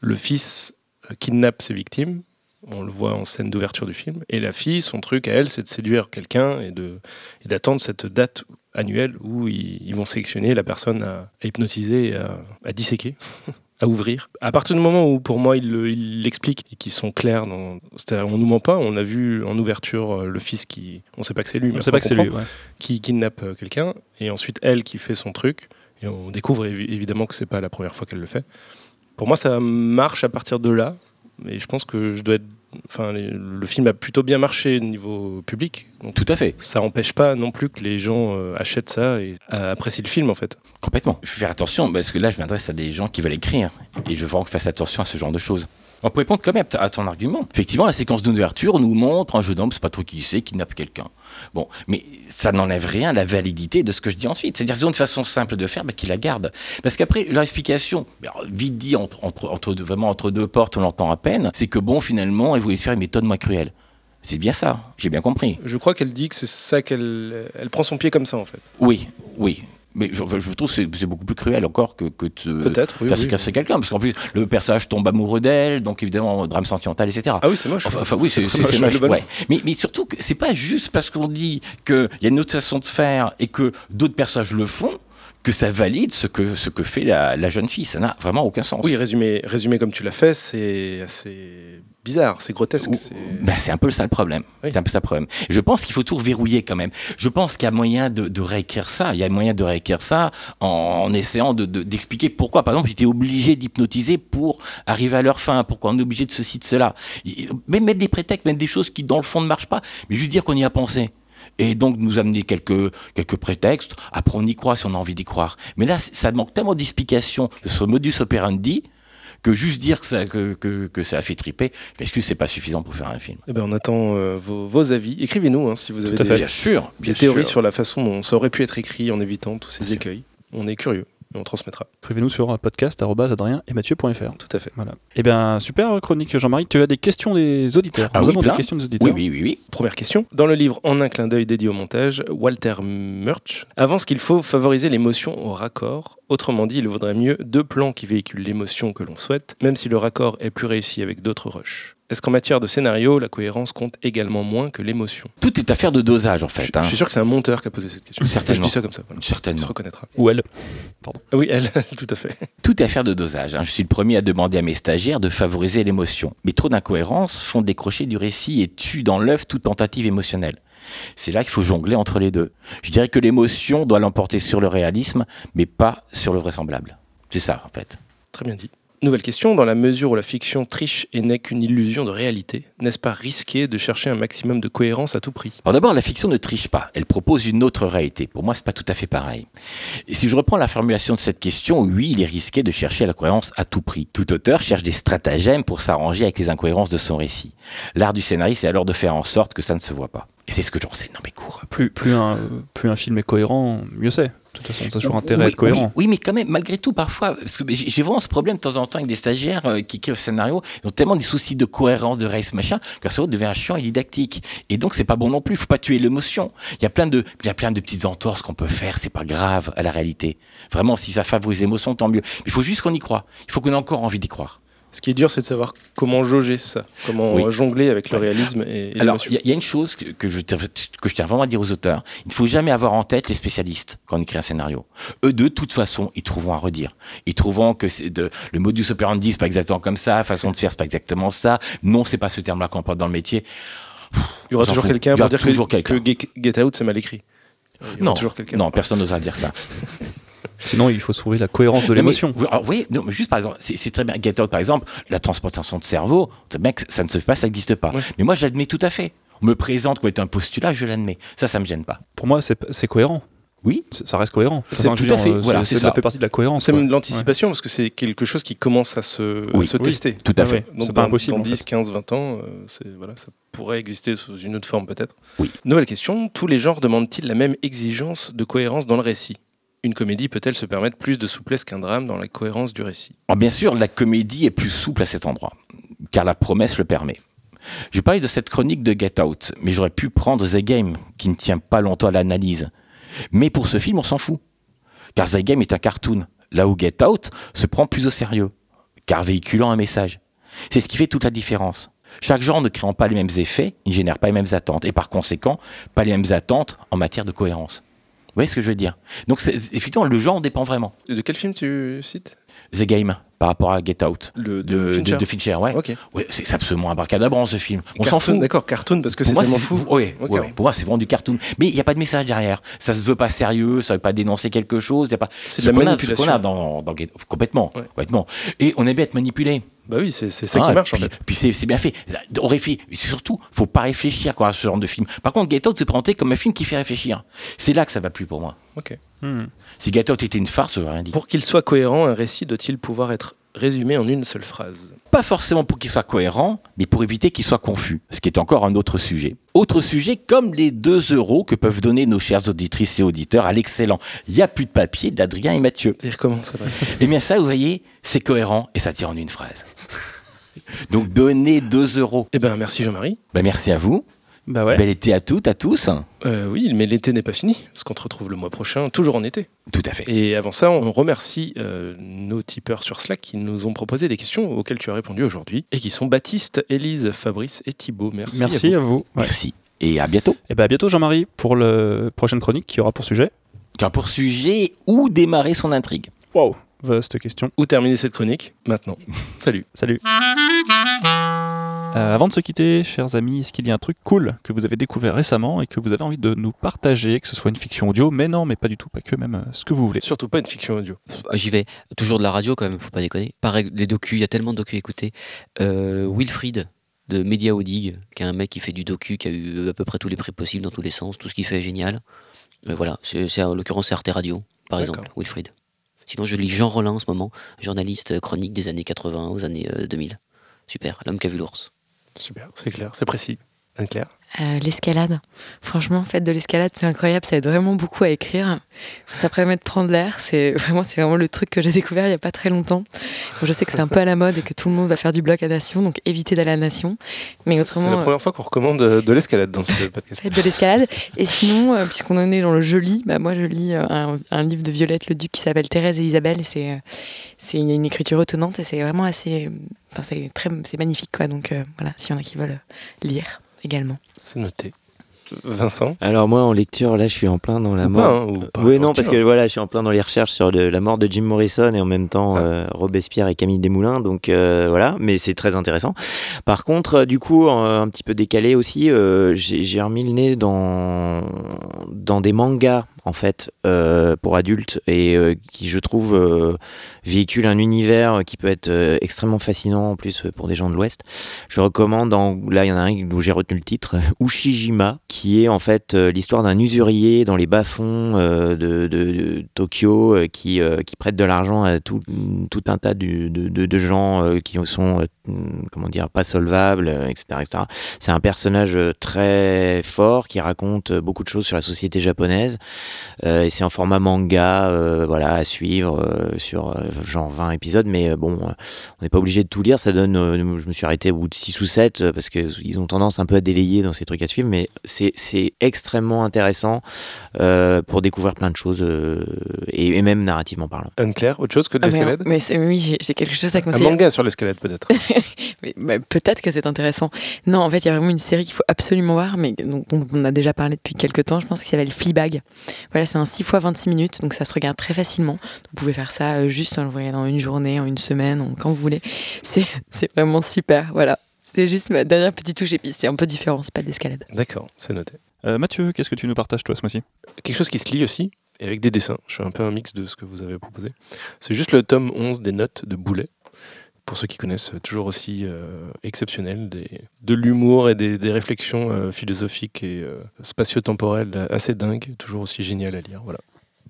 Le fils euh, kidnappe ses victimes, on le voit en scène d'ouverture du film, et la fille, son truc à elle, c'est de séduire quelqu'un et d'attendre cette date annuelle où ils, ils vont sélectionner la personne à, à hypnotiser à, à disséquer. à ouvrir. À partir du moment où, pour moi, il le- il l'explique et qu'ils sont clairs, dans... c'est-à-dire on nous ment pas, on a vu en ouverture euh, le fils qui, on sait pas que c'est lui, mais On sait pas que c'est lui. ouais. qui kidnappe euh, quelqu'un, et ensuite elle qui fait son truc, et on découvre évi- évidemment que c'est pas la première fois qu'elle le fait. Pour moi, ça marche à partir de là, mais je pense que je dois être enfin, les- le film a plutôt bien marché au niveau public. Donc, Tout à fait. ça n'empêche pas non plus que les gens euh, achètent ça et euh, apprécient le film en fait. Complètement. Il faut faire attention, parce que là, je m'adresse à des gens qui veulent écrire. Et je veux vraiment qu'on fasse attention à ce genre de choses. On peut répondre quand même à ton argument. Effectivement, la séquence d'ouverture nous montre un jeune homme, c'est pas trop qui c'est, qui kidnappe quelqu'un. Bon, mais ça n'enlève rien à la validité de ce que je dis ensuite. C'est-à-dire, ils ont une façon simple de faire, bah, qu'ils la gardent. Parce qu'après, leur explication, mais alors, vite dit, entre, entre, entre deux- vraiment entre deux portes, on l'entend à peine, c'est que bon, finalement, ils voulaient faire une méthode moins cruelle. C'est bien ça, j'ai bien compris. Je crois qu'elle dit que c'est ça qu'elle elle prend son pied comme ça en fait. Oui, oui. Mais je, je trouve que c'est beaucoup plus cruel encore que, que de Peut-être, oui. casser quelqu'un. Parce qu'en plus, le personnage tombe amoureux d'elle, donc évidemment, drame sentimental, etc. Ah oui, c'est moche. Enfin, enfin, oui, c'est moche, moche, globalement. ouais. mais, mais surtout, c'est pas juste parce qu'on dit qu'il y a une autre façon de faire et que d'autres personnages le font que ça valide ce que, ce que fait la, la jeune fille. Ça n'a vraiment aucun sens. Oui, résumé, résumé comme tu l'as fait, c'est assez bizarre, c'est grotesque. C'est- Ben, c'est un peu ça le problème. Oui. C'est un peu ça le problème. Je pense qu'il faut tout verrouiller quand même. Je pense qu'il y a moyen de, de réécrire ça. Il y a moyen de réécrire ça en, en essayant de- de- d'expliquer pourquoi, par exemple, ils étaient obligés d'hypnotiser pour arriver à leur fin. Pourquoi on est obligé de ceci, de cela. Même mettre des prétextes, même des choses qui, dans le fond, ne marchent pas. Mais juste dire qu'on y a pensé. Et donc nous amener quelques, quelques prétextes. Après, on y croit si on a envie d'y croire. Mais là, ça manque tellement d'explications de ce modus operandi que juste dire que ça, que, que, que ça a fait triper, c'est pas suffisant pour faire un film? Eh ben, on attend euh, vos, vos avis. Écrivez-nous hein, si vous avez des. Bien sûr, des bien théories sûr. sur la façon dont ça aurait pu être écrit en évitant tous ces écueils. On est curieux et on transmettra. Écrivez-nous sur podcast.adrien et Mathieu.fr. Tout à fait. Voilà. Eh bien, super chronique Jean-Marie. Tu as des questions des auditeurs. Ah Nous oui, avons plein. des questions des auditeurs. Oui, oui, oui, oui. Première question. Dans le livre En un clin d'œil dédié au montage, Walter Murch avance qu'il faut favoriser l'émotion au raccord. Autrement dit, il vaudrait mieux deux plans qui véhiculent l'émotion que l'on souhaite, même si le raccord est plus réussi avec d'autres rushs. Est-ce qu'en matière de scénario, la cohérence compte également moins que l'émotion? Tout est affaire de dosage, en fait. je hein. suis sûr que c'est un monteur qui a posé cette question. Certainement. Je dis ça comme ça. Voilà. Il se Certainement. reconnaîtra. Ou elle. Ah oui, elle, tout à fait. Tout est affaire de dosage. hein. Je suis le premier à demander à mes stagiaires de favoriser l'émotion. Mais trop d'incohérences font décrocher du récit et tuent dans l'œuf toute tentative émotionnelle. C'est là qu'il faut jongler entre les deux. Je dirais que l'émotion doit l'emporter sur le réalisme, mais pas sur le vraisemblable. C'est ça, en fait. Très bien dit. Nouvelle question, dans la mesure où la fiction triche et n'est qu'une illusion de réalité, n'est-ce pas risqué de chercher un maximum de cohérence à tout prix? Alors d'abord, la fiction ne triche pas. Elle propose une autre réalité. Pour moi, c'est pas tout à fait pareil. Et si je reprends la formulation de cette question, oui, il est risqué de chercher la cohérence à tout prix. Tout auteur cherche des stratagèmes pour s'arranger avec les incohérences de son récit. L'art du scénariste est alors de faire en sorte que ça ne se voit pas. Et c'est ce que j'enseigne dans mes cours. Plus, plus, un, plus un film est cohérent, mieux c'est. De toute façon, a toujours intérêt à oui, être cohérent. Oui, oui, mais quand même, malgré tout, parfois, parce que j'ai vraiment ce problème de temps en temps avec des stagiaires euh, qui écrivent le scénario, ils ont tellement des soucis de cohérence, de race, machin, que leur cerveau devient chiant et didactique. Et donc, c'est pas bon non plus, faut pas tuer l'émotion. Il y a plein de, il y a plein de petites entorses qu'on peut faire, c'est pas grave à la réalité. Vraiment, si ça favorise l'émotion, tant mieux. Mais il faut juste qu'on y croit. Il faut qu'on ait encore envie d'y croire. Ce qui est dur, c'est de savoir comment jauger ça, comment Oui. jongler avec le réalisme et, et Alors, il y, a- il y a une chose que, que je, tiens- que je tiens vraiment à dire aux auteurs. Il ne faut jamais avoir en tête les spécialistes quand on écrit un scénario. Eux, de toute façon, ils trouveront à redire. Ils trouveront que de, le modus operandi, c'est pas exactement comme ça, façon de faire, c'est pas exactement ça. Non, c'est pas ce terme-là qu'on porte dans le métier. Il y aura toujours quelqu'un pour dire toujours que, que Get- Out, c'est mal écrit. Il y Non, non, personne n'osera dire ça. Sinon, il faut trouver la cohérence de l'émotion. vous- alors, vous voyez, non, mais juste par exemple, c'est c'est très bien. Get Out, par exemple, la transplantation de cerveau, c'est bien que ça ne se fait pas, ça n'existe pas. Ouais. Mais moi, j'admets tout à fait. On me présente comme étant un postulat, je l'admets. Ça, ça me gêne pas. Pour moi, c'est c'est cohérent. Oui. Ça reste cohérent. C'est tout à fait, euh, voilà, c'est- c'est ça ça. fait partie de la cohérence. C'est quoi. même de l'anticipation parce que c'est quelque chose qui commence à se, à Oui. se Oui. tester. Tout à Ah fait. ouais. Donc C'est pas dans- impossible, Dans en fait. 10, 15, 20 ans, euh, c'est- voilà, ça pourrait exister sous une autre forme peut-être. Oui. Nouvelle question. Tous les genres demandent-ils la même exigence de cohérence dans le récit? Une comédie peut-elle se permettre plus de souplesse qu'un drame dans la cohérence du récit? Alors, bien sûr, la comédie est plus souple à cet endroit, car la promesse le permet. Je parlais de cette chronique de Get Out, mais j'aurais pu prendre The Game, qui ne tient pas longtemps à l'analyse. Mais pour ce film, on s'en fout, car The Game est un cartoon, là où Get Out se prend plus au sérieux, car véhiculant un message. C'est ce qui fait toute la différence. Chaque genre ne créant pas les mêmes effets, il ne génère pas les mêmes attentes, et par conséquent, pas les mêmes attentes en matière de cohérence. Vous voyez ce que je veux dire? Donc, effectivement, le genre dépend vraiment. De quel film tu cites? The Game, par rapport à Get Out. Le de, de- Fincher de Fincher, ouais. Ok. Ouais, c'est absolument abracadabrant ce film. On s'en fout. D'accord, cartoon parce que c'est tellement fou. ouais, Ok. ouais, pour moi, c'est vraiment du cartoon. Mais il n'y a pas de message derrière. Ça se veut pas sérieux, ça veut pas dénoncer quelque chose. y a pas. C'est de Ce la qu'on a- ce manipulation. qu'on a dans, dans Get- complètement, complètement. Et on aime bien être manipulé. Bah oui, c'est ça Ah, qui marche puis, en fait. Puis c'est bien fait. On réfléchit. Surtout, faut pas réfléchir quoi, à ce genre de film. Par contre, Get Out se présentait comme un film qui fait réfléchir. C'est là que ça va plus pour moi. Ok. Hmm. Si Get Out était une farce, j'aurais rien dit. Pour qu'il soit cohérent, un récit doit-il pouvoir être résumé en une seule phrase? Pas forcément pour qu'il soit cohérent, mais pour éviter qu'il soit confus, ce qui est encore un autre sujet. Autre sujet, comme les 2 euros que peuvent donner nos chères auditrices et auditeurs à l'excellent Il n'y a plus de papier d'Adrien et Mathieu. Dire comment ça va Eh bien ça, vous voyez, c'est cohérent et ça tire en une phrase. Donc donnez 2 euros. Eh ben merci Jean-Marie. Ben, merci à vous. Bah ouais. Bel été à toutes, à tous. Euh, oui, mais l'été n'est pas fini, parce qu'on te retrouve le mois prochain, toujours en été. Tout à fait. Et avant ça, on remercie euh, nos tipeurs sur Slack qui nous ont proposé des questions auxquelles tu as répondu aujourd'hui, et qui sont Baptiste, Élise, Fabrice et Thibaut. Merci. Merci à à vous. Ouais. Merci. Et à bientôt. Et bah à bientôt Jean-Marie pour la prochaine chronique qui aura pour sujet. Car pour sujet, où démarrer son intrigue Wow, vaste question. Où terminer cette chronique Maintenant. Salut. Salut. Euh, avant de se quitter, chers amis, est-ce qu'il y a un truc cool que vous avez découvert récemment et que vous avez envie de nous partager, que ce soit une fiction audio, mais non, mais pas du tout, pas que, même euh, ce que vous voulez. Surtout pas une fiction audio. Ah, J'y vais. Toujours de la radio quand même, faut pas déconner. Pareil, des docus, il y a tellement de docus à écouter. Euh, Wilfried de Media Odig, qui est un mec qui fait du docu, qui a eu à peu près tous les prix possibles dans tous les sens. Tout ce qu'il fait est génial. Voilà, c'est c'est- en l'occurrence c'est Arte Radio, par D'accord. exemple, Wilfried. Sinon, je lis Jean Rollin en ce moment, journaliste euh, chronique des années 80 aux années euh, 2000. Super, l'homme qui a vu l'ours. Super, c'est clair, c'est précis. Euh, l'escalade. Franchement, faites de l'escalade, c'est incroyable, ça aide vraiment beaucoup à écrire. Ça permet de prendre l'air, c'est vraiment, c'est vraiment le truc que j'ai découvert il n'y a pas très longtemps. Je sais que c'est un peu à la mode et que tout le monde va faire du bloc à nation, donc évitez d'aller à nation. Mais C'est- C'est autrement, la première fois qu'on recommande euh, de l'escalade dans ce podcast. faites de l'escalade. Et sinon, euh, puisqu'on en est dans le je lis, bah, moi je lis un, un livre de Violette Le Duc qui s'appelle Thérèse et Isabelle. Et c'est, c'est une, une écriture étonnante et c'est vraiment assez. Enfin, c'est, très, c'est magnifique, quoi. Donc euh, voilà, s'il y en a qui veulent lire également. C'est noté. Vincent Alors moi en lecture là je suis en plein dans la Ou mort. pas, hein, ou pas, oui non parce que voilà je suis en plein dans les recherches sur le- la mort de Jim Morrison et en même temps Ouais. euh, Robespierre et Camille Desmoulins donc euh, voilà mais c'est très intéressant. Par contre euh, du coup euh, un petit peu décalé aussi euh, j'ai j'ai remis le nez dans dans des mangas en fait euh, pour adultes et euh, qui je trouve euh, véhiculent un univers qui peut être euh, extrêmement fascinant en plus pour des gens de l'Ouest. Je recommande, là il y en a un où j'ai retenu le titre, Ushijima, qui est en fait l'histoire d'un usurier dans les bas-fonds de, Tokyo qui, prête de l'argent à tout, un tas de, gens qui sont, comment dire, pas solvables, etc. C'est un personnage très fort qui raconte beaucoup de choses sur la société japonaise. Euh, et c'est en format manga, euh, voilà, à suivre euh, sur euh, genre 20 épisodes. Mais euh, bon, euh, on n'est pas obligé de tout lire. Ça donne, euh, je me suis arrêté au bout de 6 ou 7 euh, parce qu'ils ont tendance un peu à délayer dans ces trucs à suivre. Mais c'est c'est extrêmement intéressant euh, pour découvrir plein de choses euh, et, et même narrativement parlant. Anne-Claire, autre chose que de Ah, mais, l'escalade? mais c'est- oui, j'ai, quelque chose à Un conseiller. manga sur l'escalade peut-être. Mais, bah, peut-être que c'est intéressant. Non, en fait, il y a vraiment une série qu'il faut absolument voir, mais dont dont on a déjà parlé depuis quelques temps, je pense, qui s'appelle Fleabag. Voilà, c'est un 6 fois 26 minutes, donc ça se regarde très facilement. Vous pouvez faire ça euh, juste en le voyant dans une journée, en une semaine, quand vous voulez. C'est, vraiment super, voilà. C'est juste ma dernière petite touche, et puis c'est un peu différent, c'est pas de l'escalade. D'accord, c'est noté. Euh, Mathieu, qu'est-ce que tu nous partages toi ce mois-ci? Quelque chose qui se lit aussi, et avec des dessins. Je fais un peu un mix de ce que vous avez proposé. C'est juste le tome 11 des notes de Boulet. Pour ceux qui connaissent, toujours aussi euh, exceptionnel, de l'humour et des, réflexions euh, philosophiques et euh, spatio-temporelles assez dingues, toujours aussi génial à lire. Voilà.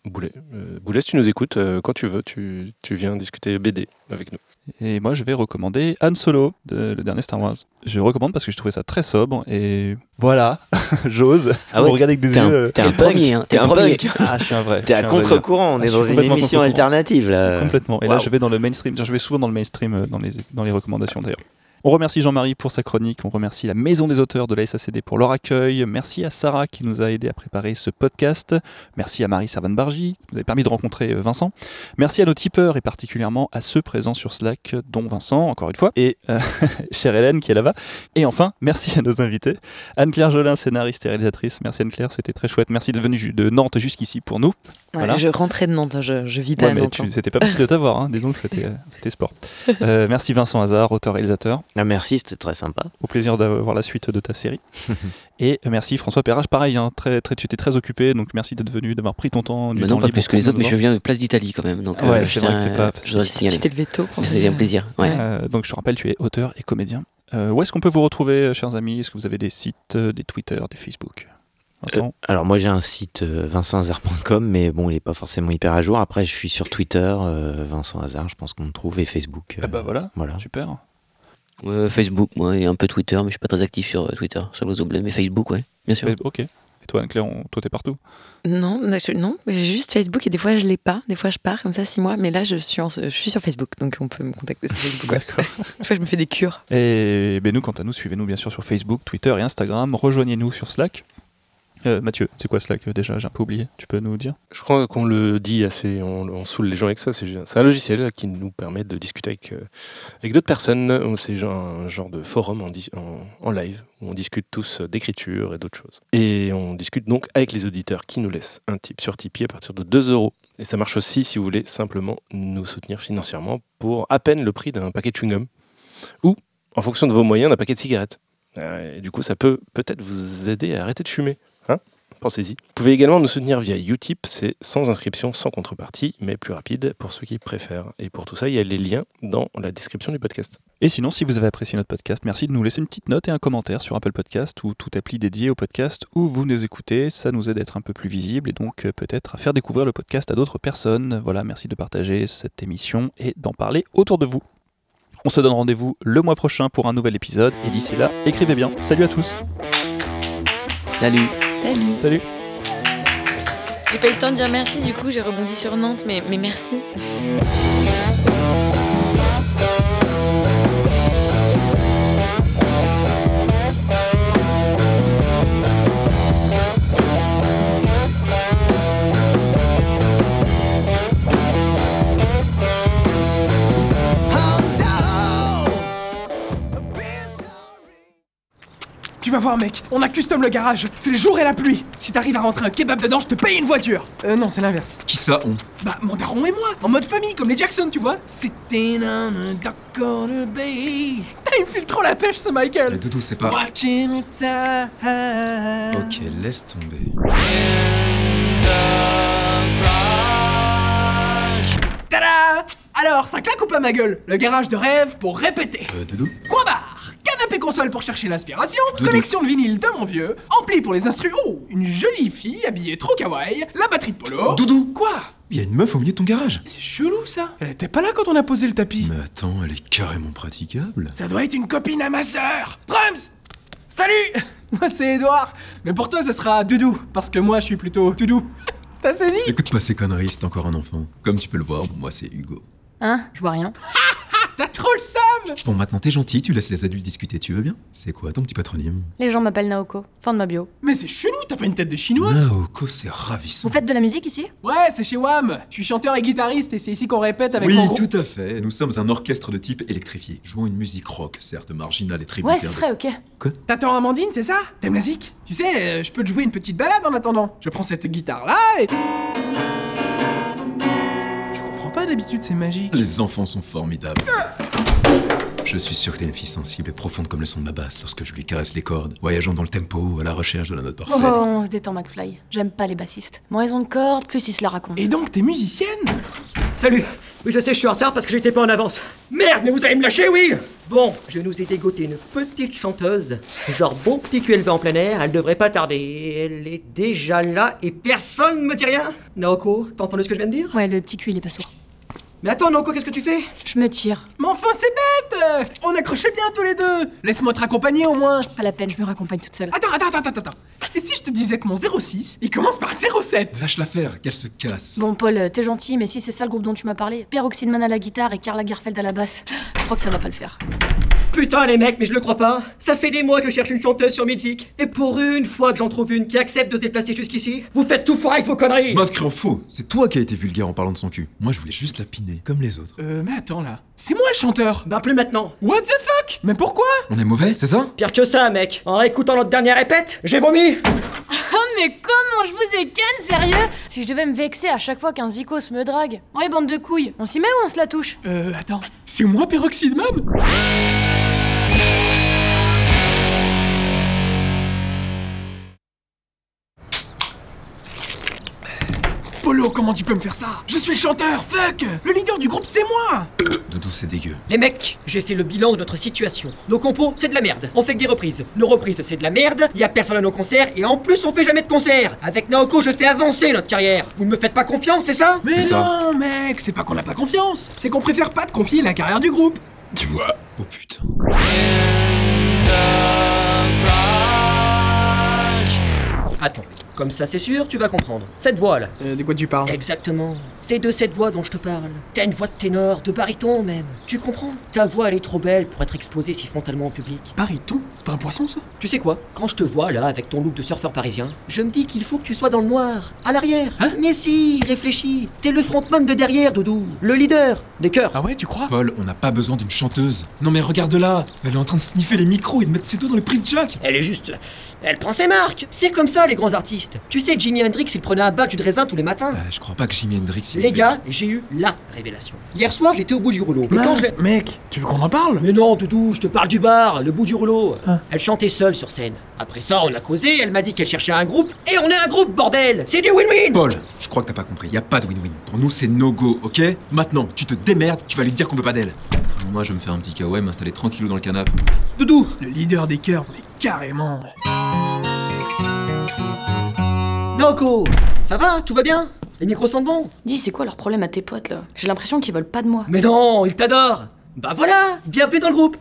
Boulet. Euh, Boulet, si tu nous écoutes, euh, quand tu veux, tu, tu viens discuter BD avec nous. Et moi, je vais recommander Han Solo, de, le dernier Star Wars. Je recommande parce que je trouvais ça très sobre et voilà, j'ose. Ah ouais, Vous regardez avec des T'es yeux. un, euh, t'es un le premier, hein, t'es un premier. punk. Ah, je suis un vrai. T'es à contre-courant. On Ah, est dans une émission alternative là. Complètement. Et là, je vais dans le mainstream. Je vais souvent dans le mainstream euh, dans les, dans les recommandations d'ailleurs. On remercie Jean-Marie pour sa chronique, on remercie la Maison des auteurs de la SACD pour leur accueil, merci à Sarah qui nous a aidé à préparer ce podcast, merci à Marie Servan-Bargy qui nous a permis de rencontrer euh, Vincent, merci à nos tipeurs et particulièrement à ceux présents sur Slack, dont Vincent, encore une fois, et euh, chère Hélène qui est là-bas, et enfin, merci à nos invités, Anne-Claire Jolin, scénariste et réalisatrice, merci Anne-Claire, c'était très chouette, merci d'être venue de Nantes jusqu'ici pour nous. Ouais, Voilà. Je rentrais de Nantes, hein, je, je vis pas Ouais, à Nantes. hein. c'était pas possible de t'avoir, hein. dis donc c'était euh, c'était sport. Euh, merci Vincent Hazard, auteur-réalisateur. Ah, merci, c'était très sympa. Au plaisir d'avoir la suite de ta série. et euh, merci François Perrage, pareil, hein, très, très, tu étais très occupé, donc merci d'être venu, d'avoir pris ton temps. Du temps non, pas libre plus que les autres, mais je viens de Place d'Italie quand même. Donc, Ouais, euh, c'est je vrai que c'est pas- Je le signaler. C'était le veto. C'était un plaisir. Ouais. Euh, donc je te rappelle, tu es auteur et comédien. Euh, où est-ce qu'on peut vous retrouver, chers amis? Est-ce que vous avez des sites, des Twitter, des Facebook? Vincent Euh, alors moi j'ai un site euh, vincenthazard.com mais bon il est pas forcément hyper à jour. Après je suis sur Twitter, euh, Vincent Hazard, je pense qu'on me trouve et Facebook. euh, Ah bah voilà, voilà. super. Euh, Facebook, moi, et un peu Twitter, mais je suis pas très actif sur euh, Twitter, sur l'oiseau bleu. Mais Facebook, ouais, bien sûr. Ouais, Ok. Et toi, Anne-Claire, on- toi, t'es partout? Non, non, je- non, j'ai juste Facebook et des fois je l'ai pas. Des fois je pars comme ça six mois, mais là je suis, en- je suis sur Facebook, donc on peut me contacter sur Facebook. ouais. Des fois je me fais des cures. Et ben, nous, quant à nous, suivez-nous bien sûr sur Facebook, Twitter et Instagram. Rejoignez-nous sur Slack. Euh, Mathieu, c'est quoi Slack euh, déjà J'ai un peu oublié. Tu peux nous dire Je crois qu'on le dit assez, on, on saoule les gens avec ça. C'est c'est un logiciel qui nous permet de discuter avec, euh, avec d'autres personnes. C'est genre un genre de forum en, en, live où on discute tous d'écriture et d'autres choses. Et on discute donc avec les auditeurs qui nous laissent un tip sur Tipeee à partir de 2 euros. Et ça marche aussi si vous voulez simplement nous soutenir financièrement pour à peine le prix d'un paquet de chewing-gum ou, en fonction de vos moyens, d'un paquet de cigarettes. Euh, Et du coup, ça peut peut-être vous aider à arrêter de fumer. Hein Pensez-y. Vous pouvez également nous soutenir via Utip, c'est sans inscription, sans contrepartie, mais plus rapide pour ceux qui préfèrent. Et pour tout ça, il y a les liens dans la description du podcast. Et sinon, si vous avez apprécié notre podcast, merci de nous laisser une petite note et un commentaire sur Apple Podcast ou toute appli dédiée au podcast où vous nous écoutez. Ça nous aide à être un peu plus visible et donc euh, peut-être à faire découvrir le podcast à d'autres personnes. Voilà, merci de partager cette émission et d'en parler autour de vous. On se donne rendez-vous le mois prochain pour un nouvel épisode et d'ici là, écrivez bien. Salut à tous. Salut Salut. Salut. J'ai pas eu le temps de dire merci, du coup j'ai rebondi sur Nantes, mais, mais merci. Tu vas voir, mec, on a custom le garage. C'est le jour et la pluie. Si t'arrives à rentrer un kebab dedans, je te paye une voiture. Euh, non, c'est l'inverse. Qui ça, on Bah, mon daron et moi, en mode famille, comme les Jackson, tu vois. C'était un Dakota Bay. Il me file trop la pêche, ce Michael. Doudou, c'est pas. Watching time. Ok, laisse tomber. Tada Alors, ça claque ou pas ma gueule? Le garage de rêve pour répéter. Euh, Doudou Quoi barre Canapé console pour chercher l'inspiration, collection de vinyle de mon vieux, ampli pour les instruments, oh, une jolie fille habillée trop kawaii, la batterie de polo. Doudou Quoi? Il y a une meuf au milieu de ton garage C'est chelou ça Elle était pas là quand on a posé le tapis. Mais attends, elle est carrément praticable. Ça doit être une copine à ma sœur Drums Salut Moi c'est Edouard, mais pour toi ce sera Doudou, parce que moi je suis plutôt Doudou. T'as saisi? Écoute pas ces conneries, c'est encore un enfant. Comme tu peux le voir, moi c'est Hugo. Hein? Je vois rien. T'as trop le seum Bon, maintenant t'es gentil, tu laisses les adultes discuter, tu veux bien? C'est quoi ton petit patronyme? Les gens m'appellent Naoko. Fin de ma bio. Mais c'est chelou, t'as pas une tête de chinois Naoko, c'est ravissant. Vous faites de la musique ici? Ouais, c'est chez WAM Je suis chanteur et guitariste et c'est ici qu'on répète avec Oui, mon groupe. tout à fait. Nous sommes un orchestre de type électrifié. Jouons une musique rock, certes marginale et tributaire. Ouais, c'est vrai, ok. T'attends Amandine, c'est ça? T'aimes la zik Tu sais, euh, je peux te jouer une petite balade en attendant. Je prends cette guitare-là et... D'habitude, c'est magique. Les enfants sont formidables. Je suis sûr que t'es une fille sensible et profonde comme le son de ma basse lorsque je lui caresse les cordes, voyageant dans le tempo à la recherche de la note Oh, parfaite. on se détend, McFly. J'aime pas les bassistes. Moins ils ont de cordes, plus ils se la racontent. Et donc, t'es musicienne? Salut Oui, je sais, je suis en retard parce que j'étais pas en avance. Merde, mais vous allez me lâcher, oui Bon, je nous ai dégoté une petite chanteuse. Genre bon petit QLV en plein air, elle devrait pas tarder. Elle est déjà là et personne me dit rien Naoko, t'as entendu ce que je viens de dire? Ouais, le petit cul, il est pas sourd. Mais attends, Naoko, qu'est-ce que tu fais? Je me tire. Mais enfin, c'est bête On accrochait bien tous les deux Laisse-moi te raccompagner au moins Pas la peine, je me raccompagne toute seule. Attends, attends, attends, attends, attends Et si je te disais que mon 06, il commence par 07 Lâche l'affaire, qu'elle se casse. Bon, Paul, euh, t'es gentil, mais si c'est ça le groupe dont tu m'as parlé, Peroxydman à la guitare et Carla Garfeld à la basse, je crois que ça va pas le faire. Putain, les mecs, mais je le crois pas. Ça fait des mois que je cherche une chanteuse sur Music. Et pour une fois que j'en trouve une qui accepte de se déplacer jusqu'ici, vous faites tout foirer avec vos conneries Je m'inscris en faux. C'est toi qui as été vulgaire en parlant de son cul. Moi, je voulais juste la comme les autres. Euh, mais attends là. C'est moi le chanteur Bah plus maintenant. What the fuck? Mais pourquoi? On est mauvais, c'est ça? Pire que ça, mec. En réécoutant notre dernière répète, j'ai vomi. Oh, mais comment je vous ai ken, sérieux? Si je devais me vexer à chaque fois qu'un zikos me drague. Ouais, bande de couilles. On s'y met ou on se la touche? Euh, attends. C'est moi Peroxydman? Comment tu peux me faire ça? Je suis le chanteur, fuck Le leader du groupe, c'est moi Doudou, c'est dégueu. Les mecs, j'ai fait le bilan de notre situation. Nos compos, c'est de la merde. On fait que des reprises. Nos reprises, c'est de la merde. Y a personne à nos concerts et en plus, on fait jamais de concerts. Avec Naoko, je fais avancer notre carrière. Vous ne me faites pas confiance, c'est ça? Mais C'est ça. non, mec, c'est pas qu'on n'a pas confiance, c'est qu'on préfère pas te confier la carrière du groupe. Tu vois Oh putain. Attends. Comme ça, c'est sûr, tu vas comprendre. Cette voix là. Euh, de quoi tu parles? Exactement. C'est de cette voix dont je te parle. T'as une voix de ténor, de baryton même. Tu comprends? Ta voix, elle est trop belle pour être exposée si frontalement au public. Bariton C'est pas un poisson, ça? Tu sais quoi? Quand je te vois là, avec ton look de surfeur parisien, je me dis qu'il faut que tu sois dans le noir, à l'arrière. Hein? Mais si, réfléchis. T'es le frontman de derrière, Doudou. Le leader des chœurs. Ah ouais, tu crois? Paul, on n'a pas besoin d'une chanteuse. Non mais regarde là, elle est en train de sniffer les micros et de mettre ses doigts dans les prises jack. Elle est juste. Elle prend ses marques. C'est comme ça, les grands artistes. Tu sais, Jimi Hendrix, il prenait un bain de raisin tous les matins. Euh, je crois pas que Jimi Hendrix. Les gars, j'ai eu la révélation. Hier soir, j'étais au bout du rouleau. Et quand je Mince, mec, tu veux qu'on en parle? Mais non, Doudou, je te parle du bar, le bout du rouleau. Hein. Elle chantait seule sur scène. Après ça, on a causé, elle m'a dit qu'elle cherchait un groupe. Et on est un groupe, bordel C'est du win-win Paul, je crois que t'as pas compris. Y a pas de win-win. Pour nous, c'est no go, ok? Maintenant, tu te démerdes, tu vas lui dire qu'on veut pas d'elle. Moi, je vais me faire un petit KOM, m'installer tranquillou dans le canapé. Doudou Le leader des chœurs, mais carrément. Naoko Ça va Tout va bien? Les micros sont bons? Dis, c'est quoi leur problème à tes potes là? J'ai l'impression qu'ils veulent pas de moi. Mais non, ils t'adorent! Bah voilà Bienvenue dans le groupe!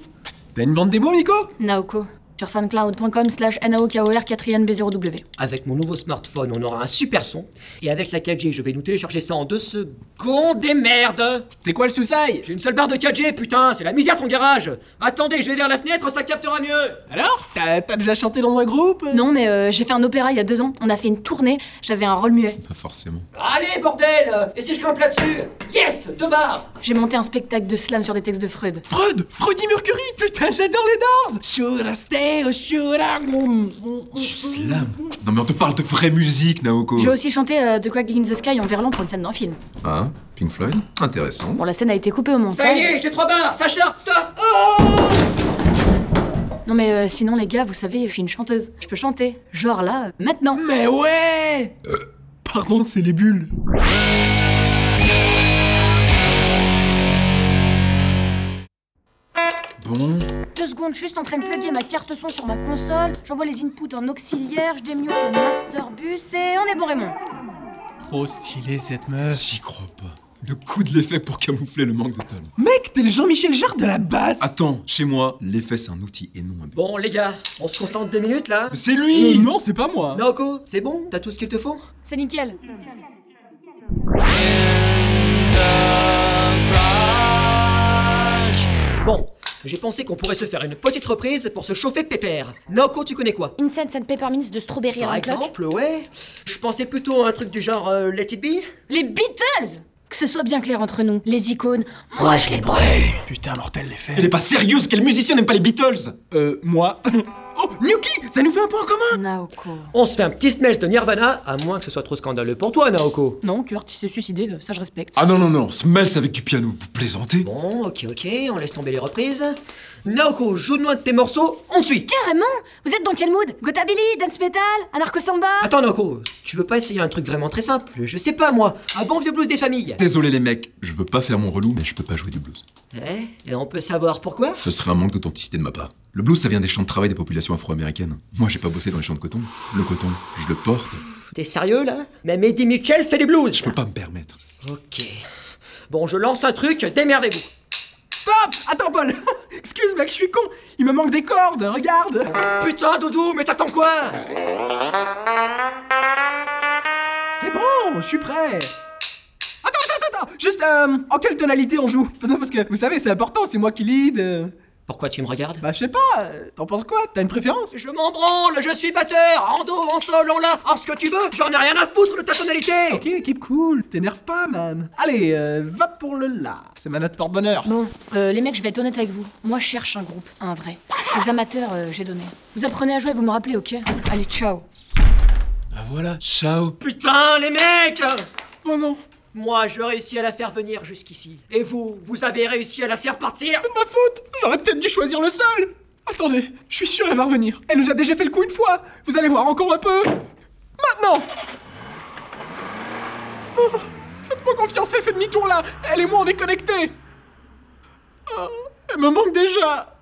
T'as une bande démo, Nico? Naoko, sur soundcloud.com slash naokor 4 Avec mon nouveau smartphone, on aura un super son. Et avec la 4G, je vais nous télécharger ça en deux secondes et merde. C'est quoi le souci? J'ai une seule barre de 4G, putain, c'est la misère ton garage. Attendez, je vais vers la fenêtre, ça captera mieux. Alors? T'as t'as déjà chanté dans un groupe? Non, mais euh, j'ai fait un opéra il y a deux ans. On a fait une tournée. J'avais un rôle muet. Pas forcément. Allez, bordel! Et si je grimpe là-dessus? Yes! Deux barres! J'ai monté un spectacle de slam sur des textes de Freud. Freud? Freddie Mercury? Putain, j'adore les Doors Should I stay I... Slam Non mais on te parle de vraie musique, Naoko. J'ai aussi chanté euh, The Crack in the Sky en verlan pour une scène d'un film. Ah, Pink Floyd Intéressant. Bon, la scène a été coupée au Ça y montage. est, j'ai trois barres, ça charte, ça Oh Non, mais euh, sinon, les gars, vous savez, je suis une chanteuse. Je peux chanter. Genre là, euh, maintenant. Mais ouais Pardon, c'est les bulles. Bon, Deux secondes, juste en train de plugger ma carte son sur ma console. J'envoie les inputs en auxiliaire, je démute le master bus et on est bon, Raymond. Trop stylé cette meuf. j'y crois pas. Le coup de l'effet pour camoufler le manque de talent. Mec, t'es le Jean-Michel Jarre de la basse Attends, chez moi, l'effet c'est un outil et non un but. Bon, les gars, on se concentre deux minutes, là C'est Euh, lui Non, c'est pas moi. Naoko, c'est bon? T'as tout ce qu'il te faut? C'est nickel. Bon, j'ai pensé qu'on pourrait se faire une petite reprise pour se chauffer pépère. Naoko, tu connais quoi? Incense and Peppermints de Strawberry Par Clock. exemple, ouais. Je pensais plutôt à un truc du genre euh, Let It Be. Les Beatles Que ce soit bien clair entre nous, les icônes. Moi, je les brûle. Putain, mortel l'effet. Elle est pas sérieuse, quel musicien n'aime pas les Beatles? Euh, moi... oh, Nyuki Ça nous fait un point commun Naoko. On se fait un petit smells de Nirvana, à moins que ce soit trop scandaleux pour toi, Naoko. Non, Kurt, il s'est suicidé, euh, ça je respecte. Ah non, non, non, Smells avec du piano, vous plaisantez? Bon, ok, ok, on laisse tomber les reprises. Naoko, joue-nous un de tes morceaux, on te suit. Carrément Vous êtes dans quel mood Gotabilly, dance metal, anarcho samba Attends, Naoko, tu veux pas essayer un truc vraiment très simple Je sais pas, moi, un bon vieux blues des familles. Désolé les mecs, je veux pas faire mon relou, mais je peux pas jouer du blues. Eh, et on peut savoir pourquoi Ce serait un manque d'authenticité de ma part. Le blues, ça vient des champs de travail des populations afro-américaines. Moi, j'ai pas bossé dans les champs de coton. Le coton, je le porte. T'es sérieux, là Même Eddie Mitchell fait du blues Je peux pas me permettre. Ok. Bon, je lance un truc, démerdez-vous. Stop! Attends, Paul! Excuse, mec, je suis con! Il me manque des cordes, regarde! Putain, Doudou, mais t'attends quoi? C'est bon, je suis prêt! Attends, attends, attends Juste, euh, en quelle tonalité on joue? Parce que, vous savez, c'est important, c'est moi qui lead. euh. Pourquoi tu me regardes Bah, je sais pas, euh, t'en penses quoi? T'as une préférence? Je m'en branle, je suis batteur En do, en sol, en la, en ce que tu veux J'en ai rien à foutre de ta tonalité Ok, keep cool, t'énerve pas, man. Allez, euh, va pour le la. C'est ma note porte-bonheur. Bon, euh, les mecs, je vais être honnête avec vous. Moi, je cherche un groupe, un vrai. Les amateurs, euh, j'ai donné. Vous apprenez à jouer, vous me rappelez, ok? Allez, ciao. Bah voilà, ciao. Putain, les mecs Oh non, Moi, je réussis à la faire venir jusqu'ici. Et vous, vous avez réussi à la faire partir? C'est de ma faute! J'aurais peut-être dû choisir le sol Attendez, je suis sûr elle va revenir. Elle nous a déjà fait le coup une fois! Vous allez voir encore un peu! Maintenant! Oh, confiance, elle fait demi-tour là! Elle et moi, on est connectés! Oh, Elle me manque déjà